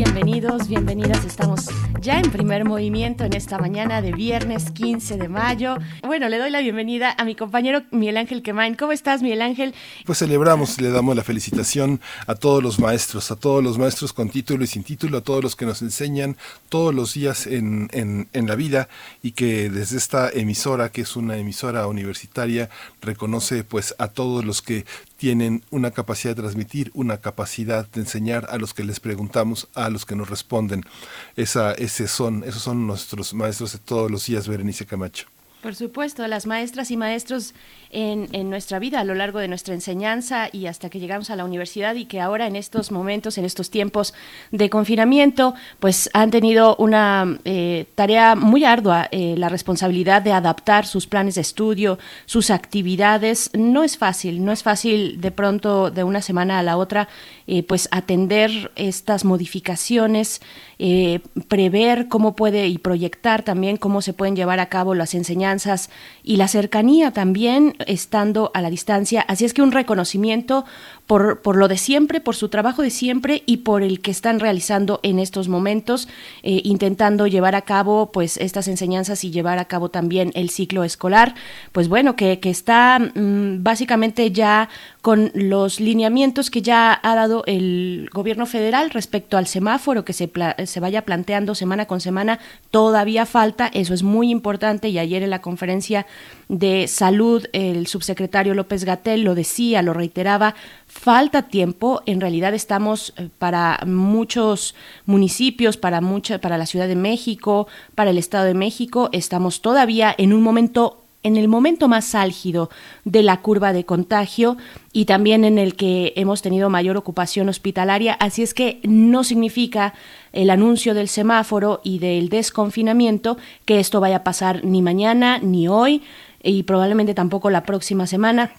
Bienvenidas. Estamos ya en primer movimiento en esta mañana de viernes 15 de mayo. Bueno, le doy la bienvenida a mi compañero Miguel Ángel Quemain. ¿Cómo estás, Miguel Ángel? Pues celebramos, le damos la felicitación a todos los maestros, a todos los maestros con título y sin título, a todos los que nos enseñan todos los días en, en, en la vida y que desde esta emisora, que es una emisora universitaria, reconoce pues a todos los que tienen una capacidad de transmitir, una capacidad de enseñar a los que les preguntamos, a los que nos responden. Esa, ese son, esos son nuestros maestros de todos los días, Berenice Camacho. Por supuesto, las maestras y maestros en, en, nuestra vida a lo largo de nuestra enseñanza y hasta que llegamos a la universidad y que ahora en estos momentos, en estos tiempos de confinamiento, pues han tenido una eh, tarea muy ardua, eh, la responsabilidad de adaptar sus planes de estudio, sus actividades. No es fácil, no es fácil de pronto de una semana a la otra, eh, pues atender estas modificaciones. Eh, prever cómo puede y proyectar también cómo se pueden llevar a cabo las enseñanzas y la cercanía también estando a la distancia. Así es que un reconocimiento por, por lo de siempre, por su trabajo de siempre y por el que están realizando en estos momentos, eh, intentando llevar a cabo pues estas enseñanzas y llevar a cabo también el ciclo escolar. Pues bueno, que, que está mm, básicamente ya con los lineamientos que ya ha dado el gobierno federal respecto al semáforo que se, se vaya planteando semana con semana. Todavía falta, eso es muy importante y ayer en la conferencia de salud el subsecretario López Gatel lo decía, lo reiteraba, falta tiempo, en realidad estamos eh, para muchos municipios, para mucha, para la Ciudad de México, para el Estado de México, estamos todavía en un momento en el momento más álgido de la curva de contagio y también en el que hemos tenido mayor ocupación hospitalaria, así es que no significa el anuncio del semáforo y del desconfinamiento que esto vaya a pasar ni mañana ni hoy y probablemente tampoco la próxima semana.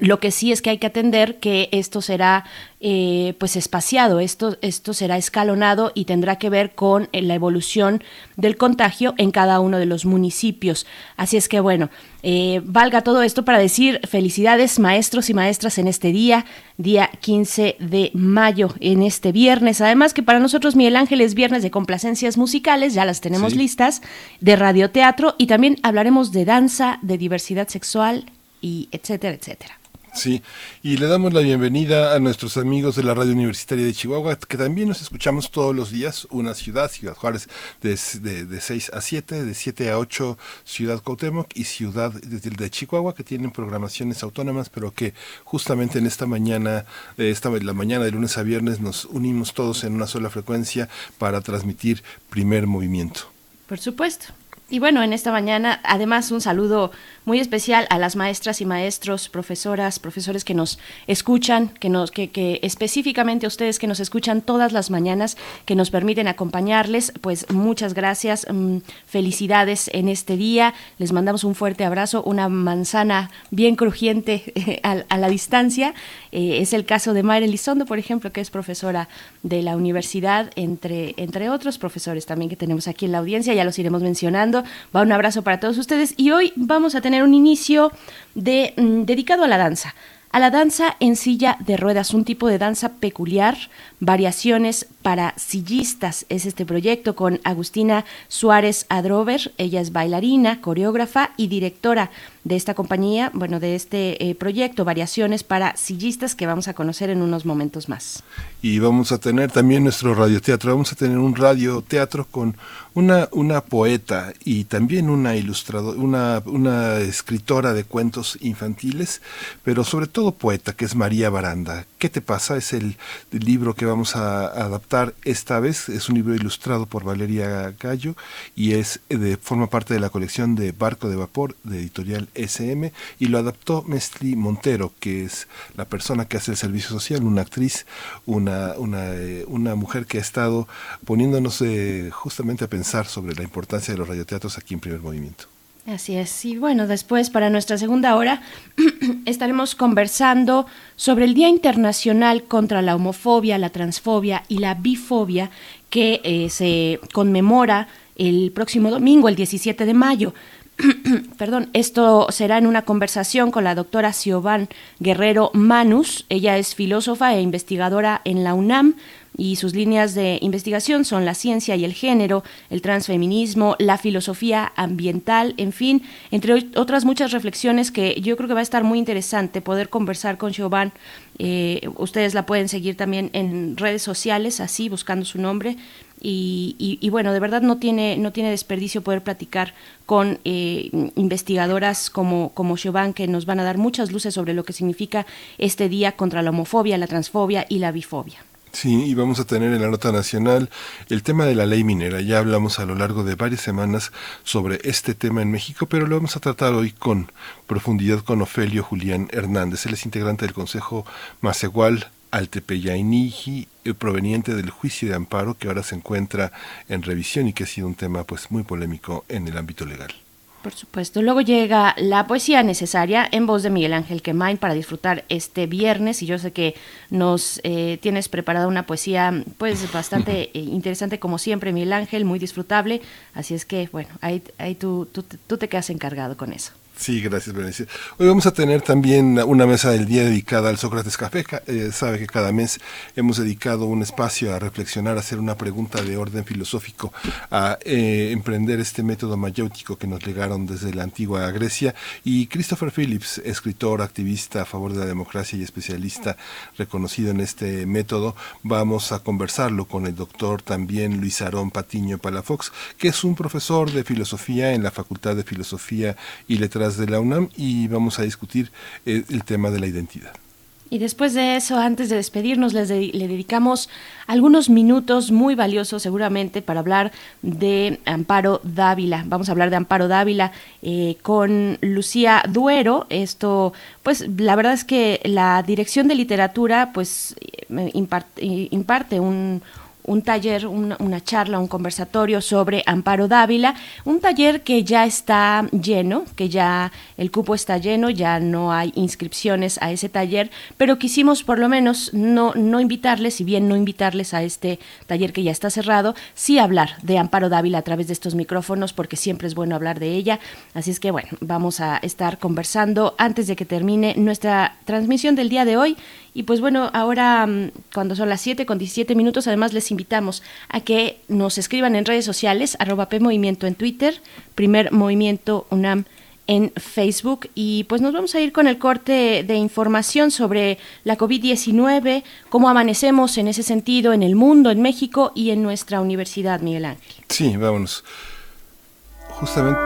Lo que sí es que hay que atender que esto será eh, pues espaciado, esto, esto será escalonado y tendrá que ver con eh, la evolución del contagio en cada uno de los municipios. Así es que bueno, eh, valga todo esto para decir felicidades maestros y maestras en este día, día 15 de mayo, en este viernes. Además que para nosotros Miguel Ángel es viernes de complacencias musicales, ya las tenemos listas, de radioteatro y también hablaremos de danza, de diversidad sexual y etcétera, etcétera. Sí, y le damos la bienvenida a nuestros amigos de la Radio Universitaria de Chihuahua, que también nos escuchamos todos los días, una ciudad, Ciudad Juárez, de, de, 6 a 7, de 7 a 8, Ciudad Cuauhtémoc y Ciudad de, de, Chihuahua, que tienen programaciones autónomas, pero que justamente en esta mañana, esta, la mañana de lunes a viernes, nos unimos todos en una sola frecuencia para transmitir primer movimiento. Por supuesto. Y bueno, en esta mañana, además, un saludo muy especial a las maestras y maestros, profesoras, profesores que nos escuchan, que nos, que, que específicamente a ustedes que nos escuchan todas las mañanas, que nos permiten acompañarles, pues muchas gracias, mm, felicidades en este día. Les mandamos un fuerte abrazo, una manzana bien crujiente a, la distancia. Eh, es el caso de Mayra Elizondo, por ejemplo, que es profesora de la universidad, entre, entre otros profesores también que tenemos aquí en la audiencia, ya los iremos mencionando. Va un abrazo para todos ustedes y hoy vamos a tener un inicio de, mm, dedicado a la danza. A la danza en silla de ruedas, un tipo de danza peculiar, variaciones para sillistas. Es este proyecto con Agustina Suárez Adrover. Ella es bailarina, coreógrafa y directora de esta compañía, bueno, de este eh, proyecto, Variaciones para Sillistas, que vamos a conocer en unos momentos más. Y vamos a tener también nuestro radioteatro, vamos a tener un radioteatro con una, una poeta y también una ilustradora, una, una escritora de cuentos infantiles, pero sobre todo poeta, que es María Baranda. ¿Qué te pasa? Es el, libro que vamos a, adaptar esta vez, es un libro ilustrado por Valeria Gallo y es de, forma parte de la colección de Barco de Vapor de editorial SM y lo adaptó Mestli Montero, que es la persona que hace el servicio social, una actriz, una, una, eh, una mujer que ha estado poniéndonos eh, justamente a pensar sobre la importancia de los radioteatros aquí en primer movimiento. Así es. Y bueno, después para nuestra segunda hora estaremos conversando sobre el Día Internacional contra la Homofobia, la Transfobia y la Bifobia que eh, se conmemora el próximo domingo, el 17 de mayo. Perdón, esto será en una conversación con la doctora Siobhan Guerrero Manus. Ella es filósofa e investigadora en la UNAM y sus líneas de investigación son la ciencia y el género, el transfeminismo, la filosofía ambiental, en fin, entre otras muchas reflexiones que yo creo que va a estar muy interesante poder conversar con Siobhan. Eh, ustedes la pueden seguir también en redes sociales, así, buscando su nombre. Y, bueno, de verdad no tiene, no tiene desperdicio poder platicar con eh, investigadoras como, como que nos van a dar muchas luces sobre lo que significa este día contra la homofobia, la transfobia y la bifobia. Sí, y vamos a tener en la nota nacional el tema de la ley minera. Ya hablamos a lo largo de varias semanas sobre este tema en México, pero lo vamos a tratar hoy con profundidad con Ofelio Julián Hernández. Él es integrante del Consejo Macegual Altepeyainiji, eh, proveniente del juicio de amparo que ahora se encuentra en revisión y que ha sido un tema pues muy polémico en el ámbito legal. Por supuesto. Luego llega la poesía necesaria en voz de Miguel Ángel Quemain para disfrutar este viernes. Y yo sé que nos eh, tienes preparada una poesía pues bastante eh, interesante como siempre, Miguel Ángel, muy disfrutable. Así es que, bueno, ahí, ahí tú, tú, tú te quedas encargado con eso. Sí, gracias, Berenice. Hoy vamos a tener también una mesa del día dedicada al Sócrates Café. Eh, sabe que cada mes hemos dedicado un espacio a reflexionar, a hacer una pregunta de orden filosófico, a eh, emprender este método mayéutico que nos legaron desde la antigua Grecia. Y Christopher Phillips, escritor, activista a favor de la democracia y especialista reconocido en este método, vamos a conversarlo con el doctor también Luis Arón Patiño Palafox, que es un profesor de filosofía en la Facultad de Filosofía y Letras de la UNAM y vamos a discutir eh, el tema de la identidad. Y después de eso, antes de despedirnos, les le dedicamos algunos minutos muy valiosos seguramente para hablar de Amparo Dávila. Vamos a hablar de Amparo Dávila eh, con Lucía Duero. Esto, pues la verdad es que la Dirección de Literatura pues eh, imparte un, un taller, una charla, un conversatorio sobre Amparo Dávila, un taller que ya está lleno, que ya el cupo está lleno, ya no hay inscripciones a ese taller, pero quisimos por lo menos no, no invitarles, si bien no invitarles a este taller que ya está cerrado, sí hablar de Amparo Dávila a través de estos micrófonos, porque siempre es bueno hablar de ella. Así es que bueno, vamos a estar conversando antes de que termine nuestra transmisión del día de hoy y pues bueno, ahora mm, cuando son las 7 con 17 minutos, además les invitamos a que nos escriban en redes sociales, arroba Movimiento en Twitter, Primer Movimiento UNAM en Facebook y pues nos vamos a ir con el corte de información sobre la COVID-19, cómo amanecemos en ese sentido en el mundo, en México y en nuestra universidad, Miguel Ángel. Sí, vámonos. Justamente.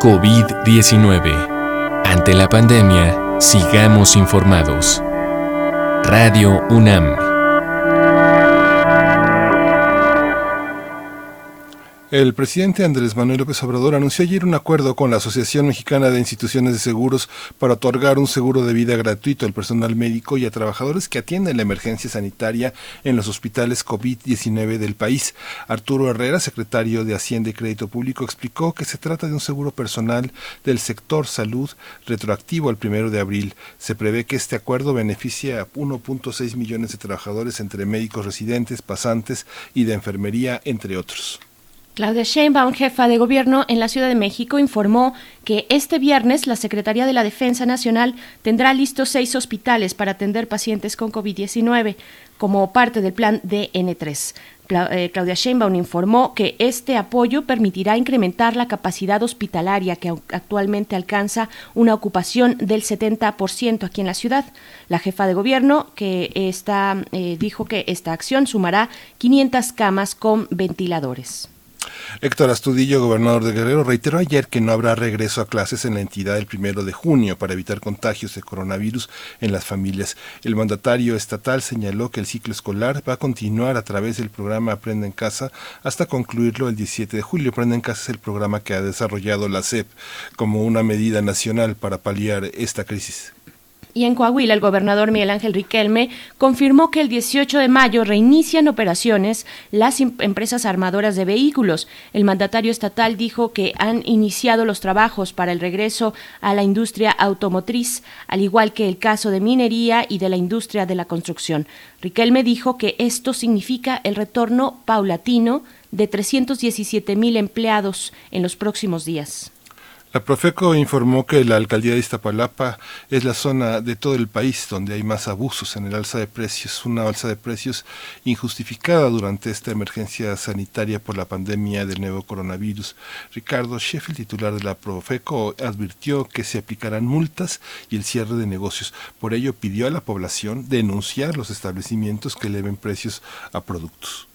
COVID-19. Ante la pandemia, Sigamos informados. Radio UNAM El presidente Andrés Manuel López Obrador anunció ayer un acuerdo con la Asociación Mexicana de Instituciones de Seguros para otorgar un seguro de vida gratuito al personal médico y a trabajadores que atienden la emergencia sanitaria en los hospitales COVID-19 del país. Arturo Herrera, secretario de Hacienda y Crédito Público, explicó que se trata de un seguro personal del sector salud retroactivo al primero de abril. Se prevé que este acuerdo beneficie a 1.6 millones de trabajadores entre médicos residentes, pasantes y de enfermería, entre otros. Claudia Sheinbaum, jefa de gobierno en la Ciudad de México, informó que este viernes la Secretaría de la Defensa Nacional tendrá listos seis hospitales para atender pacientes con COVID-19 como parte del plan DN3. Eh, Claudia Sheinbaum informó que este apoyo permitirá incrementar la capacidad hospitalaria que actualmente alcanza una ocupación del 70% aquí en la ciudad. La jefa de gobierno que eh, dijo que esta acción sumará 500 camas con ventiladores. Héctor Astudillo, gobernador de Guerrero, reiteró ayer que no habrá regreso a clases en la entidad el primero de junio para evitar contagios de coronavirus en las familias. El mandatario estatal señaló que el ciclo escolar va a continuar a través del programa Aprende en Casa hasta concluirlo el 17 de julio. Aprende en Casa es el programa que ha desarrollado la SEP como una medida nacional para paliar esta crisis. Y en Coahuila, el gobernador Miguel Ángel Riquelme confirmó que el 18 de mayo reinician operaciones las empresas armadoras de vehículos. El mandatario estatal dijo que han iniciado los trabajos para el regreso a la industria automotriz, al igual que el caso de minería y de la industria de la construcción. Riquelme dijo que esto significa el retorno paulatino de 317 mil empleados en los próximos días. La Profeco informó que la alcaldía de Iztapalapa es la zona de todo el país donde hay más abusos en el alza de precios, una alza de precios injustificada durante esta emergencia sanitaria por la pandemia del nuevo coronavirus. Ricardo Sheffield, titular de la Profeco, advirtió que se aplicarán multas y el cierre de negocios. Por ello pidió a la población denunciar los establecimientos que eleven precios a productos.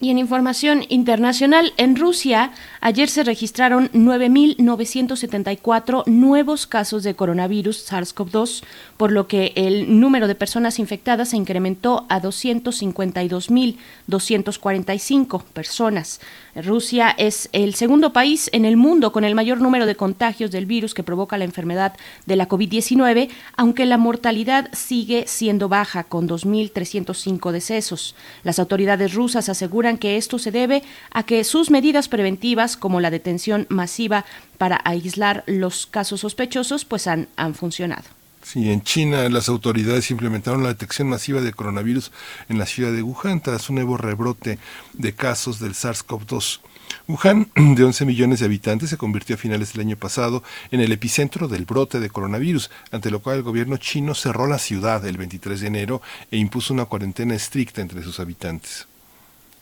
Y en información internacional, en Rusia ayer se registraron 9.974 nuevos casos de coronavirus SARS-CoV-2, por lo que el número de personas infectadas se incrementó a 252.245 personas. Rusia es el segundo país en el mundo con el mayor número de contagios del virus que provoca la enfermedad de la COVID-19, aunque la mortalidad sigue siendo baja, con 2.305 decesos. Las autoridades rusas aseguran que esto se debe a que sus medidas preventivas, como la detención masiva para aislar los casos sospechosos, pues han, han funcionado. Sí, en China las autoridades implementaron la detección masiva de coronavirus en la ciudad de Wuhan tras un nuevo rebrote de casos del SARS-CoV-2. Wuhan, de 11 millones de habitantes, se convirtió a finales del año pasado en el epicentro del brote de coronavirus, ante lo cual el gobierno chino cerró la ciudad el 23 de enero e impuso una cuarentena estricta entre sus habitantes.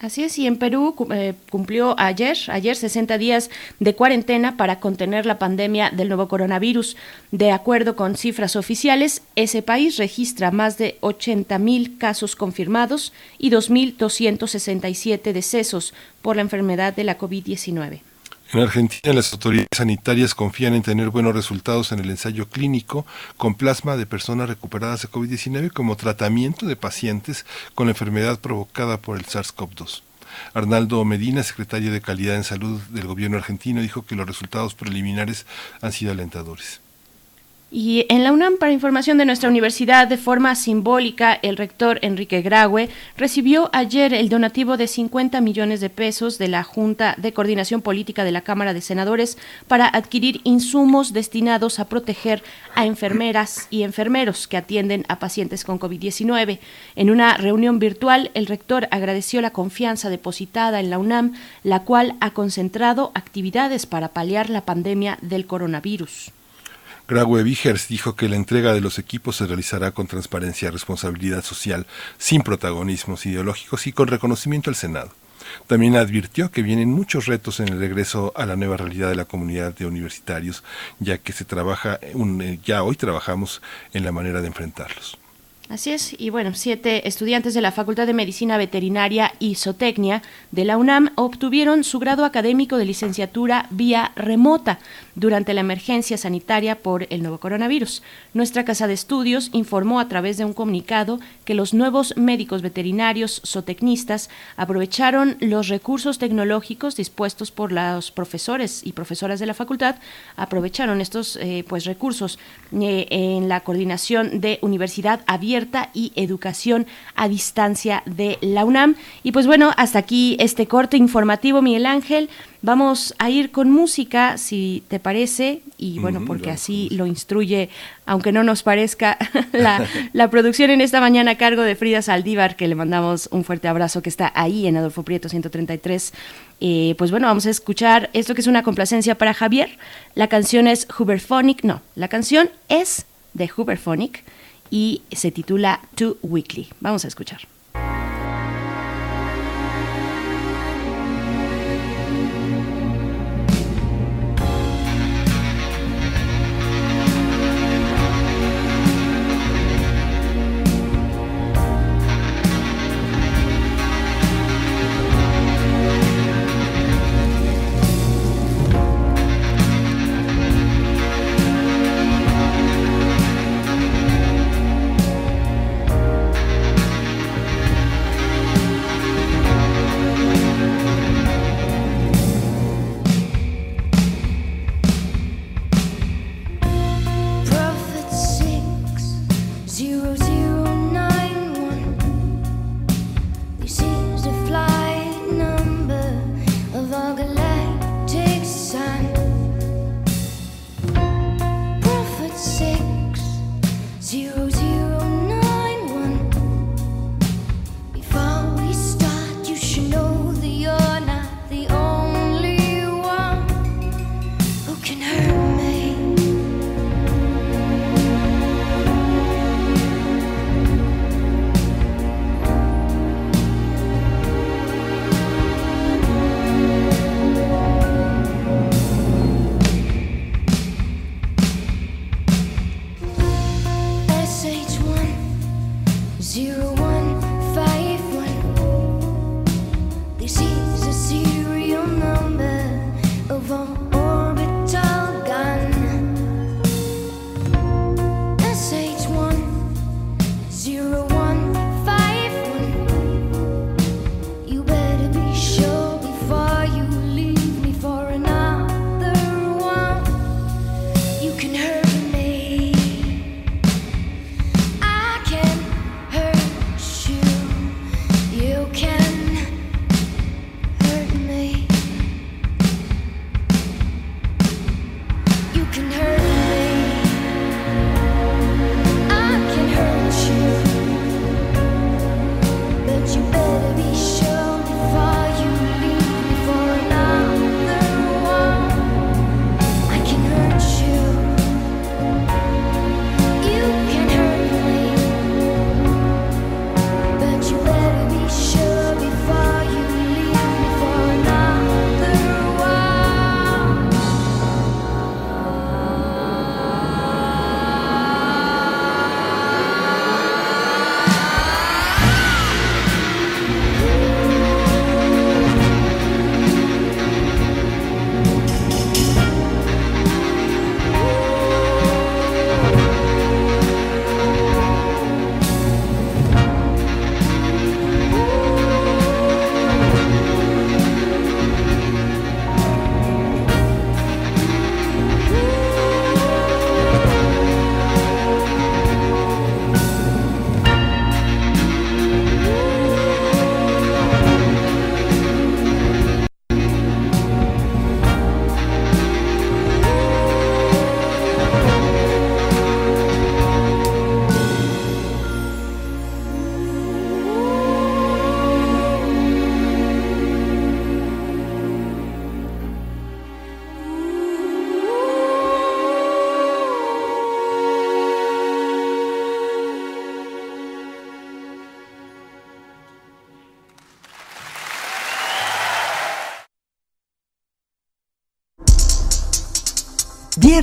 Así es, y en Perú eh, cumplió ayer, ayer 60 días de cuarentena para contener la pandemia del nuevo coronavirus. De acuerdo con cifras oficiales, ese país registra más de 80 mil casos confirmados y 2.267 decesos por la enfermedad de la COVID-19. En Argentina, las autoridades sanitarias confían en tener buenos resultados en el ensayo clínico con plasma de personas recuperadas de COVID-19 como tratamiento de pacientes con la enfermedad provocada por el SARS-CoV-2. Arnaldo Medina, secretario de Calidad en Salud del gobierno argentino, dijo que los resultados preliminares han sido alentadores. Y en la UNAM, para información de nuestra universidad, de forma simbólica, el rector Enrique Graue recibió ayer el donativo de 50 millones de pesos de la Junta de Coordinación Política de la Cámara de Senadores para adquirir insumos destinados a proteger a enfermeras y enfermeros que atienden a pacientes con COVID-19. En una reunión virtual, el rector agradeció la confianza depositada en la UNAM, la cual ha concentrado actividades para paliar la pandemia del coronavirus. Graue Vigers dijo que la entrega de los equipos se realizará con transparencia responsabilidad social, sin protagonismos ideológicos y con reconocimiento al Senado. También advirtió que vienen muchos retos en el regreso a la nueva realidad de la comunidad de universitarios, ya que se trabaja, un, ya hoy trabajamos en la manera de enfrentarlos. Así es, y bueno, siete estudiantes de la Facultad de Medicina Veterinaria y Zootecnia de la UNAM obtuvieron su grado académico de licenciatura vía remota durante la emergencia sanitaria por el nuevo coronavirus. Nuestra Casa de Estudios informó a través de un comunicado que los nuevos médicos veterinarios zootecnistas aprovecharon los recursos tecnológicos dispuestos por los profesores y profesoras de la facultad, aprovecharon estos eh, pues recursos eh, en la coordinación de Universidad Abierta y Educación a Distancia de la UNAM. Y pues bueno, hasta aquí este corte informativo, Miguel Ángel. Vamos a ir con música, si te parece, y bueno, porque así lo instruye, aunque no nos parezca, la, producción en esta mañana a cargo de Frida Saldívar, que le mandamos un fuerte abrazo, que está ahí en Adolfo Prieto 133. Eh, pues bueno, vamos a escuchar esto que es una complacencia para Javier. La canción es Huberphonic, no, la canción es de Huberphonic y se titula Too Weekly. Vamos a escuchar.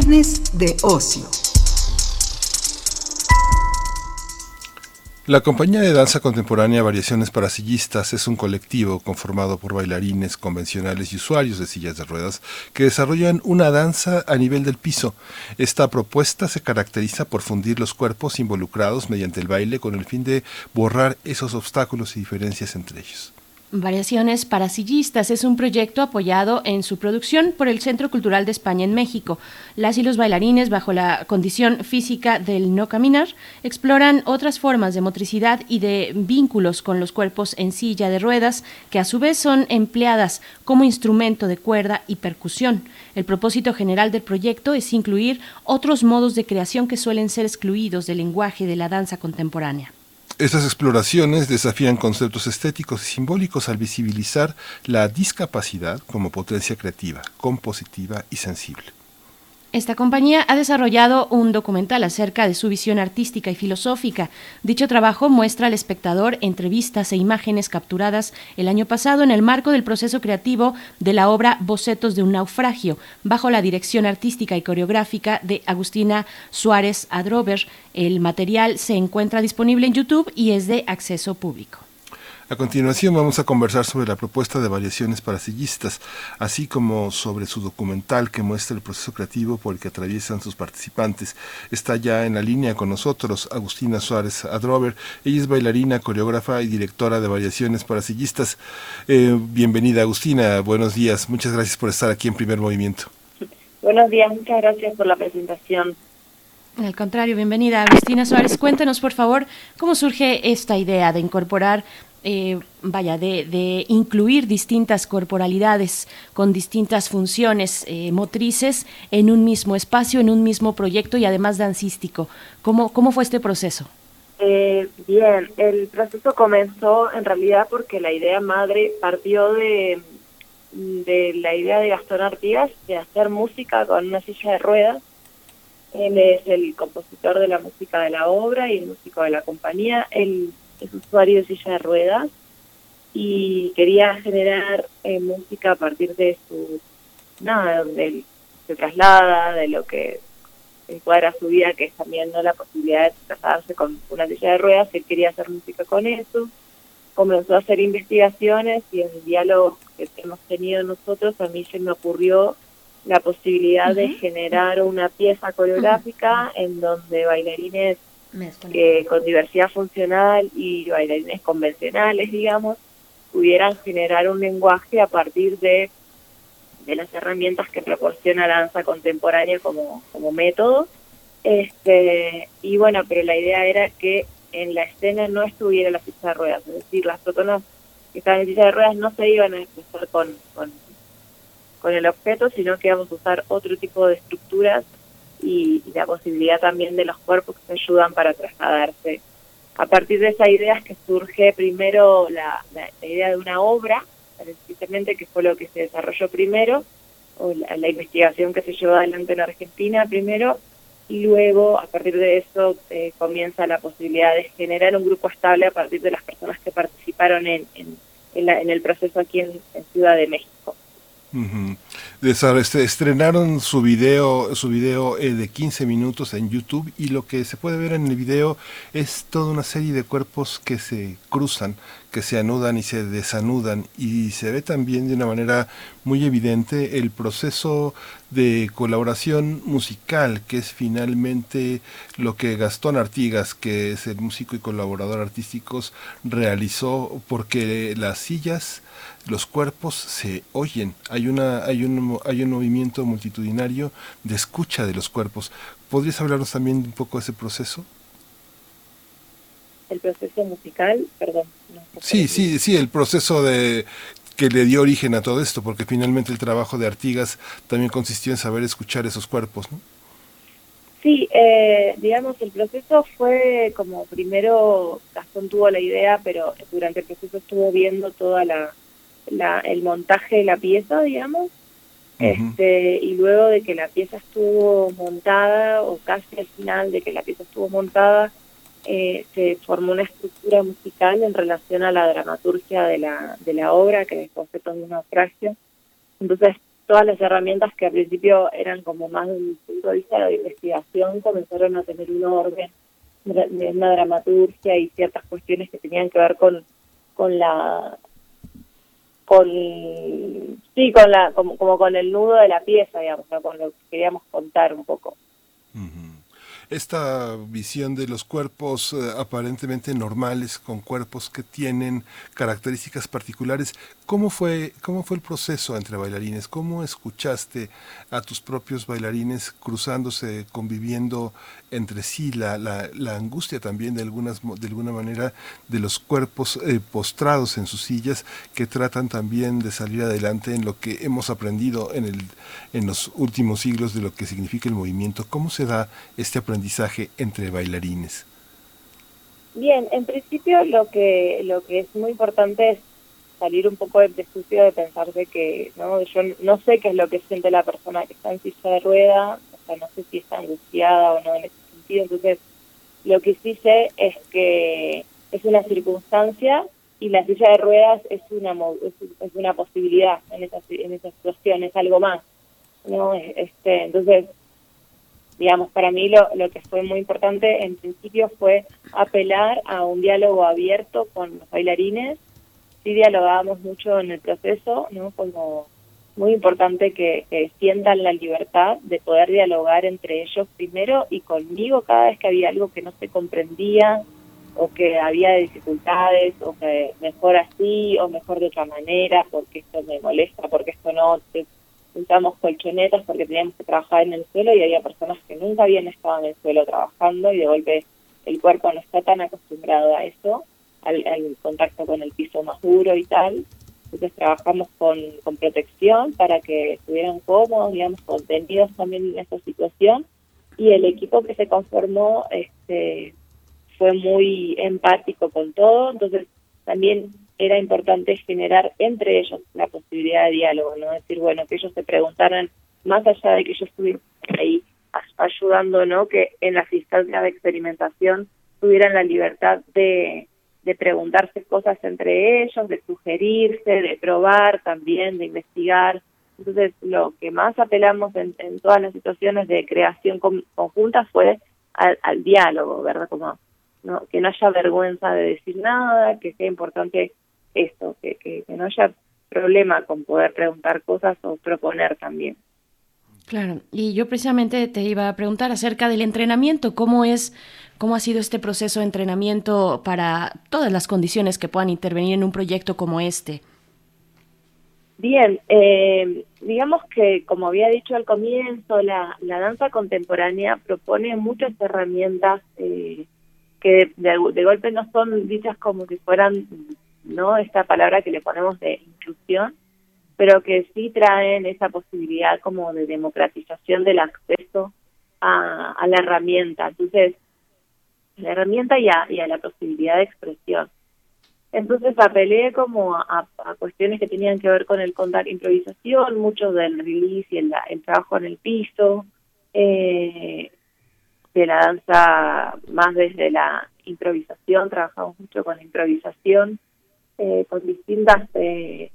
De ocio. La compañía de danza contemporánea Variaciones para Sillistas es un colectivo conformado por bailarines convencionales y usuarios de sillas de ruedas que desarrollan una danza a nivel del piso. Esta propuesta se caracteriza por fundir los cuerpos involucrados mediante el baile con el fin de borrar esos obstáculos y diferencias entre ellos. Variaciones para sillistas es un proyecto apoyado en su producción por el Centro Cultural de España en México. Las y los bailarines, bajo la condición física del no caminar, exploran otras formas de motricidad y de vínculos con los cuerpos en silla de ruedas, que a su vez son empleadas como instrumento de cuerda y percusión. El propósito general del proyecto es incluir otros modos de creación que suelen ser excluidos del lenguaje de la danza contemporánea. Estas exploraciones desafían conceptos estéticos y simbólicos al visibilizar la discapacidad como potencia creativa, compositiva y sensible. Esta compañía ha desarrollado un documental acerca de su visión artística y filosófica. Dicho trabajo muestra al espectador entrevistas e imágenes capturadas el año pasado en el marco del proceso creativo de la obra Bocetos de un naufragio, bajo la dirección artística y coreográfica de Agustina Suárez Adrover. El material se encuentra disponible en YouTube y es de acceso público. A continuación vamos a conversar sobre la propuesta de variaciones para sillistas, así como sobre su documental que muestra el proceso creativo por el que atraviesan sus participantes. Está ya en la línea con nosotros Agustina Suárez Adrover. Ella es bailarina, coreógrafa y directora de variaciones para sillistas. Eh, bienvenida Agustina, buenos días. Muchas gracias por estar aquí en Primer Movimiento. Buenos días, muchas gracias por la presentación. Al contrario, bienvenida Agustina Suárez. Cuéntanos, por favor, cómo surge esta idea de incorporar eh, vaya, de, incluir distintas corporalidades con distintas funciones eh, motrices en un mismo espacio, en un mismo proyecto y además dancístico. ¿Cómo, cómo fue este proceso? Eh, bien, el proceso comenzó en realidad porque la idea madre partió de, la idea de Gastón Artigas de hacer música con una silla de ruedas. Él es el compositor de la música de la obra y el músico de la compañía. Él es usuario de silla de ruedas y quería generar eh, música a partir de su nada del se traslada de lo que encuadra su vida que es también no la posibilidad de trasladarse con una silla de ruedas. Él quería hacer música con eso. Comenzó a hacer investigaciones y en el diálogo que hemos tenido nosotros a mí se me ocurrió la posibilidad de generar una pieza coreográfica en donde bailarines con diversidad funcional y bailarines convencionales, digamos, pudieran generar un lenguaje a partir de, de las herramientas que proporciona la danza contemporánea como, como método. Este, y bueno, pero la idea era que en la escena no estuviera la silla de ruedas, es decir, las protonas que estaban en silla de ruedas no se iban a expresar con, con, con el objeto, sino que íbamos a usar otro tipo de estructuras y, la posibilidad también de los cuerpos que se ayudan para trasladarse a partir de esa idea es que surge primero la, idea de una obra, precisamente que fue lo que se desarrolló primero, o la, investigación que se llevó adelante en Argentina primero, y luego a partir de eso eh, comienza la posibilidad de generar un grupo estable a partir de las personas que participaron en, en, en, el proceso aquí en Ciudad de México. Este, estrenaron su video, su video eh, de 15 minutos en YouTube y lo que se puede ver en el video es toda una serie de cuerpos que se cruzan, que se anudan y se desanudan y se ve también de una manera muy evidente el proceso de colaboración musical que es finalmente lo que Gastón Artigas, que es el músico y colaborador artístico, realizó porque las sillas los cuerpos se oyen, hay, una, hay, un, hay un movimiento multitudinario de escucha de los cuerpos. ¿Podrías hablarnos también un poco de ese proceso? El proceso musical, perdón. sí, sí, sí, el proceso de que le dio origen a todo esto, porque finalmente el trabajo de Artigas también consistió en saber escuchar esos cuerpos, ¿no? Sí, eh, digamos, el proceso fue como primero Gastón tuvo la idea, pero durante el proceso estuvo viendo toda la, la, el montaje de la pieza, digamos, este, y luego de que la pieza estuvo montada, o casi al final de que la pieza estuvo montada, eh, se formó una estructura musical en relación a la dramaturgia de la, de la obra, que es de un naufragio. Entonces, todas las herramientas que al principio eran como más de un punto de vista de investigación comenzaron a tener un orden, una dramaturgia y ciertas cuestiones que tenían que ver con, con la con sí con la como, como con el nudo de la pieza digamos con lo que queríamos contar un poco esta visión de los cuerpos eh, aparentemente normales con cuerpos que tienen características particulares. ¿Cómo fue, ¿Cómo fue el proceso entre bailarines? ¿Cómo escuchaste a tus propios bailarines cruzándose, conviviendo entre sí, la, la, angustia también de, algunas, de alguna manera de los cuerpos eh, postrados en sus sillas que tratan también de salir adelante en lo que hemos aprendido en, el, en los últimos siglos de lo que significa el movimiento? ¿Cómo se da este aprendizaje? Entre bailarines? Bien, en principio lo que lo que es muy importante es salir un poco del prejuicio de pensar de que no yo no sé qué es lo que siente la persona que está en silla de rueda, o sea, no sé si está angustiada o no en ese sentido, entonces lo que sí sé es que es una circunstancia y la silla de ruedas es una es, una posibilidad en esa en esa situación, es algo más. ¿no? Este, entonces digamos, para mí lo, lo que fue muy importante en principio fue apelar a un diálogo abierto con los bailarines. Sí dialogábamos mucho en el proceso, ¿no? Como muy importante que, sientan la libertad de poder dialogar entre ellos primero y conmigo cada vez que había algo que no se comprendía o que había dificultades o que mejor así o mejor de otra manera porque esto me molesta, porque esto no, usamos colchonetas porque teníamos que trabajar en el suelo y había personas que nunca habían estado en el suelo trabajando y de golpe el cuerpo no está tan acostumbrado a eso, al, contacto con el piso más duro y tal. Entonces trabajamos con, con protección para que estuvieran cómodos, digamos, contenidos también en esa situación. Y el equipo que se conformó este, fue muy empático con todo, entonces también era importante generar entre ellos la posibilidad de diálogo, ¿no? decir, bueno, que ellos se preguntaran, más allá de que yo estuviera ahí ayudando, ¿no? Que en las instancias de experimentación tuvieran la libertad de, de preguntarse cosas entre ellos, de sugerirse, de probar también, de investigar. Entonces, lo que más apelamos en, todas las situaciones de creación conjunta fue al, al diálogo, ¿verdad? Como no, que no haya vergüenza de decir nada, que sea importante esto, que, que, no haya problema con poder preguntar cosas o proponer también. Claro, y yo precisamente te iba a preguntar acerca del entrenamiento, cómo es, cómo ha sido este proceso de entrenamiento para todas las condiciones que puedan intervenir en un proyecto como este. Bien, eh, digamos que como había dicho al comienzo, la, la danza contemporánea propone muchas herramientas eh, que de, golpe no son dichas como si fueran no esta palabra que le ponemos de inclusión, pero que sí traen esa posibilidad como de democratización del acceso a, la herramienta. Entonces, la herramienta y a, y a la posibilidad de expresión. Entonces apelé como a, cuestiones que tenían que ver con el contar improvisación, mucho del release y el, el trabajo en el piso, eh, de la danza más desde la improvisación, trabajamos mucho con la improvisación, eh, con distintas eh,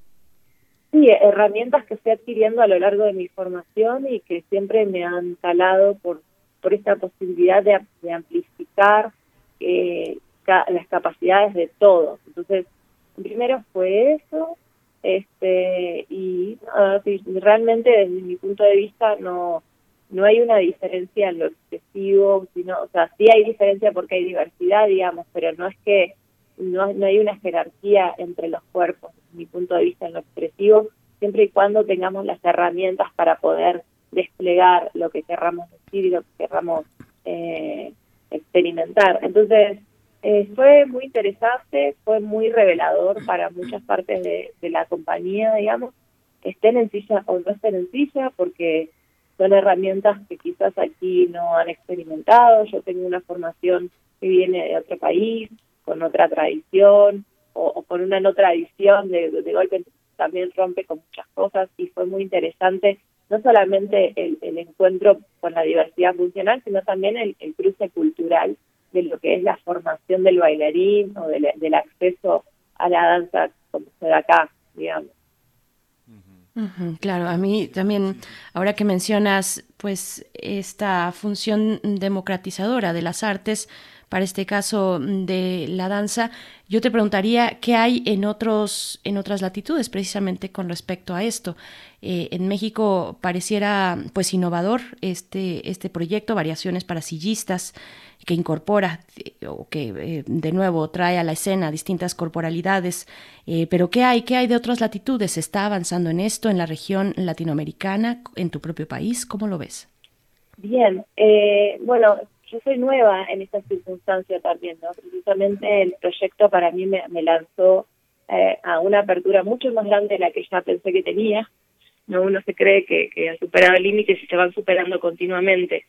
sí, herramientas que estoy adquiriendo a lo largo de mi formación y que siempre me han calado por, por esta posibilidad de, amplificar eh, las capacidades de todos. Entonces, primero fue eso, este y realmente desde mi punto de vista no no hay una diferencia en lo excesivo, sino, o sea, sí hay diferencia porque hay diversidad, digamos, pero no es que no, no hay una jerarquía entre los cuerpos, desde mi punto de vista en lo expresivo, siempre y cuando tengamos las herramientas para poder desplegar lo que querramos decir y lo que querramos eh, experimentar. Entonces, eh, fue muy interesante, fue muy revelador para muchas partes de, la compañía, digamos, estén en silla o no estén en silla, porque son herramientas que quizás aquí no han experimentado. Yo tengo una formación que viene de otro país, con otra tradición, o, con una no tradición, de, de golpe también rompe con muchas cosas y fue muy interesante no solamente el, encuentro con la diversidad funcional, sino también el cruce cultural de lo que es la formación del bailarín o del, acceso a la danza como se da acá, digamos. claro, a mí también, ahora que mencionas, pues, esta función democratizadora de las artes, para este caso de la danza, yo te preguntaría qué hay en otros, en otras latitudes, precisamente con respecto a esto. Eh, en México pareciera pues innovador este, este proyecto, variaciones para sillistas que incorpora eh, o que eh, de nuevo trae a la escena distintas corporalidades. Pero ¿qué hay? ¿Qué hay de otras latitudes? ¿Se está avanzando en esto en la región latinoamericana, en tu propio país? ¿Cómo lo ves? Bien, bueno, yo soy nueva en esta circunstancia también, ¿no? Precisamente el proyecto para mí me, lanzó a una apertura mucho más grande de la que ya pensé que tenía. No uno se cree que, que ha superado límites y se van superando continuamente.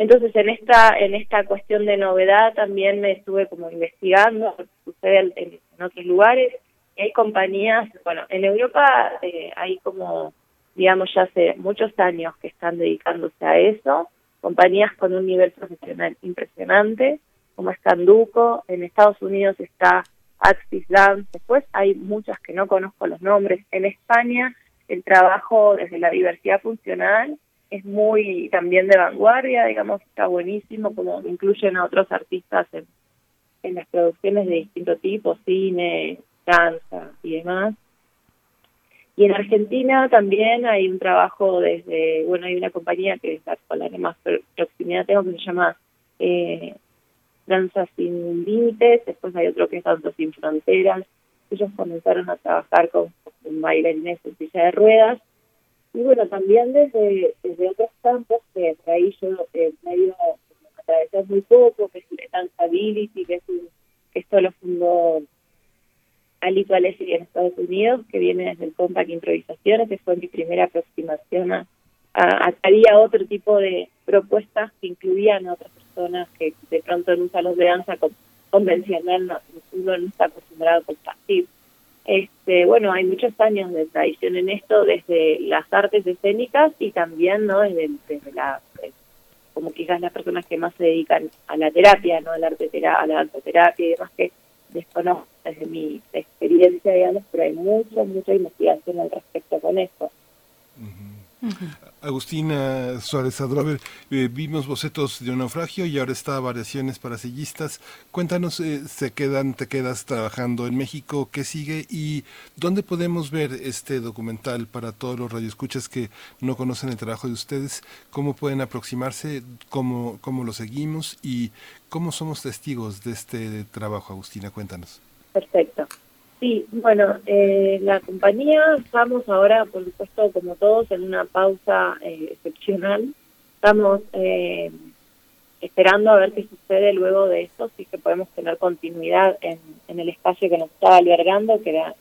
Entonces, en esta en esta cuestión de novedad también me estuve como investigando, sucede en, otros lugares, y hay compañías, bueno, en Europa eh, hay como, digamos, ya hace muchos años que están dedicándose a eso, compañías con un nivel profesional impresionante, como es Canduco, en Estados Unidos está Axis Dance, después hay muchas que no conozco los nombres, en España el trabajo desde la diversidad funcional es muy también de vanguardia, digamos, está buenísimo, como incluyen a otros artistas en, en las producciones de distinto tipo, cine, danza y demás. Y en Argentina también hay un trabajo desde, bueno, hay una compañía que es con la que más proximidad tengo que se llama eh, Danza Sin Límites, después hay otro que es Danza Sin Fronteras. Ellos comenzaron a trabajar con, con bailarines en silla de ruedas y bueno, también desde, desde otros campos que ahí yo eh, me he ido a atravesar muy poco, que es el Danceability, que, es un, que esto lo fundó Alito Alessi en Estados Unidos, que viene desde el Compact Improvisaciones, que fue mi primera aproximación a, a, había otro tipo de propuestas que incluían a otras personas que de pronto en un salón de danza convencional no, uno no está acostumbrado a compartir. Este, bueno, hay muchos años de tradición en esto, desde las artes escénicas y también, ¿no? Desde, la, eh, como quizás las personas que más se dedican a la terapia, ¿no? Al arte a la danzoterapia y demás que desconozco desde mi experiencia, digamos, pero hay mucha, mucha investigación al respecto con Agustina Suárez Adrover, eh, vimos bocetos de un naufragio y ahora está variaciones para sillistas. Cuéntanos, eh, se quedan, te quedas trabajando en México, ¿qué sigue y dónde podemos ver este documental para todos los radioescuchas que no conocen el trabajo de ustedes? ¿Cómo pueden aproximarse? ¿Cómo, cómo lo seguimos? ¿Y cómo somos testigos de este trabajo, Agustina? Cuéntanos. Perfecto. Sí, bueno, eh, la compañía estamos ahora, por supuesto, como todos, en una pausa eh, excepcional. Estamos eh, esperando a ver qué sucede luego de esto, si que podemos tener continuidad en, en el espacio que nos estaba albergando, que era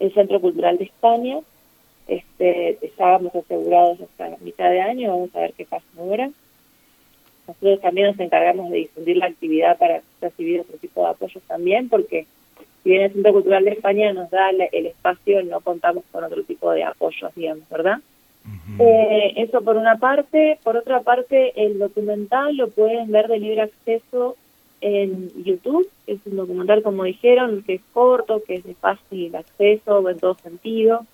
el Centro Cultural de España. Este, estábamos asegurados hasta la mitad de año, vamos a ver qué pasa ahora. nosotros también nos encargamos de difundir la actividad para recibir otro tipo de apoyos también, porque si bien el Centro Cultural de España nos da el espacio, no contamos con otro tipo de apoyos, digamos, ¿verdad? eh, eso por una parte. Por otra parte, el documental lo pueden ver de libre acceso en YouTube. Es un documental, como dijeron, que es corto, que es de fácil acceso en todo sentido.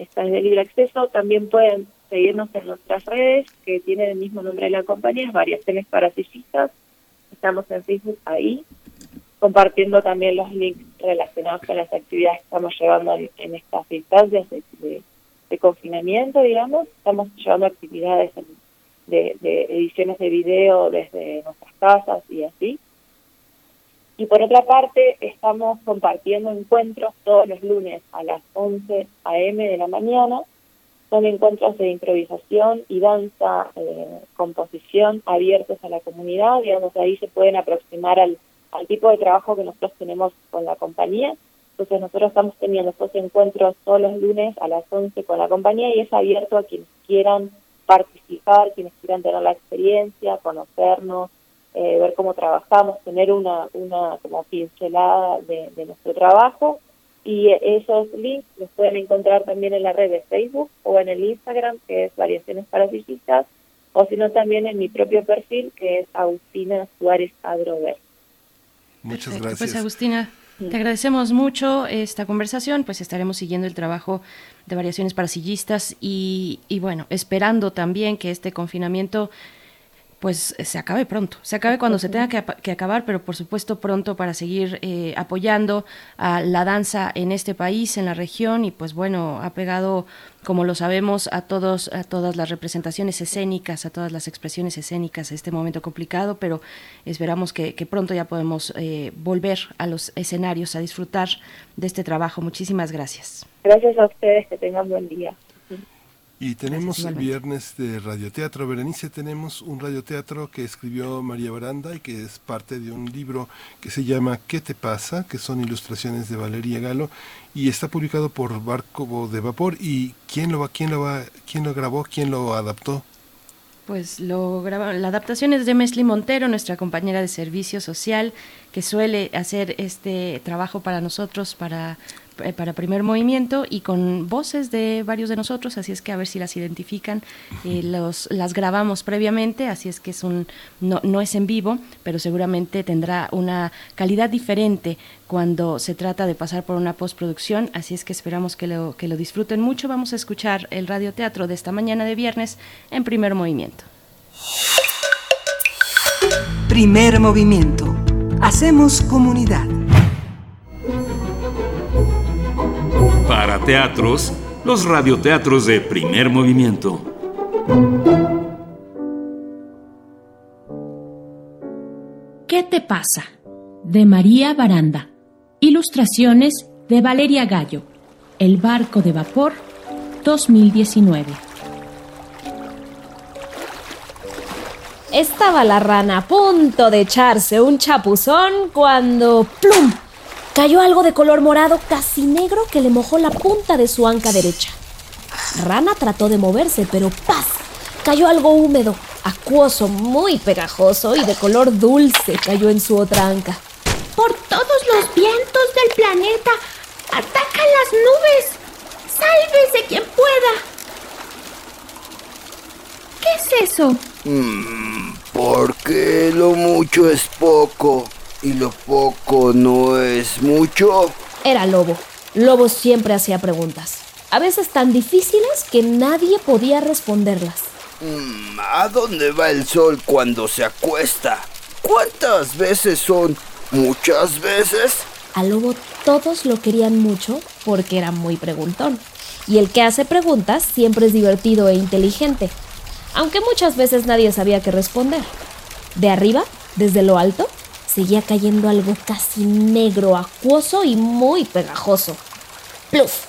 Está de libre acceso. También pueden seguirnos en nuestras redes, que tienen el mismo nombre de la compañía, Variaciones Parasillistas. Estamos en Facebook ahí, compartiendo también los links relacionados con las actividades que estamos llevando en, estas instancias de de confinamiento, digamos, estamos llevando actividades de, ediciones de video desde nuestras casas y así. Y por otra parte, estamos compartiendo encuentros todos los lunes a las 11 a.m. de la mañana. Son encuentros de improvisación y danza, eh, composición abiertos a la comunidad. Digamos, ahí se pueden aproximar al, al tipo de trabajo que nosotros tenemos con la compañía entonces nosotros estamos teniendo estos encuentros todos los lunes a las 11 con la compañía y es abierto a quienes quieran participar, quienes quieran tener la experiencia, conocernos, eh, ver cómo trabajamos, tener una, una como pincelada de, nuestro trabajo. Y esos links los pueden encontrar también en la red de Facebook o en el Instagram, que es Variaciones Parasillistas, o si no también en mi propio perfil, que es Agustina Suárez Adrover. Muchas pues, gracias. Pues Agustina, te agradecemos mucho esta conversación, pues estaremos siguiendo el trabajo de variaciones parasillistas y, y bueno, esperando también que este confinamiento pues se acabe pronto, se acabe cuando se tenga que, acabar, pero por supuesto pronto para seguir eh, apoyando a la danza en este país, en la región y pues bueno, ha pegado, como lo sabemos, a todos, a todas las representaciones escénicas, a todas las expresiones escénicas, este momento complicado, pero esperamos que, pronto ya podemos eh, volver a los escenarios a disfrutar de este trabajo. Muchísimas gracias. Gracias a ustedes, que tengan buen día. Y tenemos el viernes de radioteatro. Berenice, tenemos un radioteatro que escribió María Baranda y que es parte de un libro que se llama ¿Qué te pasa? que son ilustraciones de Valeria Galo y está publicado por Barco de Vapor. ¿Y quién lo, va, quién lo, va, quién lo grabó? ¿Quién lo adaptó? Pues lo graba, la adaptación es de Mesli Montero, nuestra compañera de servicio social, que suele hacer este trabajo para nosotros, para para primer movimiento y con voces de varios de nosotros, así es que a ver si las identifican, eh, los, las grabamos previamente, así es que es un, no, no es en vivo, pero seguramente tendrá una calidad diferente cuando se trata de pasar por una postproducción, así es que esperamos que lo, que lo disfruten mucho. Vamos a escuchar el radioteatro de esta mañana de viernes en primer movimiento. Primer movimiento. Hacemos comunidad. Para teatros, los radioteatros de primer movimiento. ¿Qué te pasa? De María Baranda. Ilustraciones de Valeria Gallo. El barco de vapor 2019. Estaba la rana a punto de echarse un chapuzón cuando ¡plum! Cayó algo de color morado casi negro que le mojó la punta de su anca derecha. Rana trató de moverse, pero ¡paz! Cayó algo húmedo, acuoso, muy pegajoso y de color dulce cayó en su otra anca. Por todos los vientos del planeta, atacan las nubes. Sálvese quien pueda. ¿Qué es eso? Mm, porque lo mucho es poco ¿Y lo poco no es mucho? Era Lobo. Lobo siempre hacía preguntas, a veces tan difíciles que nadie podía responderlas. Mm, ¿A dónde va el sol cuando se acuesta? ¿Cuántas veces son? ¿Muchas veces? A Lobo todos lo querían mucho porque era muy preguntón. Y el que hace preguntas siempre es divertido e inteligente, aunque muchas veces nadie sabía qué responder. De arriba, desde lo alto, seguía cayendo algo casi negro, acuoso y muy pegajoso. ¡Pluf!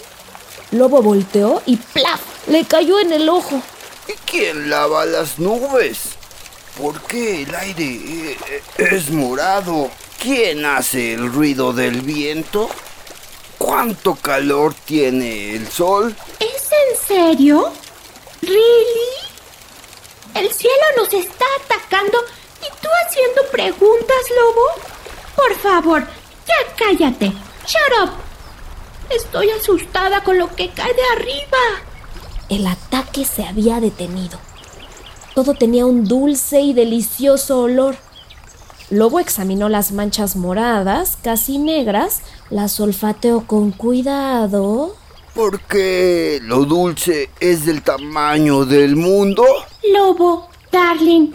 Lobo volteó y ¡plaf! Le cayó en el ojo. ¿Y quién lava las nubes? ¿Por qué el aire eh, es morado? ¿Quién hace el ruido del viento? ¿Cuánto calor tiene el sol? ¿Es en serio? ¿Really? El cielo nos está atacando y tú haciendo preguntas, lobo. Por favor, ya cállate. Shut up. Estoy asustada con lo que cae de arriba. El ataque se había detenido. Todo tenía un dulce y delicioso olor. Lobo examinó las manchas moradas, casi negras, las olfateó con cuidado. ¿Por qué lo dulce es del tamaño del mundo? Lobo, darling,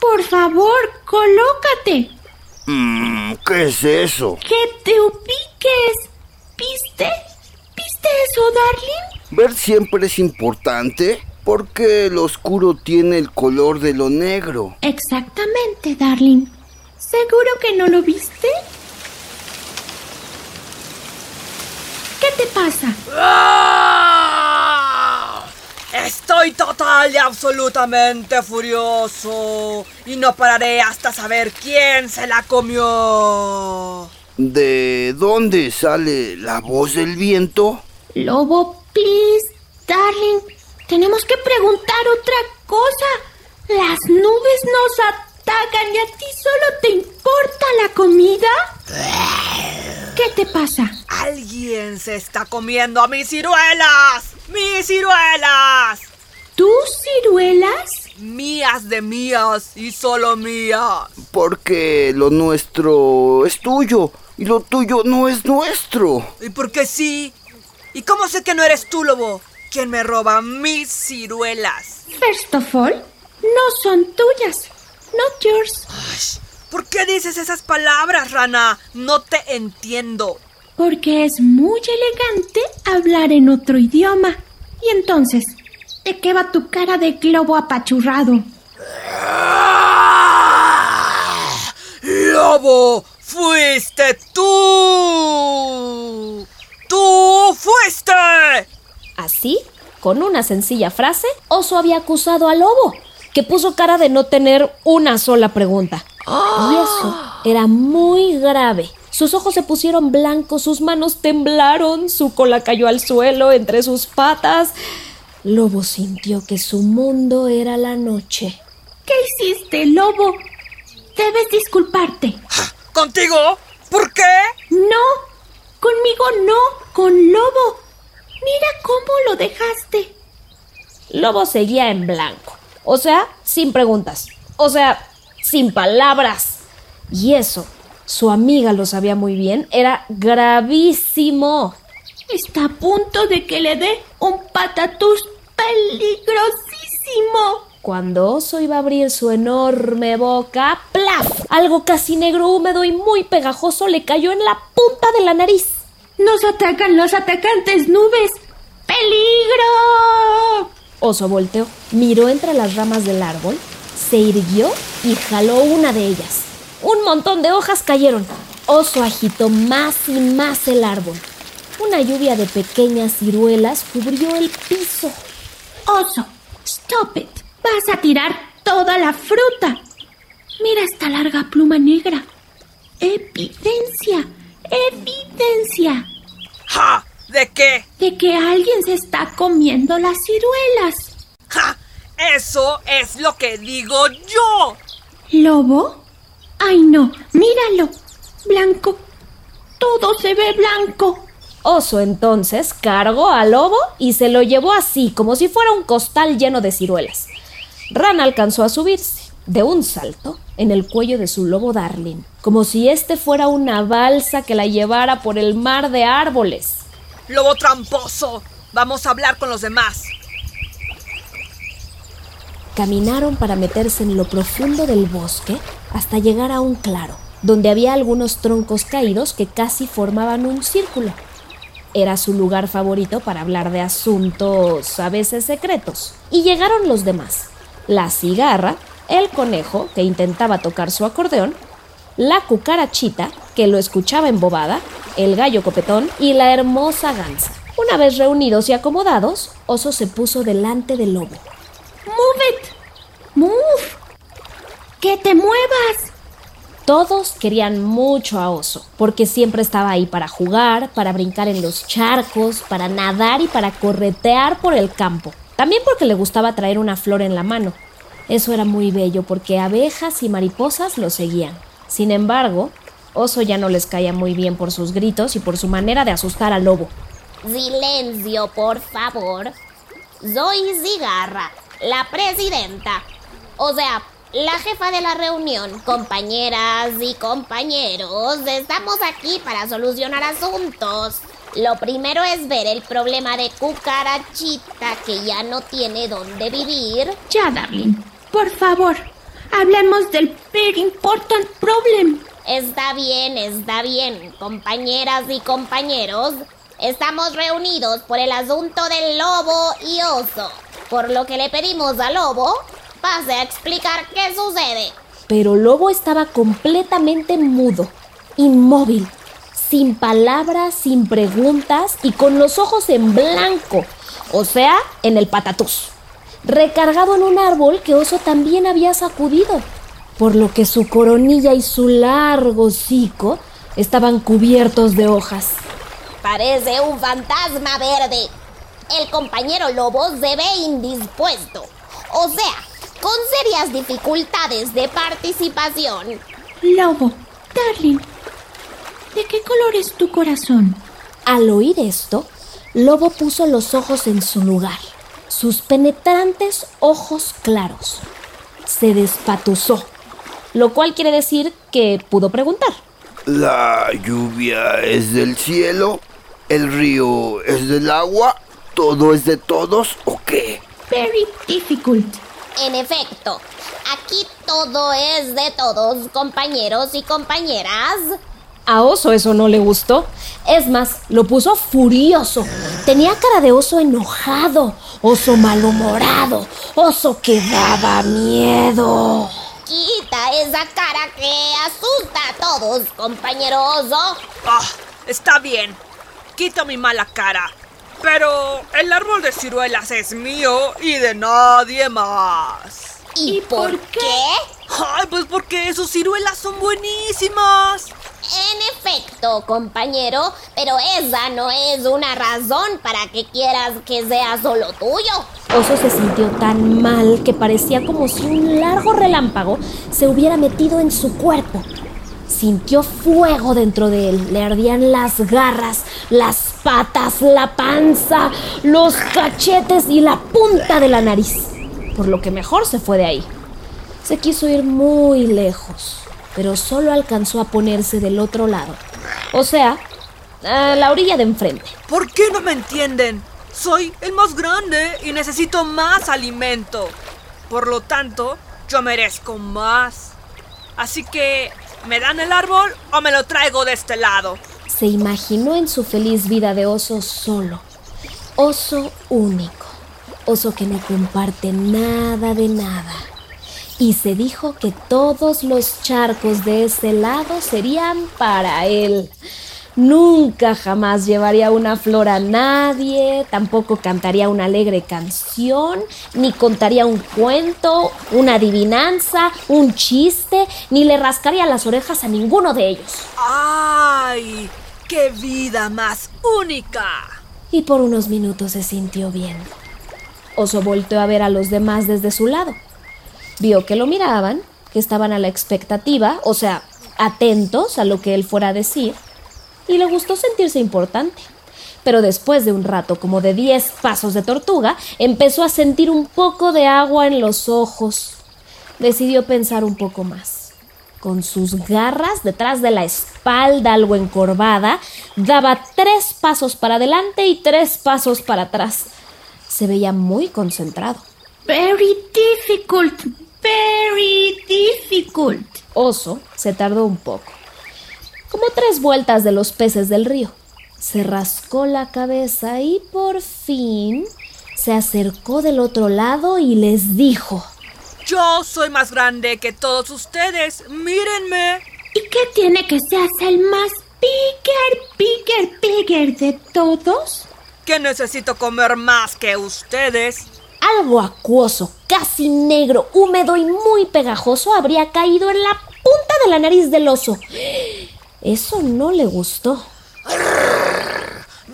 por favor, colócate. Mm, ¿Qué es eso? Que te ubiques. ¿Viste? ¿Viste eso, darling? Ver siempre es importante porque el oscuro tiene el color de lo negro. Exactamente, darling. ¿Seguro que no lo viste? ¿Qué te pasa? ¡Ah! Estoy total y absolutamente furioso y no pararé hasta saber quién se la comió. ¿De dónde sale la voz del viento? Lobo, please, darling, tenemos que preguntar otra cosa. Las nubes nos atacan y a ti solo te importa la comida. ¿Qué te pasa? Alguien se está comiendo a mis ciruelas. ¡Mis ciruelas! ¿Tus ciruelas? Mías de mías y solo mías. Porque lo nuestro es tuyo y lo tuyo no es nuestro. ¿Y por qué sí? ¿Y cómo sé que no eres tú, lobo? ¿Quién me roba mis ciruelas? First of all, no son tuyas. Not yours. ¿Por qué dices esas palabras, rana? No te entiendo. Porque es muy elegante hablar en otro idioma. Y entonces, ¿de qué va tu cara de globo apachurrado? ¡Lobo! ¡Fuiste tú! ¡Tú fuiste! Así, con una sencilla frase, Oso había acusado al lobo, que puso cara de no tener una sola pregunta. Y eso era muy grave. Sus ojos se pusieron blancos, sus manos temblaron, su cola cayó al suelo entre sus patas. Lobo sintió que su mundo era la noche. ¿Qué hiciste, Lobo? Debes disculparte. ¿Contigo? ¿Por qué? No, conmigo no, con Lobo. Mira cómo lo dejaste. Lobo seguía en blanco. O sea, sin preguntas. O sea, sin palabras. Y eso, su amiga lo sabía muy bien, era gravísimo. Está a punto de que le dé un patatús peligrosísimo. Cuando Oso iba a abrir su enorme boca, ¡plaf! Algo casi negro, húmedo y muy pegajoso le cayó en la punta de la nariz. ¡Nos atacan los atacantes nubes! ¡Peligro! Oso volteó, miró entre las ramas del árbol, se irguió y jaló una de ellas. Un montón de hojas cayeron. Oso agitó más y más el árbol. Una lluvia de pequeñas ciruelas cubrió el piso. Oso, stop it. Vas a tirar toda la fruta. Mira esta larga pluma negra. Evidencia, evidencia. ¡Ja! ¿De qué? De que alguien se está comiendo las ciruelas. ¡Ja! Eso es lo que digo yo. ¿Lobo? Ay, no, míralo. Blanco. Todo se ve blanco. Oso entonces cargó al lobo y se lo llevó así, como si fuera un costal lleno de ciruelas. Rana alcanzó a subirse, de un salto, en el cuello de su lobo Darling, como si este fuera una balsa que la llevara por el mar de árboles. Lobo tramposo, vamos a hablar con los demás. Caminaron para meterse en lo profundo del bosque hasta llegar a un claro, donde había algunos troncos caídos que casi formaban un círculo. Era su lugar favorito para hablar de asuntos a veces secretos. Y llegaron los demás. La cigarra, el conejo, que intentaba tocar su acordeón, la cucarachita, que lo escuchaba embobada, el gallo copetón y la hermosa gansa. Una vez reunidos y acomodados, Oso se puso delante del lobo. ¡Move it! ¡Move! ¡Que te muevas! Todos querían mucho a Oso, porque siempre estaba ahí para jugar, para brincar en los charcos, para nadar y para corretear por el campo. También porque le gustaba traer una flor en la mano. Eso era muy bello porque abejas y mariposas lo seguían. Sin embargo, Oso ya no les caía muy bien por sus gritos y por su manera de asustar al lobo. Silencio, por favor. Soy Zigarra, la presidenta. O sea, la jefa de la reunión. Compañeras y compañeros, estamos aquí para solucionar asuntos. Lo primero es ver el problema de Cucarachita, que ya no tiene dónde vivir. Ya, Darling. Por favor, hablemos del very important problem. Está bien, está bien, compañeras y compañeros. Estamos reunidos por el asunto del lobo y oso, por lo que le pedimos al lobo pase a explicar qué sucede. Pero Lobo estaba completamente mudo, inmóvil, sin palabras, sin preguntas y con los ojos en blanco, o sea, en el patatús, recargado en un árbol que Oso también había sacudido, por lo que su coronilla y su largo hocico estaban cubiertos de hojas. Parece un fantasma verde. El compañero lobo se ve indispuesto. O sea, con serias dificultades de participación. Lobo, darling, ¿de qué color es tu corazón? Al oír esto, Lobo puso los ojos en su lugar, sus penetrantes ojos claros. Se despatuzó, lo cual quiere decir que pudo preguntar. ¿La lluvia es del cielo? ¿El río es del agua? ¿Todo es de todos o qué? Very difficult. En efecto, aquí todo es de todos, compañeros y compañeras. A Oso eso no le gustó. Es más, lo puso furioso. Tenía cara de oso enojado, oso malhumorado, oso que daba miedo. Quita esa cara que asusta a todos, compañero oso. Ah, está bien. Quito mi mala cara. Pero el árbol de ciruelas es mío y de nadie más. ¿Y, por qué? Ay, pues porque sus ciruelas son buenísimas. En efecto, compañero, pero esa no es una razón para que quieras que sea solo tuyo. Oso se sintió tan mal que parecía como si un largo relámpago se hubiera metido en su cuerpo. Sintió fuego dentro de él, le ardían las garras, las patas, la panza, los cachetes y la punta de la nariz, por lo que mejor se fue de ahí. Se quiso ir muy lejos, pero solo alcanzó a ponerse del otro lado, o sea, la orilla de enfrente. ¿Por qué no me entienden? Soy el más grande y necesito más alimento. Por lo tanto, yo merezco más. Así que, ¿me dan el árbol o me lo traigo de este lado? Se imaginó en su feliz vida de oso solo. Oso único. Oso que no comparte nada de nada. Y se dijo que todos los charcos de ese lado serían para él. Nunca jamás llevaría una flor a nadie, tampoco cantaría una alegre canción, ni contaría un cuento, una adivinanza, un chiste, ni le rascaría las orejas a ninguno de ellos. ¡Ay! ¡Qué vida más única! Y por unos minutos se sintió bien. Oso volteó a ver a los demás desde su lado. Vio que lo miraban, que estaban a la expectativa, o sea, atentos a lo que él fuera a decir, y le gustó sentirse importante. Pero después de un rato, como de 10 pasos de tortuga, empezó a sentir un poco de agua en los ojos. Decidió pensar un poco más. Con sus garras detrás de la espalda algo encorvada, daba tres pasos para adelante y tres pasos para atrás. Se veía muy concentrado. Very difficult. Very difficult. Oso se tardó un poco como tres vueltas de los peces del río. Se rascó la cabeza y por fin se acercó del otro lado y les dijo, Yo soy más grande que todos ustedes, mírenme. ¿Y qué tiene que seas el más bigger, bigger, bigger de todos? Que necesito comer más que ustedes. Algo acuoso, casi negro, húmedo y muy pegajoso habría caído en la punta de la nariz del oso. Eso no le gustó.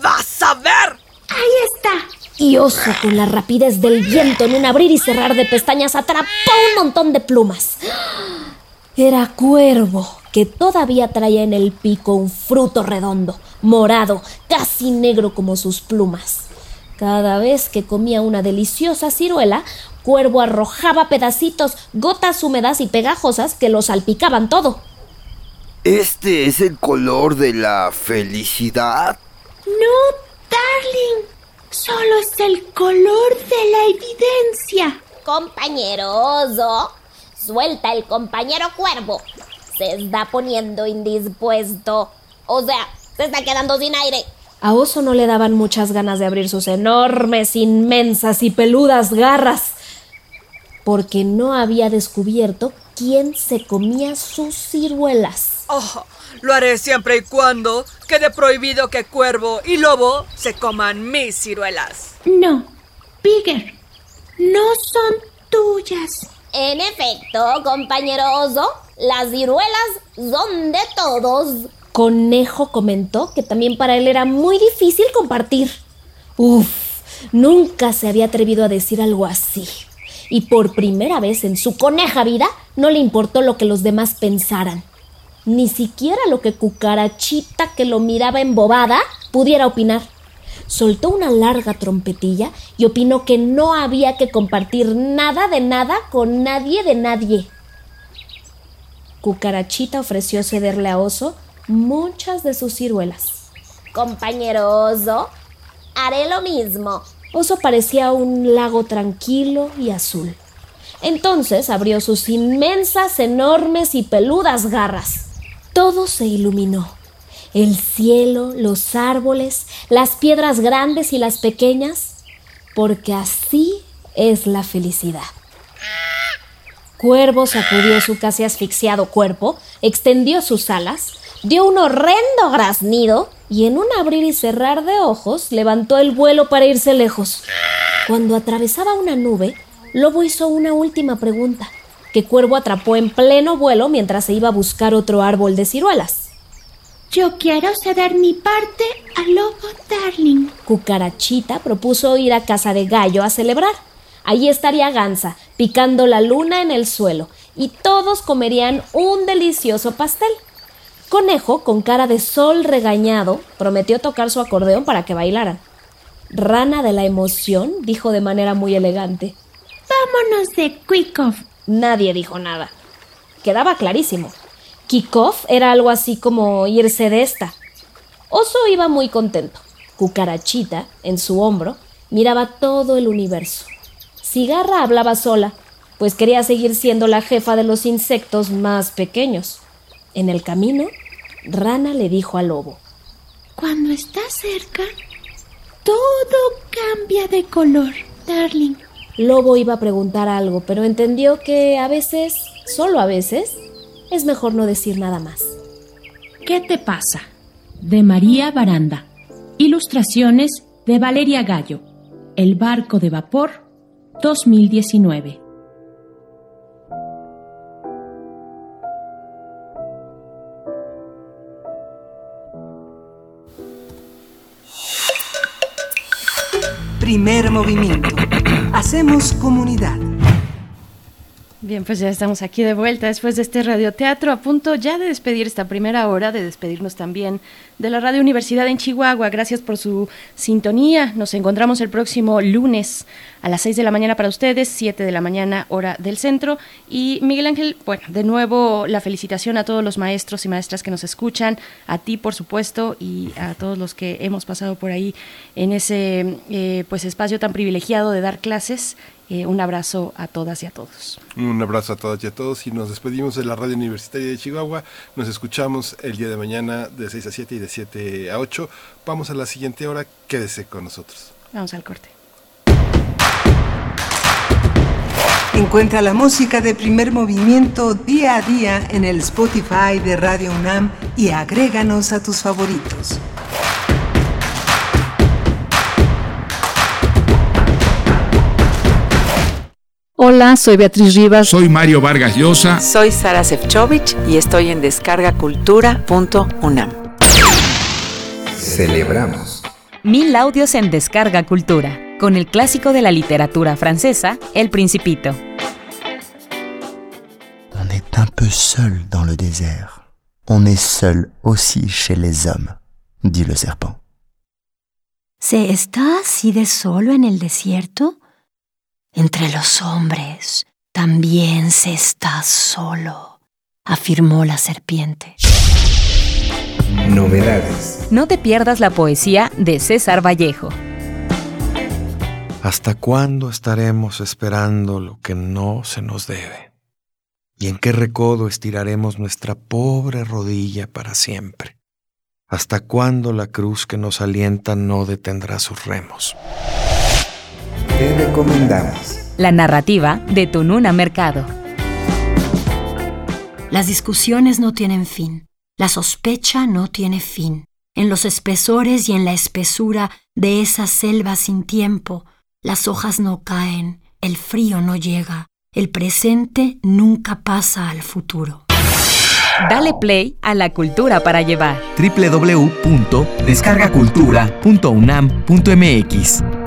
¡Vas a ver! Ahí está. Y Oso, con la rapidez del viento en un abrir y cerrar de pestañas, atrapó un montón de plumas. Era Cuervo, que todavía traía en el pico un fruto redondo, morado, casi negro como sus plumas. Cada vez que comía una deliciosa ciruela, Cuervo arrojaba pedacitos, gotas húmedas y pegajosas que lo salpicaban todo. ¿Este es el color de la felicidad? No, darling. Solo es el color de la evidencia. Compañero Oso, suelta el compañero cuervo. Se está poniendo indispuesto. O sea, se está quedando sin aire. A Oso no le daban muchas ganas de abrir sus enormes, inmensas y peludas garras, porque no había descubierto quién se comía sus ciruelas. Oh, lo haré siempre y cuando quede prohibido que cuervo y lobo se coman mis ciruelas. No, Bigger, no son tuyas. En efecto, compañero oso, las ciruelas son de todos. Conejo comentó que también para él era muy difícil compartir. Uf, nunca se había atrevido a decir algo así. Y por primera vez en su coneja vida no le importó lo que los demás pensaran. Ni siquiera lo que Cucarachita, que lo miraba embobada, pudiera opinar. Soltó una larga trompetilla y opinó que no había que compartir nada de nada con nadie de nadie. Cucarachita ofreció cederle a Oso muchas de sus ciruelas. Compañero Oso, haré lo mismo. Oso parecía un lago tranquilo y azul. Entonces abrió sus inmensas, enormes y peludas garras. Todo se iluminó. El cielo, los árboles, las piedras grandes y las pequeñas, porque así es la felicidad. Cuervo sacudió su casi asfixiado cuerpo, extendió sus alas, dio un horrendo graznido y en un abrir y cerrar de ojos levantó el vuelo para irse lejos. Cuando atravesaba una nube, Lobo hizo una última pregunta, que Cuervo atrapó en pleno vuelo mientras se iba a buscar otro árbol de ciruelas. Yo quiero ceder mi parte a Lobo Darling. Cucarachita propuso ir a casa de Gallo a celebrar. Allí estaría Gansa, picando la luna en el suelo, y todos comerían un delicioso pastel. Conejo, con cara de sol regañado, prometió tocar su acordeón para que bailaran. Rana de la emoción dijo de manera muy elegante. Vámonos de Quick-Off. Nadie dijo nada. Quedaba clarísimo. Kickoff era algo así como irse de esta. Oso iba muy contento. Cucarachita, en su hombro, miraba todo el universo. Cigarra hablaba sola, pues quería seguir siendo la jefa de los insectos más pequeños. En el camino, Rana le dijo al lobo. Cuando estás cerca, todo cambia de color, darling. Lobo iba a preguntar algo, pero entendió que a veces, solo a veces, es mejor no decir nada más. ¿Qué te pasa? De María Baranda. Ilustraciones de Valeria Gallo. El barco de vapor 2019. Primer movimiento. Hacemos comunidad. Bien, pues ya estamos aquí de vuelta después de este radioteatro, a punto ya de despedir esta primera hora, de despedirnos también de la Radio Universidad en Chihuahua. Gracias por su sintonía. Nos encontramos el próximo lunes a las 6 de la mañana para ustedes, 7 de la mañana hora del centro. Y Miguel Ángel, bueno, de nuevo la felicitación a todos los maestros y maestras que nos escuchan, a ti por supuesto y a todos los que hemos pasado por ahí en ese eh, pues espacio tan privilegiado de dar clases eh, un abrazo a todas y a todos. Un abrazo a todas y a todos y nos despedimos de la Radio Universitaria de Chihuahua. Nos escuchamos el día de mañana de 6 a 7 y de 7 a 8. Vamos a la siguiente hora. Quédese con nosotros. Vamos al corte. Encuentra la música de primer movimiento día a día en el Spotify de Radio UNAM y agréganos a tus favoritos. Hola, soy Beatriz Rivas. Soy Mario Vargas Llosa. Soy Sara Sefcovic y estoy en descargacultura.unam. Celebramos. Mil audios en Descarga Cultura. con el clásico de la literatura francesa, El Principito. On est un peu seul dans le désert. On est seul aussi chez les hommes, dit le serpent. ¿Se está así de solo en el desierto? Entre los hombres también se está solo, afirmó la serpiente. Novedades. No te pierdas la poesía de César Vallejo. ¿Hasta cuándo estaremos esperando lo que no se nos debe? ¿Y en qué recodo estiraremos nuestra pobre rodilla para siempre? ¿Hasta cuándo la cruz que nos alienta no detendrá sus remos? Te recomendamos. La narrativa de Tununa Mercado. Las discusiones no tienen fin. La sospecha no tiene fin. En los espesores y en la espesura de esa selva sin tiempo, las hojas no caen, el frío no llega, el presente nunca pasa al futuro. Dale play a la cultura para llevar. www.descargacultura.unam.mx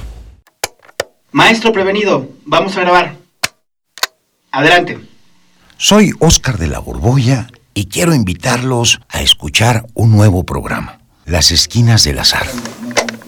Maestro prevenido, vamos a grabar. Adelante. Soy Óscar de la Borbolla y quiero invitarlos a escuchar un nuevo programa, Las Esquinas del Azar.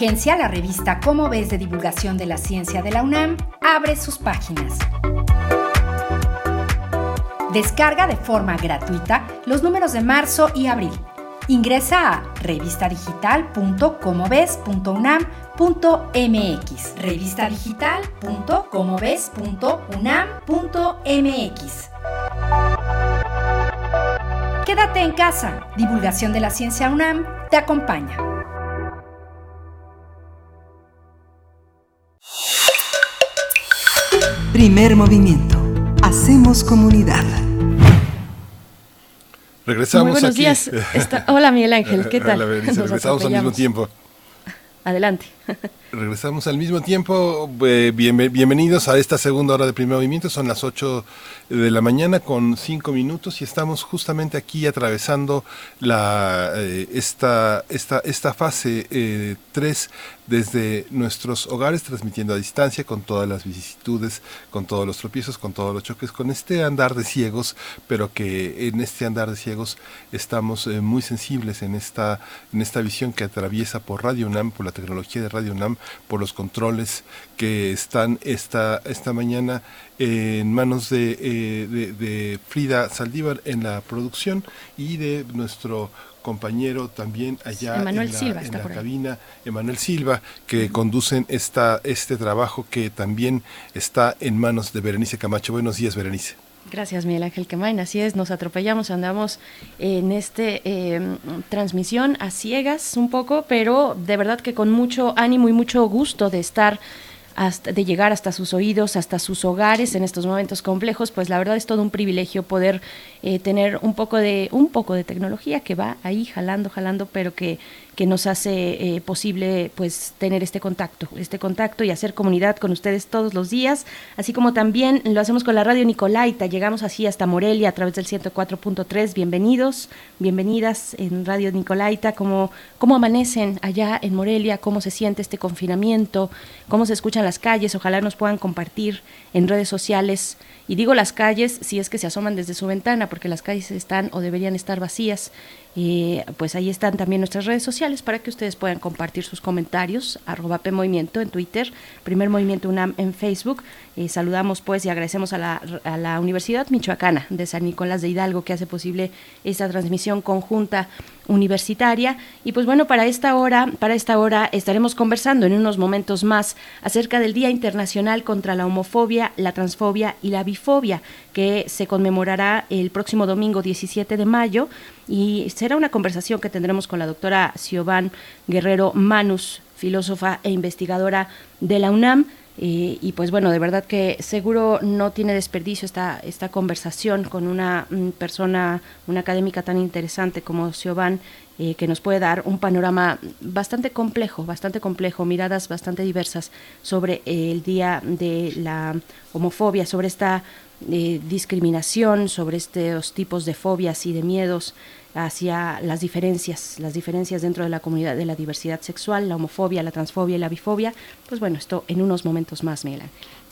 La revista Cómo ves de divulgación de la ciencia de la UNAM abre sus páginas. Descarga de forma gratuita los números de marzo y abril. Ingresa a revistadigital.comoves.unam.mx revistadigital.comoves.unam.mx Quédate en casa. Divulgación de la ciencia UNAM te acompaña. Primer movimiento. Hacemos comunidad. Regresamos Muy buenos aquí. días. Está- Hola, Miguel Ángel, ¿qué tal? Hola, Nos regresamos al mismo tiempo. Adelante. Regresamos al mismo tiempo. Eh, bien- bienvenidos a esta segunda hora de primer movimiento. Son las 8 de la mañana con 5 minutos y estamos justamente aquí atravesando la, eh, esta, esta, esta fase 3 desde nuestros hogares, transmitiendo a distancia con todas las vicisitudes, con todos los tropiezos, con todos los choques, con este andar de ciegos, pero que en este andar de ciegos estamos eh, muy sensibles en esta, en esta visión que atraviesa por Radio UNAM, por la tecnología de Radio UNAM, por los controles que están esta, esta mañana en manos de, de Frida Saldívar en la producción y de nuestro compañero también allá en la, cabina, Emanuel Silva, que conducen esta, este trabajo que también está en manos de Berenice Camacho. Buenos días, Berenice. Gracias, Miguel Ángel Quemain. Así es, nos atropellamos, andamos en este em, transmisión a ciegas un poco, pero de verdad que con mucho ánimo y mucho gusto de estar de llegar hasta sus oídos, hasta sus hogares en estos momentos complejos, pues la verdad es todo un privilegio poder eh, tener un poco de un poco de tecnología que va ahí jalando, jalando, pero que que nos hace eh, posible pues tener este contacto, este contacto y hacer comunidad con ustedes todos los días, así como también lo hacemos con la radio Nicolaita, llegamos así hasta Morelia a través del 104.3, bienvenidos, bienvenidas en Radio Nicolaita, cómo, cómo amanecen allá en Morelia, cómo se siente este confinamiento, cómo se escuchan las calles, ojalá nos puedan compartir en redes sociales. Y digo las calles si es que se asoman desde su ventana, porque las calles están o deberían estar vacías pues ahí están también nuestras redes sociales para que ustedes puedan compartir sus comentarios, arroba P Movimiento en Twitter, Primer Movimiento UNAM en Facebook. Eh, saludamos pues y agradecemos a la, a la Universidad Michoacana de San Nicolás de Hidalgo que hace posible esta transmisión conjunta universitaria. Y pues bueno, para esta hora, para esta hora estaremos conversando en unos momentos más acerca del Día Internacional contra la Homofobia, la Transfobia y la Bifobia, que se conmemorará el próximo domingo 17 de mayo y será una conversación que tendremos con la doctora Siobhan Guerrero Manus, filósofa e investigadora de la UNAM. Eh, y pues bueno, de verdad que seguro no tiene desperdicio esta, esta conversación con una mm, persona, una académica tan interesante como Siobhan, eh, que nos puede dar un panorama bastante complejo, bastante complejo, miradas bastante diversas sobre el día de la homofobia, sobre esta eh, discriminación, sobre estos tipos de fobias y de miedos hacia las diferencias, las diferencias dentro de la comunidad de la diversidad sexual, la homofobia, la transfobia y la bifobia. Pues bueno, esto en unos momentos más, Miguel.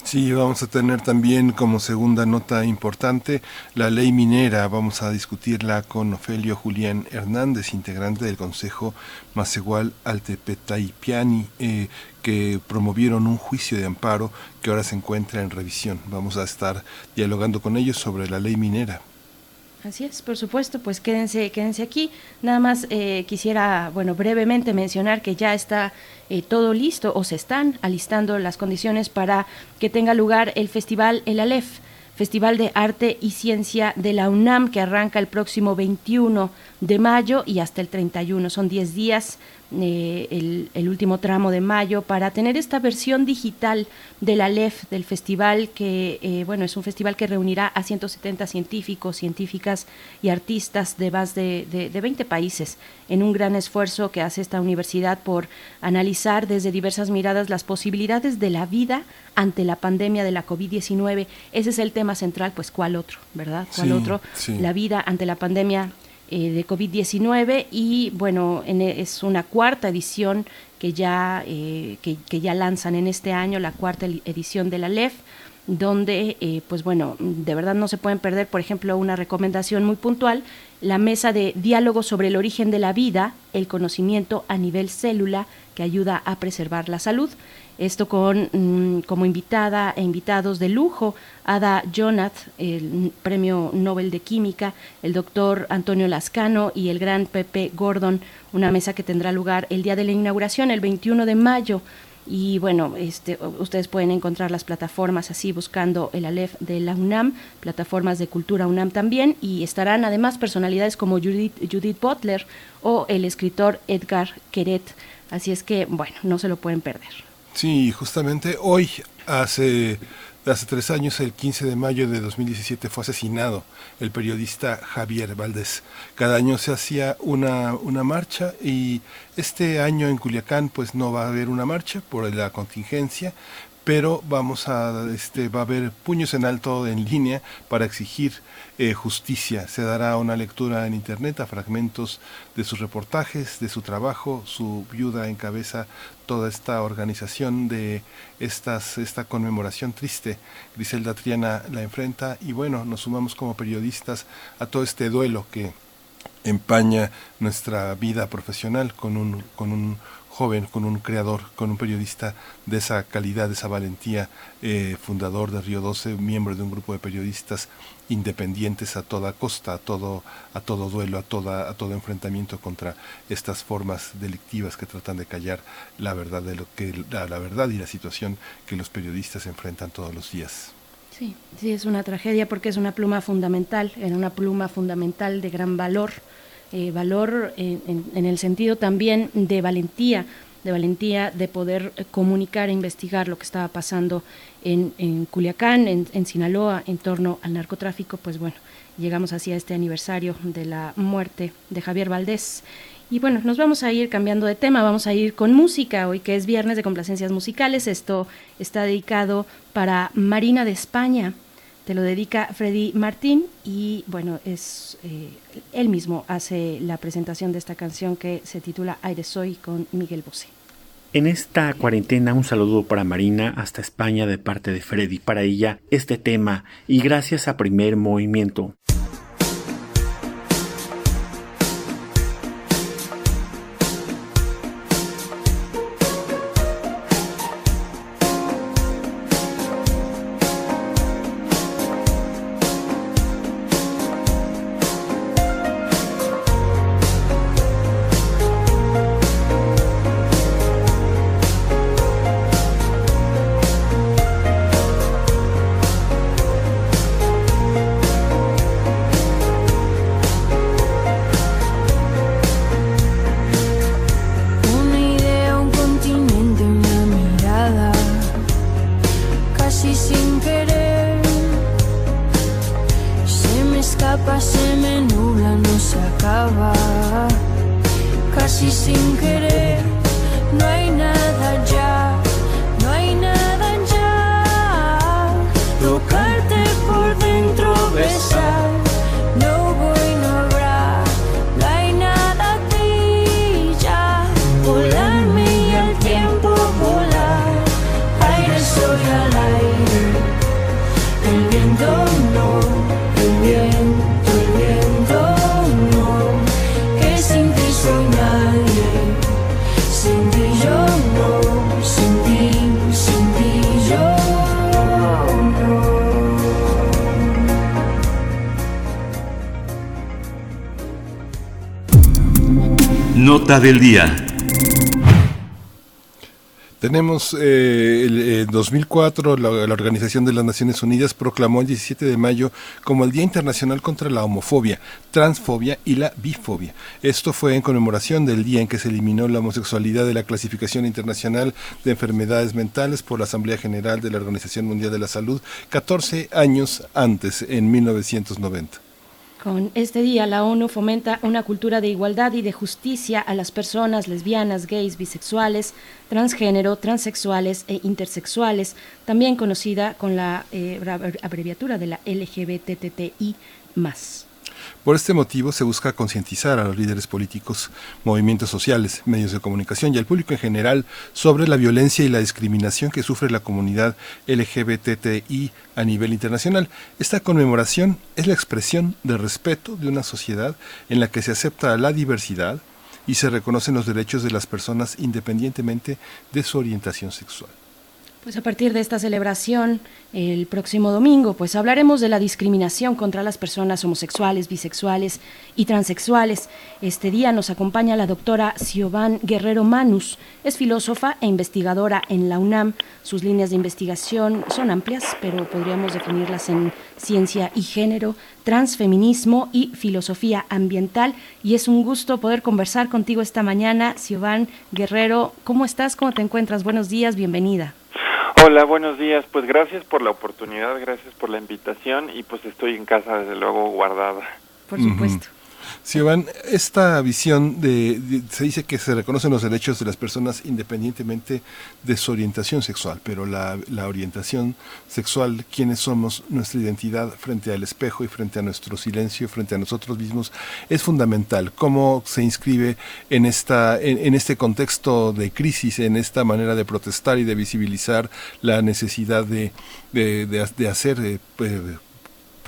Sí, vamos a tener también como segunda nota importante la ley minera. Vamos a discutirla con Ofelio Julián Hernández, integrante del Consejo Más Igual Altepetaipiani, eh, que promovieron un juicio de amparo que ahora se encuentra en revisión. Vamos a estar dialogando con ellos sobre la ley minera. Así es, por supuesto, pues quédense, quédense aquí. Nada más eh, quisiera, bueno, brevemente mencionar que ya está eh, todo listo o se están alistando las condiciones para que tenga lugar el festival El Aleph. Festival de Arte y Ciencia de la UNAM que arranca el próximo 21 de mayo y hasta el 31. Son 10 días eh, el, último tramo de mayo para tener esta versión digital de la LEF del festival que eh, bueno es un festival que reunirá a 170 científicos, científicas y artistas de más de, de, 20 países en un gran esfuerzo que hace esta universidad por analizar desde diversas miradas las posibilidades de la vida ante la pandemia de la COVID-19. Ese es el tema central, pues ¿cuál otro, verdad? ¿Cuál otro? La vida ante la pandemia eh, de COVID-19 y bueno, e, es una cuarta edición que ya, eh, que, ya lanzan en este año, la cuarta edición de la LEF donde, eh, pues bueno, de verdad no se pueden perder, por ejemplo, una recomendación muy puntual, la mesa de diálogo sobre el origen de la vida, el conocimiento a nivel célula que ayuda a preservar la salud. Esto con mm, como invitada e invitados de lujo, Ada Jonath, el premio Nobel de Química, el doctor Antonio Lascano y el gran Pepe Gordon, una mesa que tendrá lugar el día de la inauguración, el 21 de mayo. Y bueno, este, ustedes pueden encontrar las plataformas así buscando el Aleph de la UNAM, plataformas de cultura UNAM también, y estarán además personalidades como Judith, Judith Butler o el escritor Edgar Queret. Así es que, bueno, no se lo pueden perder. Sí, justamente hoy, hace, hace tres años, el 15 de mayo de 2017, fue asesinado el periodista Javier Valdés. Cada año se hacía una, una marcha y este año en Culiacán pues no va a haber una marcha por la contingencia, pero vamos a, este, va a haber puños en alto en línea para exigir eh, justicia. Se dará una lectura en internet a fragmentos de sus reportajes, de su trabajo. Su viuda encabeza toda esta organización de estas, esta conmemoración triste. Griselda Triana la enfrenta y bueno, nos sumamos como periodistas a todo este duelo que empaña nuestra vida profesional con un, con un joven, con un creador, con un periodista de esa calidad, de esa valentía, eh, fundador de Río 12, miembro de un grupo de periodistas independientes a toda costa, a todo, a todo duelo, a, toda, a todo enfrentamiento contra estas formas delictivas que tratan de callar la verdad de lo que la, la verdad y la situación que los periodistas enfrentan todos los días. Sí, sí, es una tragedia porque es una pluma fundamental, era una pluma fundamental de gran valor, eh, valor en, en, el sentido también de valentía, de valentía de poder comunicar e investigar lo que estaba pasando en, en Culiacán, en, Sinaloa, en torno al narcotráfico, pues bueno, llegamos hacia este aniversario de la muerte de Javier Valdés. Y bueno, nos vamos a ir cambiando de tema, vamos a ir con música, hoy que es viernes de complacencias musicales, esto está dedicado para Marina de España, te lo dedica Freddy Martín y bueno, es eh, él mismo hace la presentación de esta canción que se titula Aire Soy con Miguel Bosé. En esta cuarentena un saludo para Marina hasta España de parte de Freddy, para ella este tema y gracias a Primer Movimiento. Del día. Tenemos eh, el, 2004, la, la, Organización de las Naciones Unidas proclamó el 17 de mayo como el Día Internacional contra la Homofobia, Transfobia y la Bifobia. Esto fue en conmemoración del día en que se eliminó la homosexualidad de la Clasificación Internacional de Enfermedades Mentales por la Asamblea General de la Organización Mundial de la Salud 14 años antes, en 1990. Con este día, la ONU fomenta una cultura de igualdad y de justicia a las personas lesbianas, gays, bisexuales, transgénero, transexuales e intersexuales, también conocida con la eh, abreviatura de la LGBTTI. Por este motivo se busca concientizar a los líderes políticos, movimientos sociales, medios de comunicación y al público en general sobre la violencia y la discriminación que sufre la comunidad LGBTI a nivel internacional. Esta conmemoración es la expresión de respeto de una sociedad en la que se acepta la diversidad y se reconocen los derechos de las personas independientemente de su orientación sexual. Pues a partir de esta celebración, el próximo domingo, pues hablaremos de la discriminación contra las personas homosexuales, bisexuales y transexuales. Este día nos acompaña la doctora Siobhan Guerrero Manus. Es filósofa e investigadora en la UNAM. Sus líneas de investigación son amplias, pero podríamos definirlas en ciencia y género, transfeminismo y filosofía ambiental. Y es un gusto poder conversar contigo esta mañana. Siobhan Guerrero, ¿cómo estás? ¿Cómo te encuentras? Buenos días, bienvenida. Hola, buenos días. Pues gracias por la oportunidad, gracias por la invitación y pues estoy en casa desde luego guardada. Por supuesto. Van, esta visión de, se dice que se reconocen los derechos de las personas independientemente de su orientación sexual, pero la, la, orientación sexual, quiénes somos, nuestra identidad frente al espejo y frente a nuestro silencio, frente a nosotros mismos, es fundamental. ¿Cómo se inscribe en, esta, en, en este contexto de crisis, en esta manera de protestar y de visibilizar la necesidad de, de, de, hacer... Eh, pues,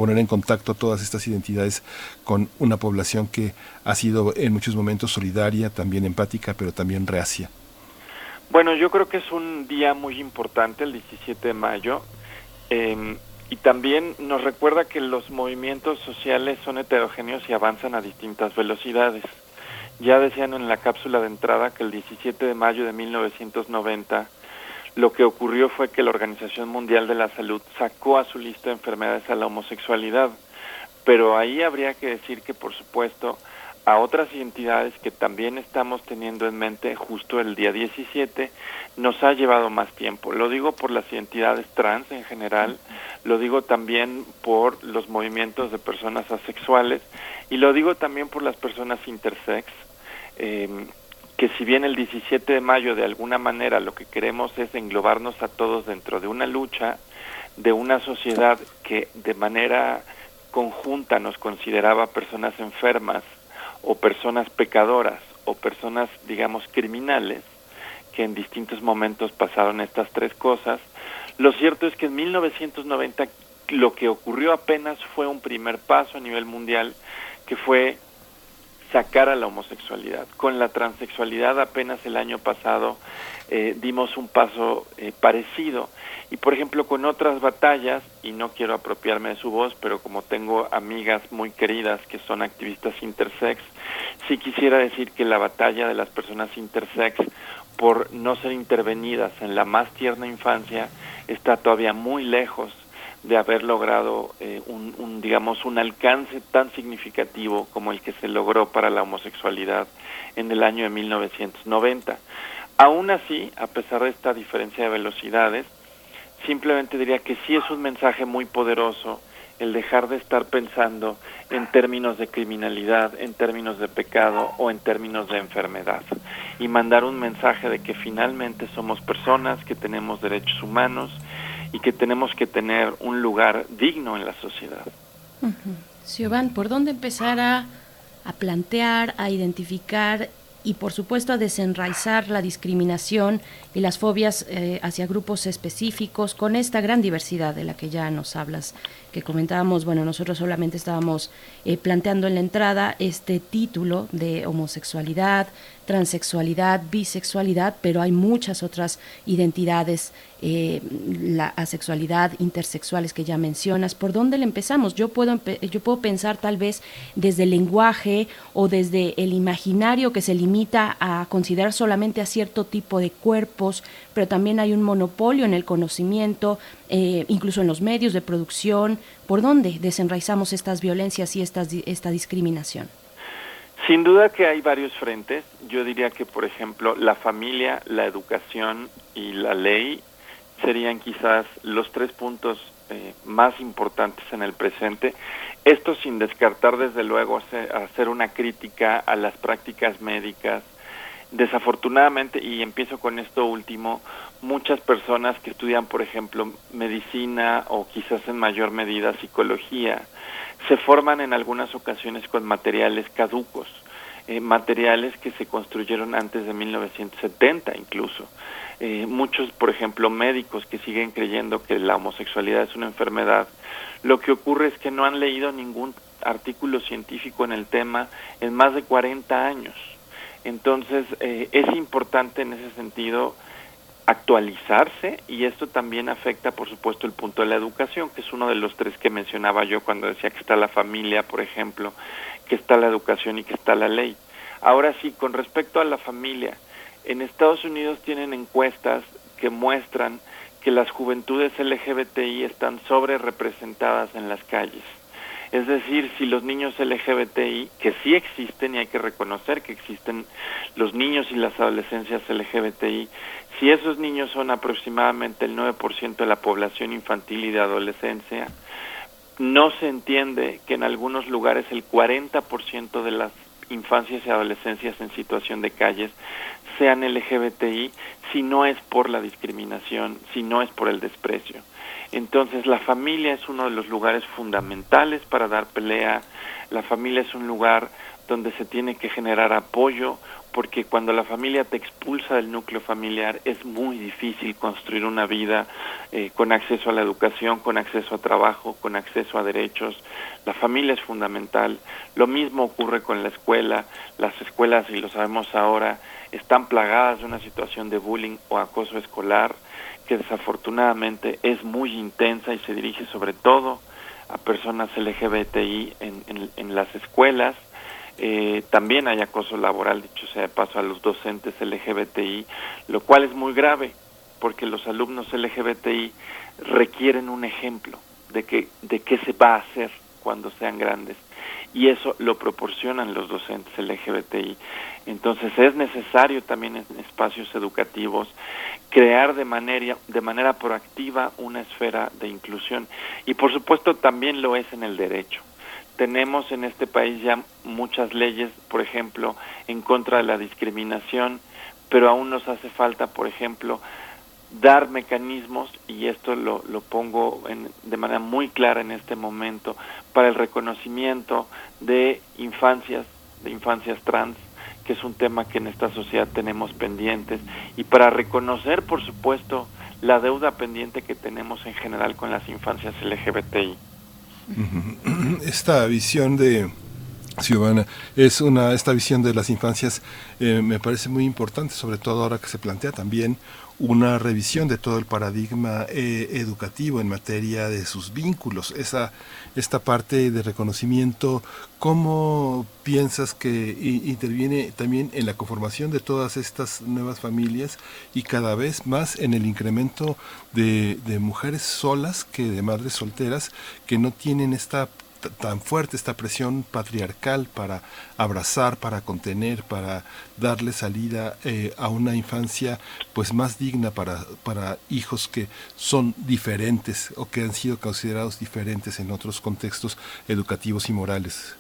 poner en contacto todas estas identidades con una población que ha sido en muchos momentos solidaria, también empática, pero también reacia. Bueno, yo creo que es un día muy importante, el 17 de mayo, em, y también nos recuerda que los movimientos sociales son heterogéneos y avanzan a distintas velocidades. Ya decían en la cápsula de entrada que el 17 de mayo de 1990 lo que ocurrió fue que la Organización Mundial de la Salud sacó a su lista de enfermedades a la homosexualidad. Pero ahí habría que decir que, por supuesto, a otras entidades que también estamos teniendo en mente justo el día 17 nos ha llevado más tiempo. Lo digo por las identidades trans en general, lo digo también por los movimientos de personas asexuales y lo digo también por las personas intersex, eh, que si bien el 17 de mayo de alguna manera lo que queremos es englobarnos a todos dentro de una lucha, de una sociedad que de manera conjunta nos consideraba personas enfermas o personas pecadoras o personas, digamos, criminales, que en distintos momentos pasaron estas tres cosas, lo cierto es que en 1990 lo que ocurrió apenas fue un primer paso a nivel mundial, que fue sacar a la homosexualidad. Con la transexualidad apenas el año pasado eh, dimos un paso eh, parecido. Y por ejemplo con otras batallas, y no quiero apropiarme de su voz, pero como tengo amigas muy queridas que son activistas intersex, sí quisiera decir que la batalla de las personas intersex por no ser intervenidas en la más tierna infancia está todavía muy lejos de haber logrado eh, un, digamos, un alcance tan significativo como el que se logró para la homosexualidad en el año de 1990. Aún así, a pesar de esta diferencia de velocidades, simplemente diría que sí es un mensaje muy poderoso el dejar de estar pensando en términos de criminalidad, en términos de pecado o en términos de enfermedad y mandar un mensaje de que finalmente somos personas que tenemos derechos humanos y que tenemos que tener un lugar digno en la sociedad. Uh ¿por dónde empezar a, a plantear, a identificar y por supuesto a desenraizar la discriminación y las fobias eh, hacia grupos específicos con esta gran diversidad de la que ya nos hablas, que comentábamos, bueno, nosotros solamente estábamos eh, planteando en la entrada este título de homosexualidad, transexualidad, bisexualidad, pero hay muchas otras identidades, eh, la asexualidad, intersexuales que ya mencionas. ¿Por dónde le empezamos? Yo puedo, yo puedo pensar tal vez desde el lenguaje o desde el imaginario que se limita a considerar solamente a cierto tipo de cuerpos, pero también hay un monopolio en el conocimiento, eh, incluso en los medios de producción. ¿Por dónde desenraizamos estas violencias y esta discriminación? Sin duda que hay varios frentes. Yo diría que, por ejemplo, la familia, la educación y la ley serían quizás los tres puntos eh, más importantes en el presente. Esto sin descartar, desde luego, hacer una crítica a las prácticas médicas. Desafortunadamente, y empiezo con esto último, muchas personas que estudian, por ejemplo, medicina o quizás en mayor medida psicología, se forman en algunas ocasiones con materiales caducos, eh, materiales que se construyeron antes de 1970 incluso. Eh, muchos, por ejemplo, médicos que siguen creyendo que la homosexualidad es una enfermedad, lo que ocurre es que no han leído ningún artículo científico en el tema en más de 40 años. Entonces, eh, es importante en ese sentido actualizarse y esto también afecta, por supuesto, el punto de la educación, que es uno de los tres que mencionaba yo cuando decía que está la familia, por ejemplo, que está la educación y que está la ley. Ahora sí, con respecto a la familia, en Estados Unidos tienen encuestas que muestran que las juventudes LGBTI están sobre representadas en las calles. Es decir, si los niños LGBTI, que sí existen y hay que reconocer que existen los niños y las adolescencias LGBTI, si esos niños son aproximadamente el 9% de la población infantil y de adolescencia, no se entiende que en algunos lugares el 40% de las infancias y adolescencias en situación de calles sean LGBTI si no es por la discriminación, si no es por el desprecio. Entonces la familia es uno de los lugares fundamentales para dar pelea, la familia es un lugar donde se tiene que generar apoyo, porque cuando la familia te expulsa del núcleo familiar es muy difícil construir una vida eh, con acceso a la educación, con acceso a trabajo, con acceso a derechos. La familia es fundamental. Lo mismo ocurre con la escuela. Las escuelas, y lo sabemos ahora, están plagadas de una situación de bullying o acoso escolar que desafortunadamente es muy intensa y se dirige sobre todo a personas LGBTI en, las escuelas. Eh, también hay acoso laboral, dicho sea de paso, a los docentes LGBTI, lo cual es muy grave porque los alumnos LGBTI requieren un ejemplo de, que, de qué se va a hacer cuando sean grandes y eso lo proporcionan los docentes LGBTI. Entonces es necesario también en espacios educativos crear de manera, de manera proactiva una esfera de inclusión y por supuesto también lo es en el derecho. Tenemos en este país ya muchas leyes, por ejemplo, en contra de la discriminación, pero aún nos hace falta, por ejemplo, dar mecanismos, y esto lo, lo pongo en, de manera muy clara en este momento, para el reconocimiento de infancias, de infancias trans, que es un tema que en esta sociedad tenemos pendientes, y para reconocer, por supuesto, la deuda pendiente que tenemos en general con las infancias LGBTI. Esta visión de Ciudadana es una esta visión de las infancias eh, me parece muy importante, sobre todo ahora que se plantea también una revisión de todo el paradigma eh, educativo en materia de sus vínculos, esa esta parte de reconocimiento, ¿cómo piensas que interviene también en la conformación de todas estas nuevas familias y cada vez más en el incremento de, de mujeres solas que de madres solteras que no tienen esta tan fuerte esta presión patriarcal para abrazar, para contener, para darle salida eh, a una infancia pues más digna para, para hijos que son diferentes o que han sido considerados diferentes en otros contextos educativos y morales.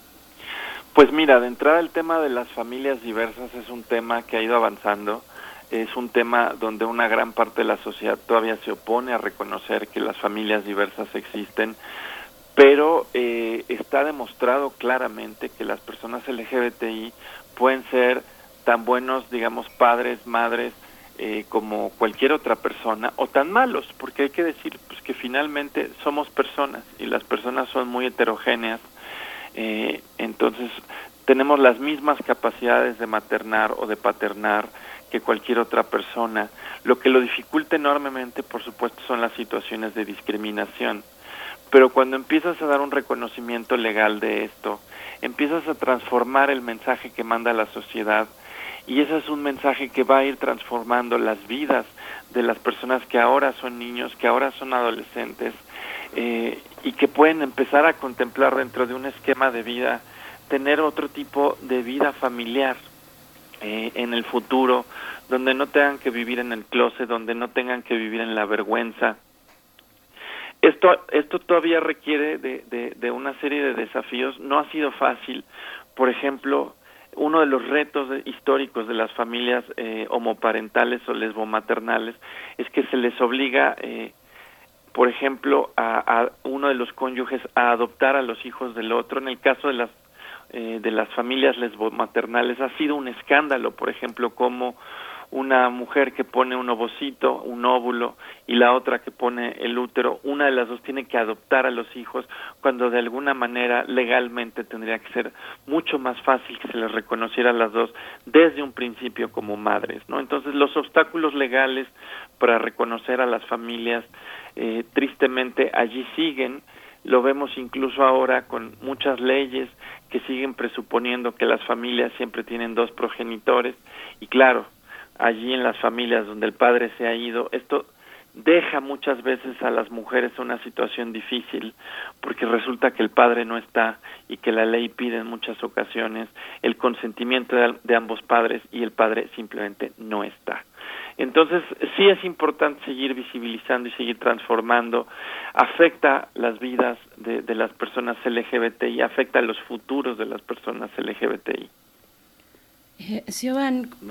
Pues mira, de entrada el tema de las familias diversas es un tema que ha ido avanzando, es un tema donde una gran parte de la sociedad todavía se opone a reconocer que las familias diversas existen pero eh, está demostrado claramente que las personas LGBTI pueden ser tan buenos, digamos, padres, madres, eh, como cualquier otra persona, o tan malos, porque hay que decir pues, que finalmente somos personas y las personas son muy heterogéneas, eh, entonces tenemos las mismas capacidades de maternar o de paternar que cualquier otra persona. Lo que lo dificulta enormemente, por supuesto, son las situaciones de discriminación pero cuando empiezas a dar un reconocimiento legal de esto, empiezas a transformar el mensaje que manda la sociedad y ese es un mensaje que va a ir transformando las vidas de las personas que ahora son niños, que ahora son adolescentes eh, y que pueden empezar a contemplar dentro de un esquema de vida tener otro tipo de vida familiar eh, en el futuro, donde no tengan que vivir en el closet, donde no tengan que vivir en la vergüenza, esto, esto todavía requiere de, de, una serie de desafíos. No ha sido fácil. Por ejemplo, uno de los retos históricos de las familias eh, homoparentales o lesbomaternales es que se les obliga, eh, por ejemplo, a, a, uno de los cónyuges a adoptar a los hijos del otro. En el caso de las eh, de las familias lesbomaternales ha sido un escándalo, por ejemplo, como una mujer que pone un ovocito, un óvulo, y la otra que pone el útero, una de las dos tiene que adoptar a los hijos cuando de alguna manera legalmente tendría que ser mucho más fácil que se les reconociera a las dos desde un principio como madres, ¿no? Entonces los obstáculos legales para reconocer a las familias eh, tristemente allí siguen, lo vemos incluso ahora con muchas leyes que siguen presuponiendo que las familias siempre tienen dos progenitores y claro, allí en las familias donde el padre se ha ido, esto deja muchas veces a las mujeres una situación difícil porque resulta que el padre no está y que la ley pide en muchas ocasiones el consentimiento de, ambos padres y el padre simplemente no está. Entonces, sí es importante seguir visibilizando y seguir transformando. Afecta las vidas de, de las personas LGBTI, afecta los futuros de las personas LGBTI. Eh,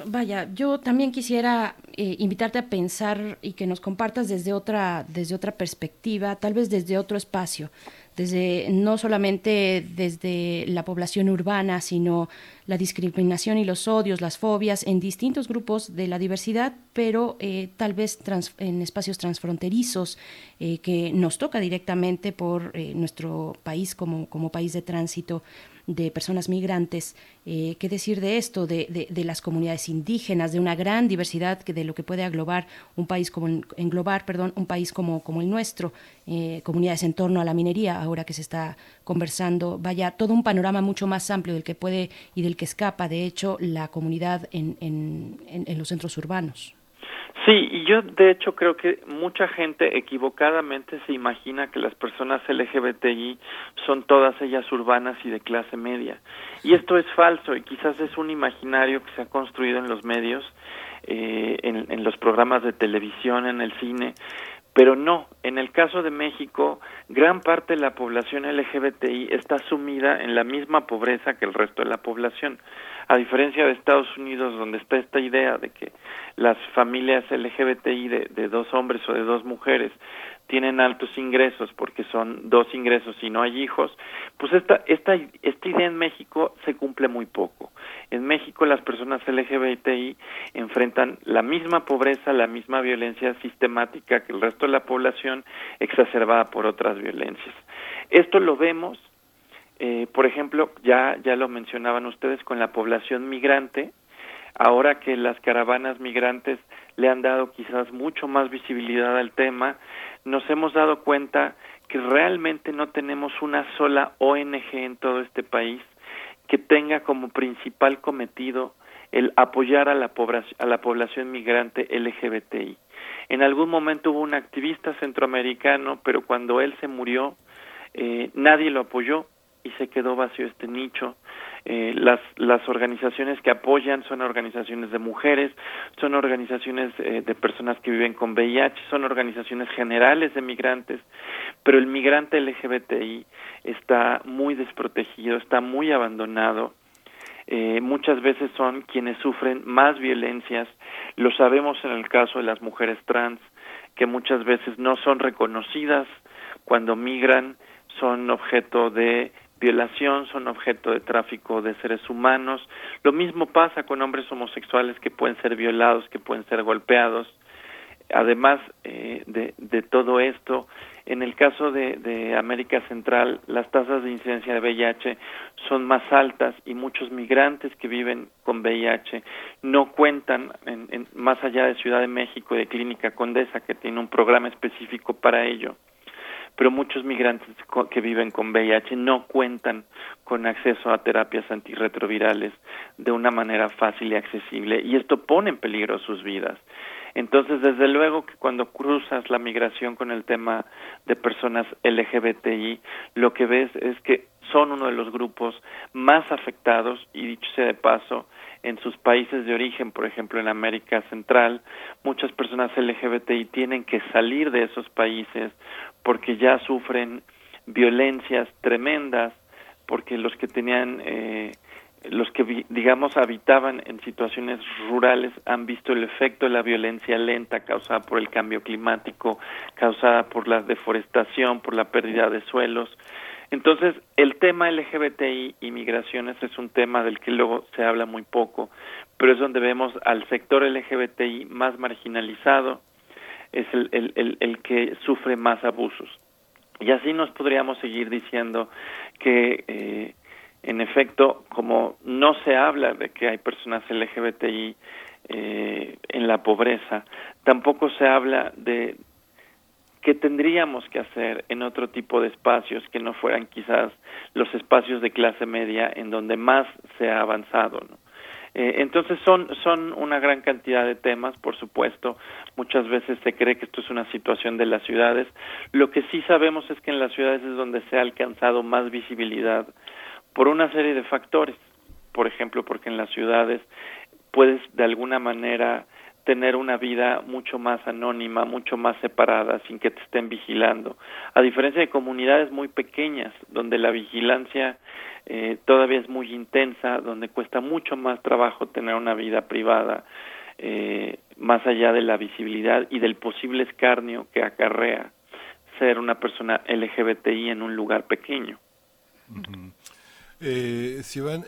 vaya, yo también quisiera eh, invitarte a pensar y que nos compartas desde otra, desde otra perspectiva, tal vez desde otro espacio, desde no solamente desde la población urbana, sino la discriminación y los odios, las fobias en distintos grupos de la diversidad, pero eh, tal vez en espacios transfronterizos eh, que nos toca directamente por eh, nuestro país como, como país de tránsito de personas migrantes. Eh, ¿Qué decir de esto, de, de, las comunidades indígenas, de una gran diversidad que de lo que puede englobar un país como englobar, perdón, un país como, como el nuestro, eh, comunidades en torno a la minería, ahora que se está conversando, vaya, todo un panorama mucho más amplio del que puede y del que escapa, de hecho, la comunidad en, en, en los centros urbanos. Sí, y yo de hecho creo que mucha gente equivocadamente se imagina que las personas LGBTI son todas ellas urbanas y de clase media. Y esto es falso y quizás es un imaginario que se ha construido en los medios, eh, en, en los programas de televisión, en el cine, pero no, en el caso de México, gran parte de la población LGBTI está sumida en la misma pobreza que el resto de la población. A diferencia de Estados Unidos, donde está esta idea de que las familias LGBTI de, dos hombres o de dos mujeres tienen altos ingresos porque son dos ingresos y no hay hijos, pues esta, esta, esta idea en México se cumple muy poco. En México las personas LGBTI enfrentan la misma pobreza, la misma violencia sistemática que el resto de la población exacerbada por otras violencias. Esto lo vemos, eh, por ejemplo, ya, ya lo mencionaban ustedes con la población migrante, ahora que las caravanas migrantes le han dado quizás mucho más visibilidad al tema, nos hemos dado cuenta que realmente no tenemos una sola ONG en todo este país que tenga como principal cometido el apoyar a la, a la población migrante LGBTI. En algún momento hubo un activista centroamericano, pero cuando él se murió, eh, nadie lo apoyó y se quedó vacío este nicho. Eh, las, las organizaciones que apoyan son organizaciones de mujeres, son organizaciones eh, de personas que viven con VIH, son organizaciones generales de migrantes, pero el migrante LGBTI está muy desprotegido, está muy abandonado. Eh, muchas veces son quienes sufren más violencias. Lo sabemos en el caso de las mujeres trans, que muchas veces no son reconocidas cuando migran, son objeto de violación, son objeto de tráfico de seres humanos. Lo mismo pasa con hombres homosexuales que pueden ser violados, que pueden ser golpeados. Además eh, de, de, todo esto, en el caso de, América Central, las tasas de incidencia de VIH son más altas y muchos migrantes que viven con VIH no cuentan, en, en, más allá de Ciudad de México y de Clínica Condesa, que tiene un programa específico para ello, pero muchos migrantes que viven con VIH no cuentan con acceso a terapias antirretrovirales de una manera fácil y accesible y esto pone en peligro sus vidas. Entonces, desde luego que cuando cruzas la migración con el tema de personas LGBTI, lo que ves es que son uno de los grupos más afectados y dicho sea de paso, en sus países de origen, por ejemplo en América Central, muchas personas LGBTI tienen que salir de esos países porque ya sufren violencias tremendas, porque los que tenían, eh, los que digamos habitaban en situaciones rurales han visto el efecto de la violencia lenta causada por el cambio climático, causada por la deforestación, por la pérdida de suelos. Entonces, el tema LGBTI y migraciones es un tema del que luego se habla muy poco, pero es donde vemos al sector LGBTI más marginalizado, es el, el, el, que sufre más abusos. Y así nos podríamos seguir diciendo que, eh, en efecto, como no se habla de que hay personas LGBTI eh, en la pobreza, tampoco se habla de qué tendríamos que hacer en otro tipo de espacios que no fueran quizás los espacios de clase media en donde más se ha avanzado. ¿no? Eh, entonces son, son una gran cantidad de temas, por supuesto. Muchas veces se cree que esto es una situación de las ciudades. Lo que sí sabemos es que en las ciudades es donde se ha alcanzado más visibilidad por una serie de factores. Por ejemplo, porque en las ciudades puedes de alguna manera tener una vida mucho más anónima, mucho más separada, sin que te estén vigilando. A diferencia de comunidades muy pequeñas, donde la vigilancia eh, todavía es muy intensa, donde cuesta mucho más trabajo tener una vida privada, eh, más allá de la visibilidad y del posible escarnio que acarrea ser una persona LGBTI en un lugar pequeño. Eh,